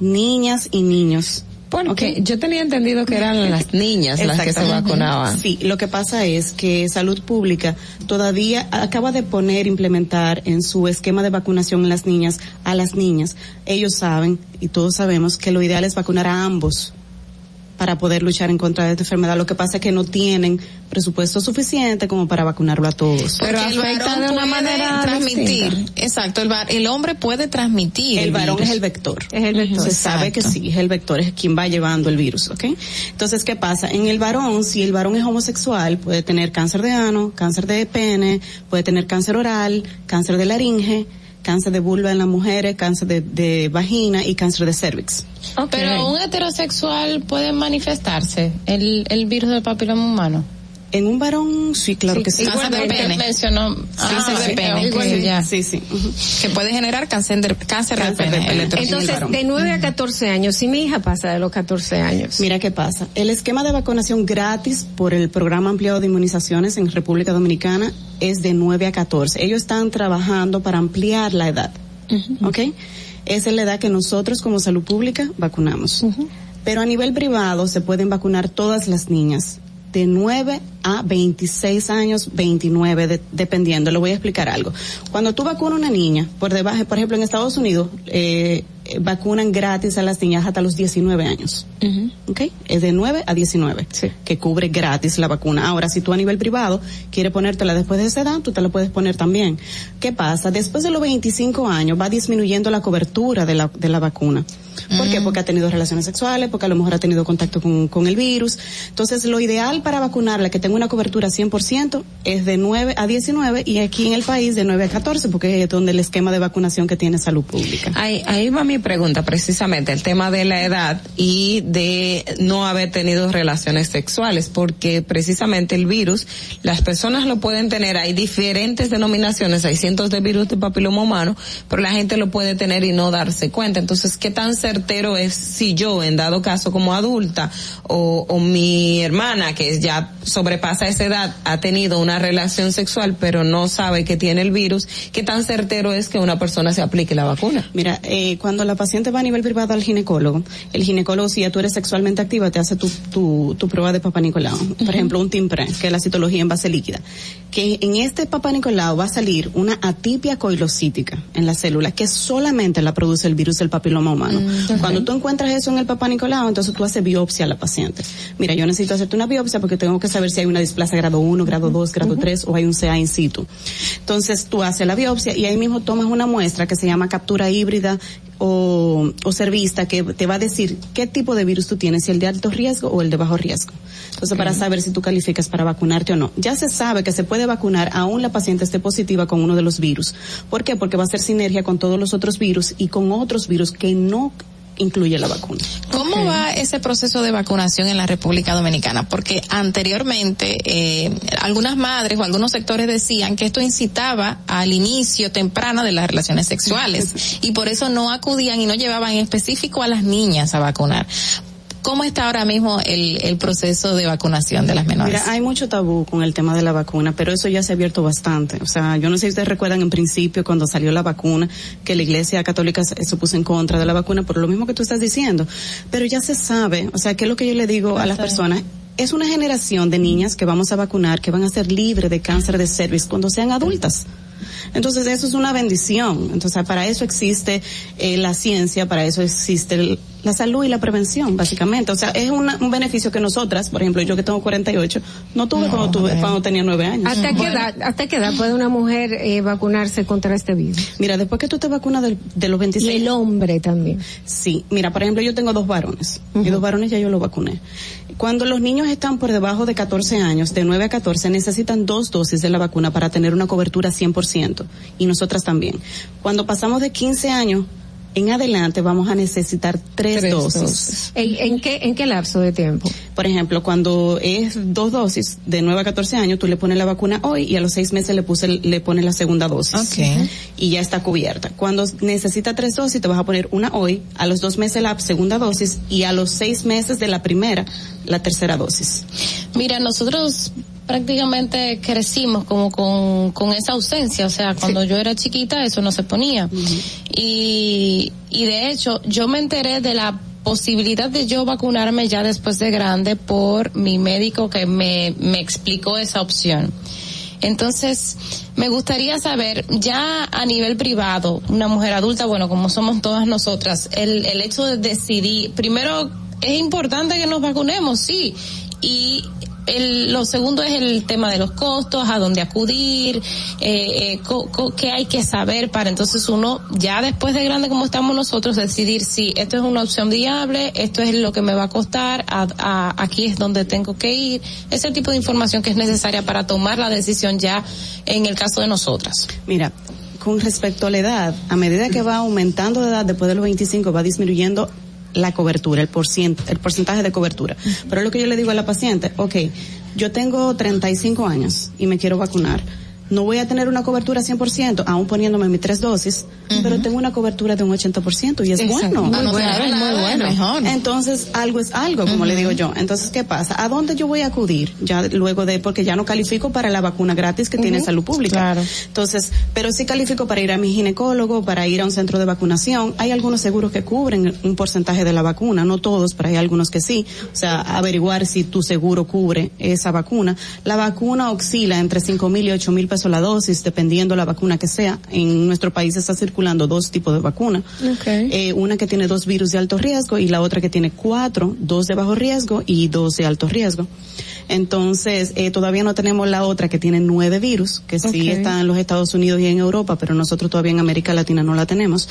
niñas y niños. Porque yo tenía entendido que eran las niñas las que se vacunaban. Sí, lo que pasa es que Salud Pública todavía acaba de poner, implementar en su esquema de vacunación las niñas a las niñas. Ellos saben, y todos sabemos, que lo ideal es vacunar a ambos para poder luchar en contra de esta enfermedad. Lo que pasa es que no tienen presupuesto suficiente como para vacunarlo a todos. Porque el varón puede transmitir. Exacto, el, va- el hombre puede transmitir. El varón virus. es el vector. Es el vector. Se sabe que sí, es el vector, es quien va llevando el virus, ¿ok? Entonces, ¿qué pasa? En el varón, si el varón es homosexual, puede tener cáncer de ano, cáncer de pene, puede tener cáncer oral, cáncer de laringe, cáncer de vulva en las mujeres, cáncer de, de vagina y cáncer de cervix. Pero un heterosexual puede manifestarse el, el virus del papiloma humano. En un varón, sí, claro que sí. Cáncer de pene. Mencionó Cáncer ah, de pene. que- ya. Sí, sí. Que puede generar cáncer de, cáncer de Cáncer de pene. Entonces, de 9 a 14 años, si mi hija pasa de los 14 años. Mira qué pasa. El esquema de vacunación gratis por el programa ampliado de inmunizaciones en República Dominicana es de 9 a 14. Ellos están trabajando para ampliar la edad. ¿Ok? Esa es la edad que nosotros como salud pública vacunamos. Pero a nivel privado se pueden vacunar todas las niñas de 9 a 26 años, 29, de- dependiendo. Le voy a explicar algo. Cuando tú vacunas a una niña, por debajo, por ejemplo, en Estados Unidos, eh, vacunan gratis a las niñas hasta los 19 años. ¿ok? Es de 9 a 19, que cubre gratis la vacuna. Ahora, si tú a nivel privado quieres ponértela después de esa edad, tú te la puedes poner también. ¿Qué pasa? Después de los 25 años va disminuyendo la cobertura de la, de la vacuna. ¿Por qué? Porque ha tenido relaciones sexuales, porque a lo mejor ha tenido contacto con, con el virus. Entonces, lo ideal para vacunarla, que tenga una cobertura 100%, es de 9 a 19 y aquí en el país de 9 a 14, porque es donde el esquema de vacunación que tiene salud pública. Ahí, ahí va mi pregunta, precisamente, el tema de la edad y de no haber tenido relaciones sexuales, porque precisamente el virus, las personas lo pueden tener, hay diferentes denominaciones, hay cientos de virus de papiloma humano, pero la gente lo puede tener y no darse cuenta. Entonces, ¿qué tan certero es si yo, en dado caso como adulta, o, o mi hermana, que ya sobrepasa esa edad, ha tenido una relación sexual, pero no sabe que tiene el virus, ¿qué tan certero es que una persona se aplique la vacuna? Mira, eh, cuando paciente va a nivel privado al ginecólogo, el ginecólogo, si ya tú eres sexualmente activa, te hace tu, tu, tu prueba de Papa Nicolau. Por ejemplo, un TIMPRE, que es la citología en base líquida. Que en este Papa Nicolau va a salir una atipia coilocítica en la célula, que solamente la produce el virus del papiloma humano. Cuando tú encuentras eso en el Papa Nicolau, entonces tú haces biopsia a la paciente. Mira, yo necesito hacerte una biopsia porque tengo que saber si hay una displasia grado 1, grado 2, grado 3 o hay un CA in situ. Entonces tú haces la biopsia y ahí mismo tomas una muestra que se llama captura híbrida o, o servista que te va a decir qué tipo de virus tú tienes, si el de alto riesgo o el de bajo riesgo. Entonces, para saber si tú calificas para vacunarte o no. Ya se sabe que se puede vacunar aún la paciente esté positiva con uno de los virus. ¿Por qué? Porque va a hacer sinergia con todos los otros virus y con otros virus que no incluye la vacuna. ¿Cómo va ese proceso de vacunación en la República Dominicana? Porque anteriormente eh, algunas madres o algunos sectores decían que esto incitaba al inicio temprano de las relaciones sexuales y por eso no acudían y no llevaban en específico a las niñas a vacunar. ¿Cómo está ahora mismo el, el proceso de vacunación de las menores? Mira, hay mucho tabú con el tema de la vacuna, pero eso ya se ha abierto bastante. O sea, yo no sé si ustedes recuerdan en principio cuando salió la vacuna, que la Iglesia Católica se, puso en contra de la vacuna por lo mismo que tú estás diciendo. Pero ya se sabe, o sea, ¿qué es lo que yo le digo a las personas? Es una generación de niñas que vamos a vacunar que van a ser libres de cáncer de cervix cuando sean adultas. Entonces eso es una bendición. Entonces para eso existe eh, la ciencia, para eso existe el- la salud y la prevención, básicamente. O sea, es una- un beneficio que nosotras, por ejemplo, yo que tengo 48, no tuve cuando tuve cuando tenía nueve años. ¿Hasta qué edad, hasta qué edad puede una mujer eh, vacunarse contra este virus? Mira, después que tú te vacunas del- de, los 26. Y el hombre también. Sí, mira, por ejemplo, yo tengo dos varones. Y dos varones ya yo los vacuné. Cuando los niños están por debajo de 14 años, de 9 a 14, necesitan dos dosis de la vacuna para tener una cobertura 100%. Y nosotras también. Cuando pasamos de 15 años en adelante vamos a necesitar tres, Tres dosis. dosis. ¿En, en qué, ¿En qué lapso de tiempo? Por ejemplo, cuando es dos dosis de 9 a 14 años, tú le pones la vacuna hoy y a los seis meses le, puse, le pones la segunda dosis. Y ya está cubierta. Cuando necesita tres dosis, te vas a poner una hoy, a los dos meses la segunda dosis y a los seis meses de la primera, la tercera dosis. Mira, nosotros prácticamente crecimos como con, con esa ausencia, o sea, cuando yo era chiquita eso no se ponía. y, y de hecho, yo me enteré de la posibilidad de yo vacunarme ya después de grande por mi médico que me, me explicó esa opción. Entonces, me gustaría saber, ya a nivel privado, una mujer adulta, bueno, como somos todas nosotras, el, el hecho de decidir, primero, es importante que nos vacunemos, sí, y el, lo segundo es el tema de los costos, a dónde acudir, eh, eh, co- co- qué hay que saber para entonces uno, ya después de grande como estamos nosotros, decidir si esto es una opción viable, esto es lo que me va a costar, a- aquí es donde tengo que ir, ese tipo de información que es necesaria para tomar la decisión ya en el caso de nosotras. Mira, con respecto a la edad, a medida que va aumentando de edad después de los 25, va disminuyendo la cobertura, el, porcient, el porcentaje de cobertura. Pero lo que yo le digo a la paciente, ok, yo tengo 35 años y me quiero vacunar. No voy a tener una cobertura 100%, aún poniéndome mis tres dosis, pero tengo una cobertura de un 80% y es Exacto. bueno. Muy Ah, no, bueno, claro, es muy claro, bueno. mejor. Entonces, algo es algo, como le digo yo. Entonces, ¿qué pasa? ¿A dónde yo voy a acudir? Ya luego de, porque ya no califico para la vacuna gratis que tiene salud pública. Entonces, pero sí califico para ir a mi ginecólogo, para ir a un centro de vacunación. Hay algunos seguros que cubren un porcentaje de la vacuna, no todos, pero hay algunos que sí. O sea, averiguar si tu seguro cubre esa vacuna. La vacuna oscila entre cinco mil y ocho mil pesos la dosis, dependiendo la vacuna que sea. En nuestro país está circulando dos tipos de vacuna. Eh, una que tiene dos virus de alto riesgo y la otra que tiene cuatro, dos de bajo riesgo y dos de alto riesgo. Entonces, eh, todavía no tenemos la otra que tiene nueve virus, que sí está en los Estados Unidos y en Europa, pero nosotros todavía en América Latina no la tenemos.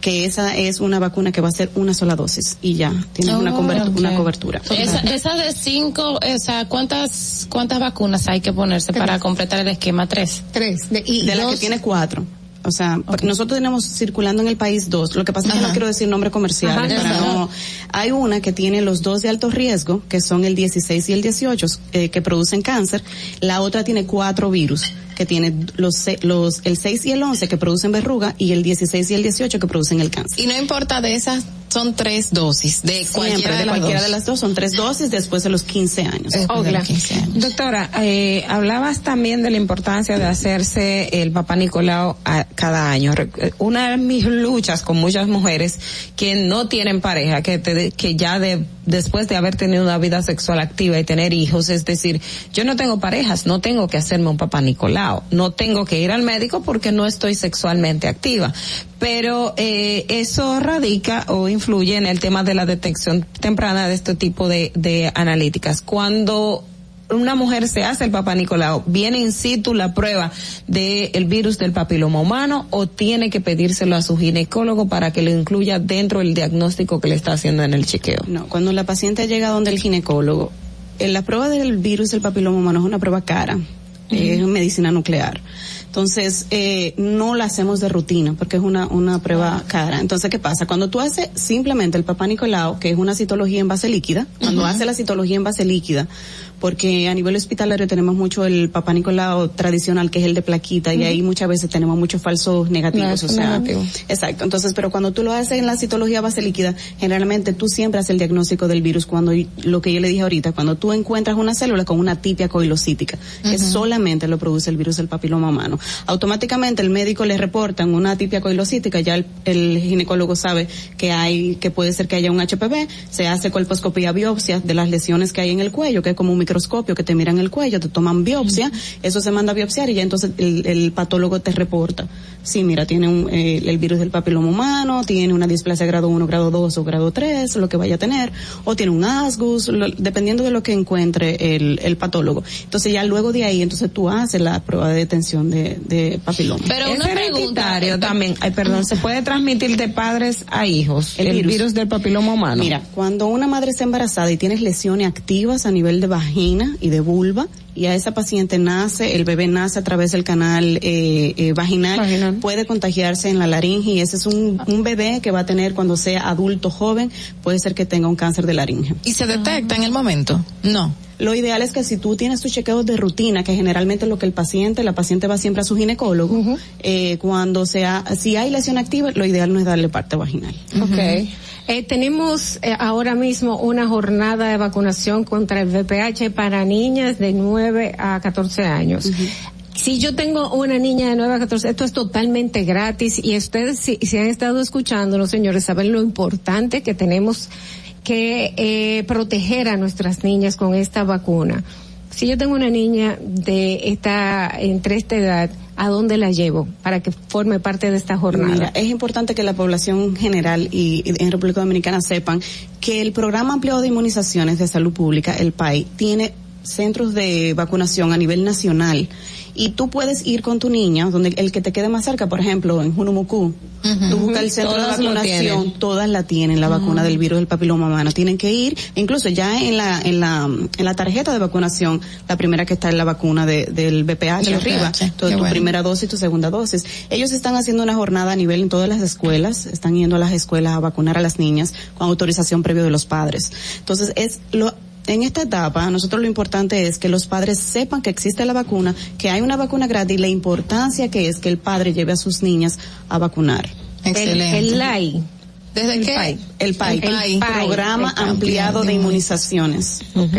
Que esa es una vacuna que va a ser una sola dosis y ya, tiene una, Oh, una cobertura. Esa, esa de cinco, o sea, ¿cuántas, cuántas vacunas hay que ponerse para completar el esquema? Tres. Tres. De, de la que tiene cuatro. O sea, nosotros tenemos circulando en el país dos. Lo que pasa es que no quiero decir nombre comercial. Ajá, para no. Hay una que tiene los dos de alto riesgo, que son el 16 y el 18, eh, que producen cáncer. La otra tiene cuatro virus, que tiene los, se- los, el 6 y el 11 que producen verruga y el 16 y el 18 que producen el cáncer. Y no importa de esas, son tres dosis de cualquiera Siempre, de, de las cualquiera dos. de las dos son tres dosis después de los 15 años. Ogla. Doctora, eh, hablabas también de la importancia de hacerse el Papá Nicolau a- cada año. Eh, Una de mis luchas con muchas mujeres que no tienen pareja, que, te- que ya de, después de haber tenido una vida sexual activa y tener hijos, es decir, yo no tengo parejas, no tengo que hacerme un Papá Nicolau, no tengo que ir al médico porque no estoy sexualmente activa. Pero eh, eso radica o influye en el tema de la detección temprana de este tipo de, de analíticas. Cuando una mujer se hace el papá Nicolau, ¿viene in situ la prueba del virus del papiloma humano o tiene que pedírselo a su ginecólogo para que lo incluya dentro del diagnóstico que le está haciendo en el chequeo? No, cuando la paciente llega donde el ginecólogo, eh, la prueba del virus del papiloma humano es una prueba cara, es medicina nuclear. Entonces, eh, no la hacemos de rutina porque es una, una prueba cara. Entonces, ¿qué pasa? Cuando tú haces simplemente el papá Nicolau, que es una citología en base líquida, cuando hace la citología en base líquida, porque a nivel hospitalario tenemos mucho el papá Nicolau tradicional, que es el de plaquita, y Ujú. ahí muchas veces tenemos muchos falsos negativos. Falsos o sea, negativos. Exacto. Entonces, pero cuando tú lo haces en la citología base líquida, generalmente tú siempre haces el diagnóstico del virus cuando y- lo que yo le dije ahorita, cuando tú encuentras una célula con una tipia coilocítica, que Ujú. solamente lo produce el virus del papiloma humano. Automáticamente el médico le reportan una tipia coilocítica, ya el, el ginecólogo sabe que hay, que puede ser que haya un HPV, se hace colposcopía biopsia de las lesiones que hay en el cuello, que es como un microscopio que te miran el cuello, te toman biopsia, eso se manda a biopsiar y ya entonces el, el patólogo te reporta. Sí, mira, tiene un, eh, el virus del papiloma humano, tiene una displasia grado 1, grado 2 o grado 3, lo que vaya a tener, o tiene un asgus, lo- dependiendo de lo que encuentre el, el patólogo. Entonces ya luego de ahí, entonces tú haces la prueba de detención de, de papiloma. Pero una Es pregunta. también, ay perdón, ¿se puede transmitir de padres a hijos el, virus. del papiloma humano? Mira, cuando una madre está embarazada y tienes lesiones activas a nivel de vagina y de vulva, y a esa paciente nace, el bebé nace a través del canal eh, eh, vaginal, puede contagiarse en la laringe y ese es un, un bebé que va a tener cuando sea adulto joven, puede ser que tenga un cáncer de laringe. ¿Y se detecta en el momento? No. Lo ideal es que si tú tienes tus chequeos de rutina, que generalmente es lo que el paciente, la paciente va siempre a su ginecólogo, eh, cuando sea, si hay lesión activa, lo ideal no es darle parte vaginal. Ok. Eh, tenemos eh, ahora mismo una jornada de vacunación contra el VPH para niñas de 9 a 14 años. Si yo tengo una niña de 9 a 14, esto es totalmente gratis y ustedes si, si han estado escuchando, los señores, saben lo importante que tenemos que eh, proteger a nuestras niñas con esta vacuna. Si yo tengo una niña de esta, entre esta edad, ¿a dónde la llevo para que forme parte de esta jornada? Mira, es importante que la población general y, y en República Dominicana sepan que el programa ampliado de inmunizaciones de salud pública, el PAI, tiene centros de vacunación a nivel nacional y tú puedes ir con tu niña donde el que te quede más cerca, por ejemplo, en Junumucú, tú buscas el centro Todas de vacunación, todas la tienen, la vacuna del virus del papiloma humano. Tienen que ir, incluso ya en la en la en la tarjeta de vacunación, la primera que está es la vacuna de, del BPH Del arriba, entonces qué tu bueno. primera dosis y tu segunda dosis. Ellos están haciendo una jornada a nivel en todas las escuelas, están yendo a las escuelas a vacunar a las niñas con autorización previo de los padres. Entonces es lo en esta etapa, nosotros lo importante es que los padres sepan que existe la vacuna, que hay una vacuna gratis y la importancia que es que el padre lleve a sus niñas a vacunar. Excelente. El, el LAI. ¿Desde el qué? PAI. El PAI, El PAI. Programa El Ampliado de Inmunizaciones. Ok.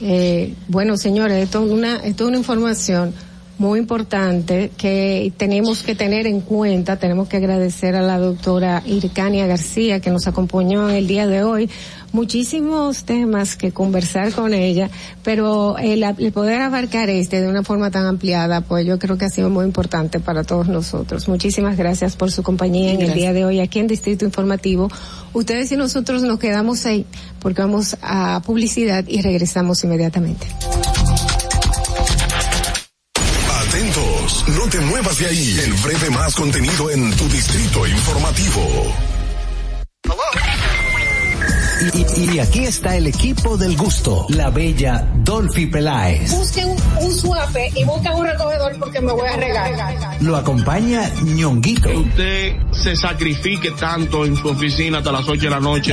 Eh, bueno, señores, esto es una, esto es una información muy importante que tenemos que tener en cuenta. Tenemos que agradecer a la doctora Ircania García que nos acompañó en el día de hoy. Muchísimos temas que conversar con ella, pero el, el poder abarcar este de una forma tan ampliada, pues yo creo que ha sido muy importante para todos nosotros. Muchísimas gracias por su compañía en el día de hoy aquí en Distrito Informativo. Ustedes y nosotros nos quedamos ahí porque vamos a publicidad y regresamos inmediatamente. No te muevas de ahí. El breve más contenido en tu distrito informativo. Y, y- y aquí está el equipo del gusto, la bella Dolphy Peláez. Busquen un, un suape y busquen un recogedor porque me voy a regar. Lo acompaña ñonguito. Usted se sacrifique tanto en su oficina hasta las 8 de la noche.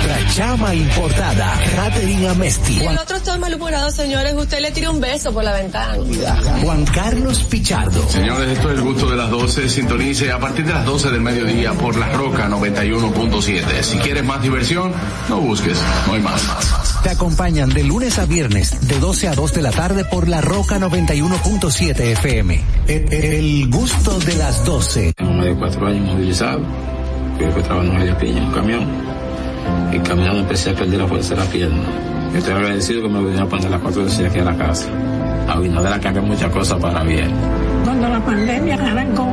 Nuestra chama importada, Catherine Amesti. El otro está malhumorado, señores. Usted le tira un beso por la ventana. Juan Carlos Pichardo. Señores, esto es el gusto de las 12. Sintonice a partir de las 12 del mediodía por La Roca 91.7. Si quieres más diversión, no busques, no hay más. Te acompañan de lunes a viernes, de 12 a 2 de la tarde por La Roca 91.7 FM. El, el gusto de las 12. Tengo más de cuatro años movilizado. Fui secuestrado en media piña en un camión. Y caminando empecé a perder la fuerza de la pierna. Yo estoy agradecido que me vinieron a poner las cuatro veces aquí a la casa. A Abinader cambiado muchas cosas para bien. Cuando la pandemia arrancó,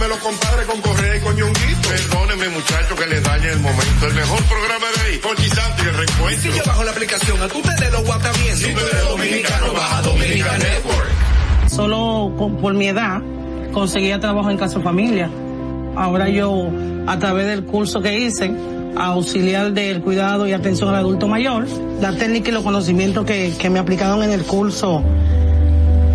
de los compadres con Correa y con Ñonguito. Perdóneme muchacho que le dañe el momento. El mejor programa de ahí. Con Santo y el reencuentro. Si yo bajo la aplicación, a tú te de los guata bien. Si tú eres dominicano, baja Dominican Network. Solo con- por mi edad conseguía trabajo en casa familia. Ahora yo, a través del curso que hice, auxiliar del cuidado y atención al adulto mayor, la técnica y los conocimientos que, que me aplicaron en el curso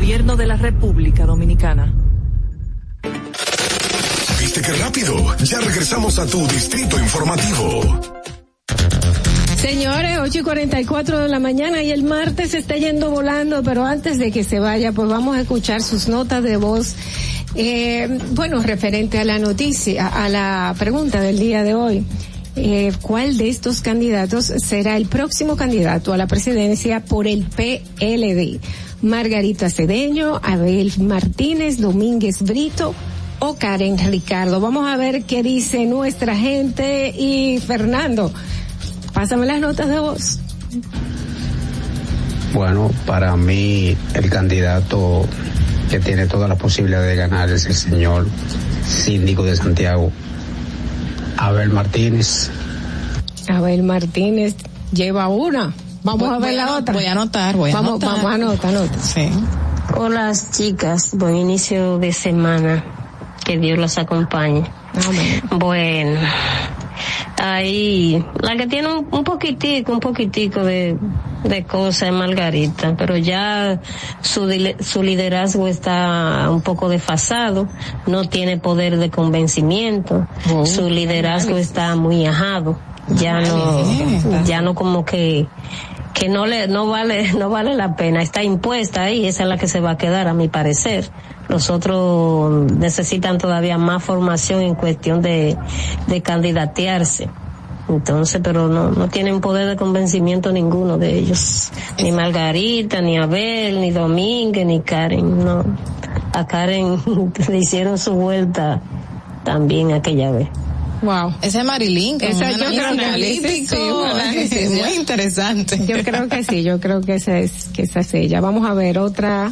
Gobierno de la República Dominicana. ¿Viste qué rápido? Ya regresamos a tu Distrito Informativo. Señores, 8 y 44 de la mañana y el martes se está yendo volando, pero antes de que se vaya, pues vamos a escuchar sus notas de voz. Eh, bueno, referente a la noticia, a la pregunta del día de hoy. Eh, ¿Cuál de estos candidatos será el próximo candidato a la presidencia por el PLD? Margarita Cedeño, Abel Martínez, Domínguez Brito o Karen Ricardo. Vamos a ver qué dice nuestra gente y Fernando. Pásame las notas de voz. Bueno, para mí el candidato que tiene toda la posibilidad de ganar es el señor síndico de Santiago, Abel Martínez. Abel Martínez lleva una. Vamos Voy- a ver voy la a- otra. voy a anotar, voy a vamos, anotar. Vamos a anotar, anota. Sí. Hola chicas, buen inicio de semana. Que Dios las acompañe. Bueno, ahí la que tiene un, un poquitico, un poquitico de, de cosas es Margarita, pero ya su, dile- su liderazgo está un poco desfasado, no tiene poder de convencimiento, su liderazgo está muy ajado, ya no, ya no como que que no le no vale no vale la pena. Está impuesta ahí esa es la que se va a quedar a mi parecer. Los otros necesitan todavía más formación en cuestión de de candidatearse. Entonces pero no no tienen poder de convencimiento ninguno de ellos. Ni Margarita ni Abel ni Domínguez ni Karen no. A Karen le hicieron su vuelta también aquella vez Wow. Ese es Marilyn. con Esa un yo creo que sí, análisis, muy interesante. Yo creo que sí, yo creo que esa es, que esa es ella. Vamos a ver otra.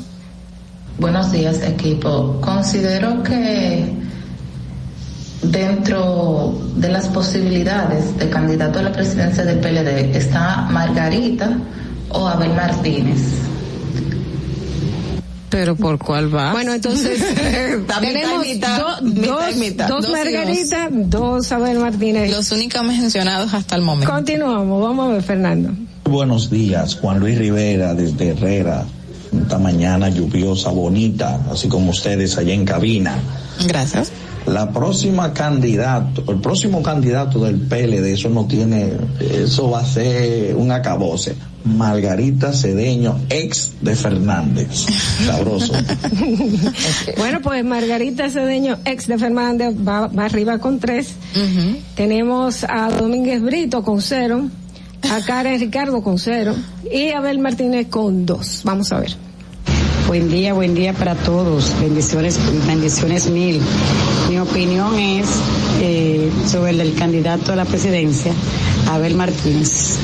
Buenos días, equipo. Considero que dentro de las posibilidades de candidato a la presidencia del PLD está Margarita o Abel Martínez. Pero ¿por cuál va? Bueno, entonces y tenemos mitad, do- mitad dos, mitad. dos Dos Margarita, dos Abel Martínez. Los únicos mencionados hasta el momento. Continuamos, vamos a ver, Fernando. Buenos días, Juan Luis Rivera desde Herrera. Esta mañana lluviosa, bonita, así como ustedes allá en cabina. Gracias. La próxima candidato, el próximo candidato del PLD, eso no tiene, eso va a ser un acabose. Margarita Cedeño, ex de Fernández. Sabroso. Bueno, pues Margarita Cedeño, ex de Fernández, va, va arriba con tres. Tenemos a Domínguez Brito con cero, a Karen Ricardo con cero y a Abel Martínez con dos. Vamos a ver. Buen día, buen día para todos. Bendiciones, bendiciones mil. Mi opinión es eh, sobre el del candidato a la presidencia, Abel Martínez.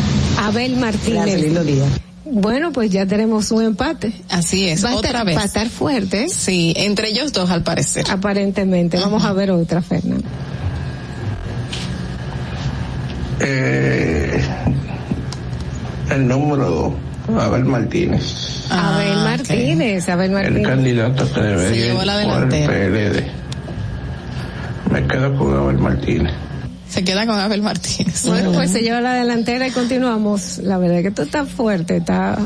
Abel Martínez. Gracias, lindo día. Bueno, pues ya tenemos un empate. Así es, Va a otra estar- vez. Va a estar fuerte. Sí, entre ellos dos al parecer. Aparentemente. Vamos a ver otra, Fernando. Eh, el número dos, Abel Martínez. Abel Martínez, Abel El Martínez. candidato que debe Se ir llevó la por el. PLD. Me quedo con Abel Martínez. Se queda con Abel Martínez. Bueno, pues se lleva la delantera y continuamos. La verdad que esto está fuerte, está...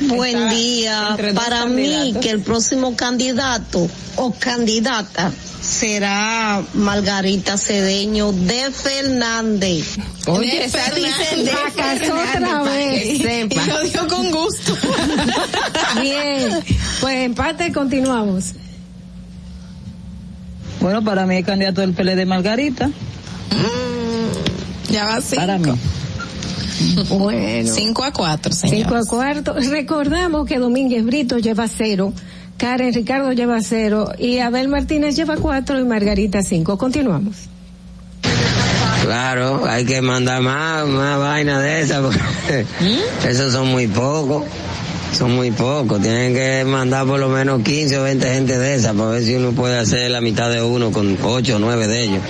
Buen día. Para mí que el próximo candidato o candidata será Margarita Cedeño de Fernández. Oye, esa Fernández, Fernández, otra para vez. sepa. Y lo dijo con gusto. Bien, pues empate, continuamos. Bueno, para mí el candidato del PLD Margarita. Ya va cinco. Para mí. Bueno. Cinco a cuatro, señor. Cinco a cuarto. Recordamos que Domínguez Brito lleva cero, Karen Ricardo lleva cero y Abel Martínez lleva cuatro y Margarita cinco. Continuamos. Claro, hay que mandar más, más vaina de esa, porque esos son muy pocos. Son muy pocos. Tienen que mandar por lo menos 15 o 20 gente de esa para ver si uno puede hacer la mitad de uno con 8 o 9 de ellos.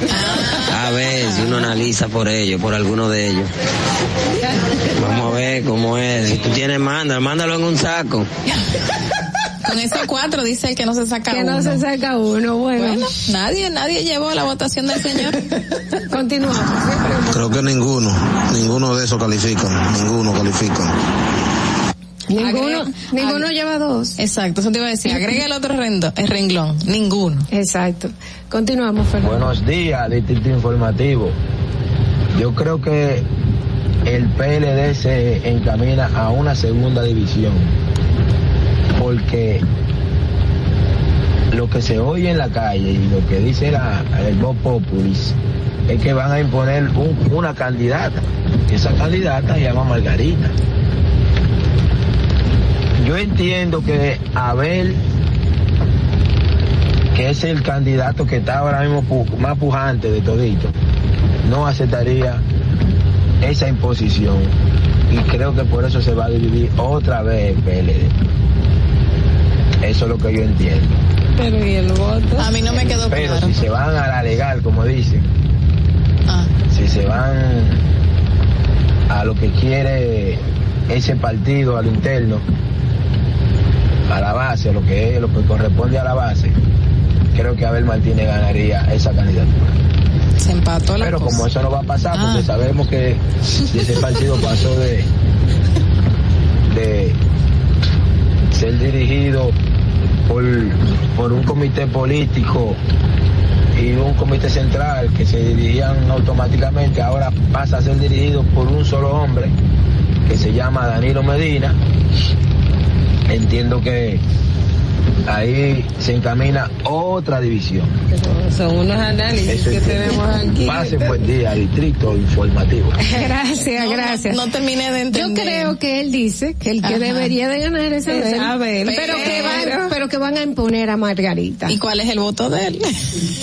A ver si uno analiza por ellos, por alguno de ellos. Vamos a ver cómo es. Si tú tienes, manda, mándalo en un saco. Con esos cuatro dice el que no se saca Que uno. no se saca uno, bueno. Bueno, nadie, nadie llevó la votación del señor. Continuamos. Creo que ninguno, ninguno de esos califican, ninguno califica. Ninguno, Agrega- ninguno lleva dos. Exacto, eso te iba a decir. Agrega el otro rendo- el renglón. Ninguno. Exacto. Continuamos, Fernando. Buenos días, Distrito Informativo. Yo creo que el PLD se encamina a una segunda división, porque lo que se oye en la calle y lo que dice la, el Vox Populis es que van a imponer un- una candidata. Y esa candidata se llama Margarita. Yo entiendo que Abel que es el candidato que está ahora mismo pu- más pujante de todito, no aceptaría esa imposición. Y creo que por eso se va a dividir otra vez el PLD. Eso es lo que yo entiendo. Pero ¿y el voto? A mí no me quedó Pero claro. si se van a la legal, como dicen, Ah. si se van a lo que quiere ese partido, a lo interno, a la base, lo que es, lo que corresponde a la base, creo que Abel Martínez ganaría esa candidatura. Se empató la Pero cosa. como eso no va a pasar, Ah. porque sabemos que ese partido pasó de, de ser dirigido por, por un comité político y un comité central que se dirigían automáticamente, ahora pasa a ser dirigido por un solo hombre que se llama Danilo Medina. Entiendo que ahí se encamina otra división. Son unos análisis Eso que tenemos aquí. Pase buen día, Distrito Informativo. Gracias, No, gracias. no- no terminé de Yo entender. creo que él dice que el que Ajá. debería de ganar es Abel. Es Abel. Pero, que Pero- van, pero que van a imponer a Margarita. ¿Y cuál es el voto de él?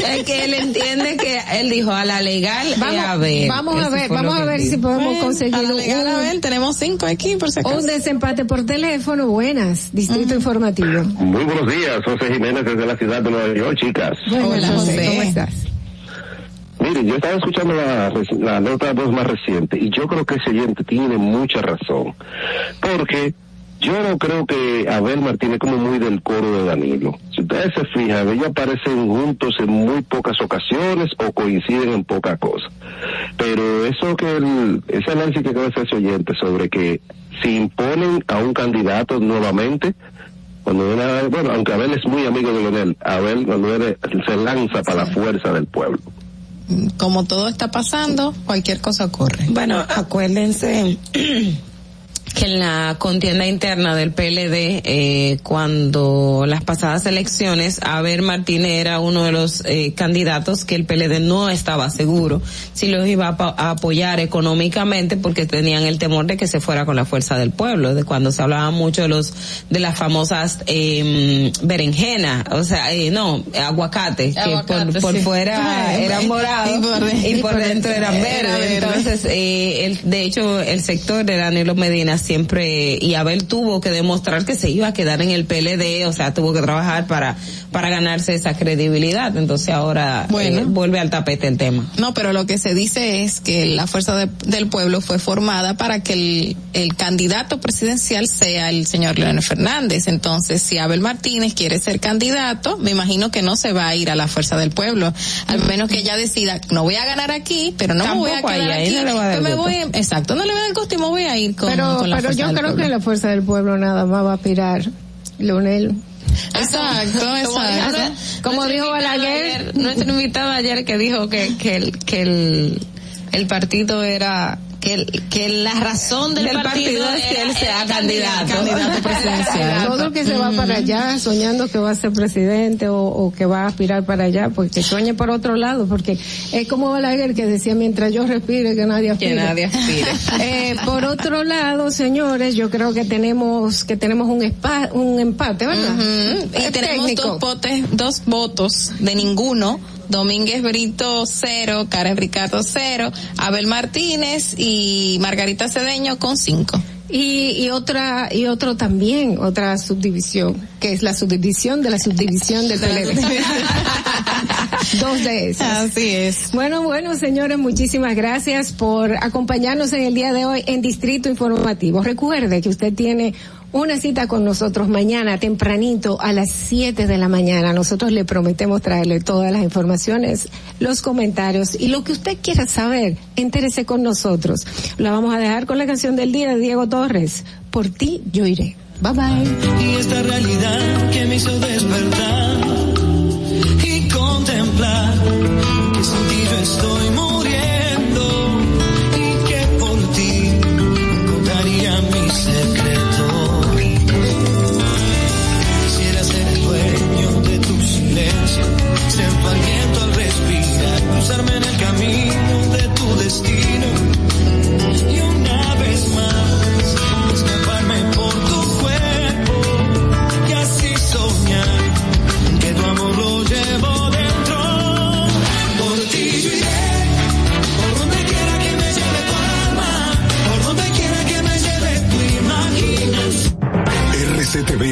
Es que él entiende que él dijo a la legal es Vamos, Abel. vamos a ver, vamos a que ver si podemos Bueno, conseguir a la un, legal, a ver, tenemos cinco aquí por si acaso. un desempate por teléfono. Buenas, Distrito Informativo. Muy buenos días, José Jiménez desde la ciudad de Nueva York, chicas. Hola, José. ¿cómo estás? Miren, yo estaba escuchando la, la nota dos más reciente y yo creo que ese oyente tiene mucha razón. Porque yo no creo que Abel Martínez es como muy del coro de Danilo. Si ustedes se fijan, ellos aparecen juntos en muy pocas ocasiones o coinciden en poca cosa. Pero eso que el, ese análisis que acaba de hacer ese oyente sobre que si imponen a un candidato nuevamente, cuando viene, bueno, aunque Abel es muy amigo de Leonel, Abel cuando viene, se lanza para la fuerza del pueblo. Como todo está pasando, cualquier cosa ocurre. Bueno, acuérdense que en la contienda interna del PLD, eh, cuando las pasadas elecciones, Abel Martínez era uno de los eh, candidatos que el PLD no estaba seguro si los iba a, apoyar económicamente porque tenían el temor de que se fuera con la fuerza del pueblo, de cuando se hablaba mucho de los de las famosas eh, berenjenas, o sea, eh, no, aguacate, que por, por sí. fuera Ay, eran y morados por- y por dentro eran era verdes. verde. Entonces, eh, el, de hecho, el sector de Danilo Medina siempre, y Abel tuvo que demostrar que se iba a quedar en el PLD, o sea, tuvo que trabajar para para ganarse esa credibilidad. Entonces ahora Bueno. eh, vuelve al tapete el tema. No, pero lo que se dice es que la Fuerza de- del Pueblo fue formada para que el, el candidato presidencial sea el señor Leonel Fernández. Entonces, si Abel Martínez quiere ser candidato, me imagino que no se va a ir a la Fuerza del Pueblo. Al menos que ella decida, no voy a ganar aquí, pero no me voy a quedar ahí, ahí aquí. no le va a dar Yo me voy, exacto, no le voy a dar gusto y me voy a ir con, pero con la pero Fuerza yo del creo Pueblo. que la fuerza del pueblo nada más va a aspirar Leonel. Exacto, Como exacto. dijo- Como dijo Balaguer. ayer- nuestro invitado ayer que dijo que, que, el, que el, el partido era que, el, que la razón del, Del partido, partido es que él sea candidato. candidato presidencial. Todo el que se va para allá soñando que va a ser presidente o, o que va a aspirar para allá, porque sueñe por otro lado, porque es como Balaguer que decía mientras yo respire que nadie aspire. Que nadie aspire. Eh, por otro lado, señores, yo creo que tenemos que tenemos un espa- un empate, ¿verdad? Ujú. Y tenemos técnico. dos dos votos de ninguno. Domínguez Brito cero, Karen Ricardo cero, Abel Martínez y Margarita Cedeño con cinco. Y, y otra y otro también, otra subdivisión, que es la subdivisión de la subdivisión del PLD. Dos de esas. Así es. Bueno, bueno, señores, muchísimas gracias por acompañarnos en el día de hoy en Distrito Informativo. Recuerde que usted tiene una cita con nosotros mañana tempranito a las 7 de la mañana. Nosotros le prometemos traerle todas las informaciones, los comentarios y lo que usted quiera saber. Entérese con nosotros. La vamos a dejar con la canción del día de Diego Torres. Por ti yo iré. Bye bye. Y esta realidad que me hizo despertar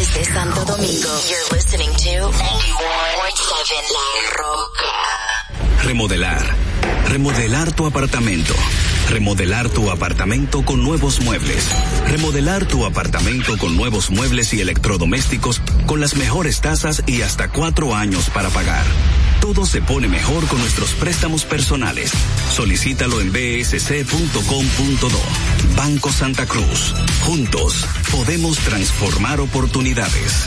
Desde Santo Domingo, you're listening to 91.7 La Roca. Remodelar. Remodelar tu apartamento. Remodelar tu apartamento con nuevos muebles. Remodelar tu apartamento con nuevos muebles y electrodomésticos con las mejores tasas y hasta cuatro años para pagar. Todo se pone mejor con nuestros préstamos personales. Solicítalo en bsc.com.do. Banco Santa Cruz. Juntos podemos transformar oportunidades.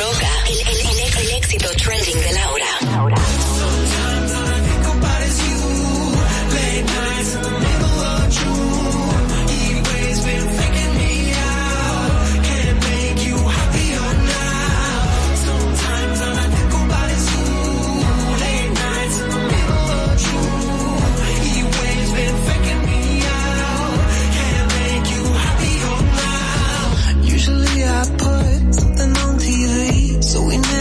Roca, el, el- el- éxito trending de Laura.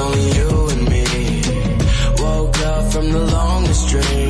only you and me. Woke up from the longest dream.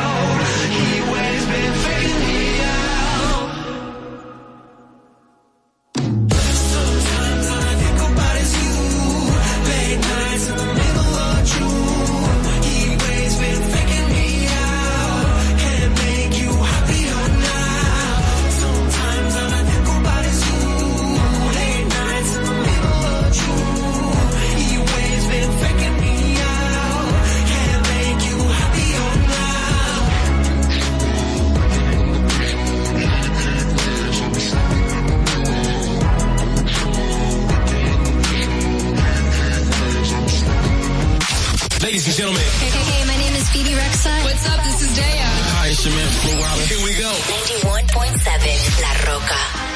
Hey, hey, hey, my name is Phoebe Rexa. What's up? This is Daya. Hi, it's your man, Flo Here we go. 91.7 La Roca.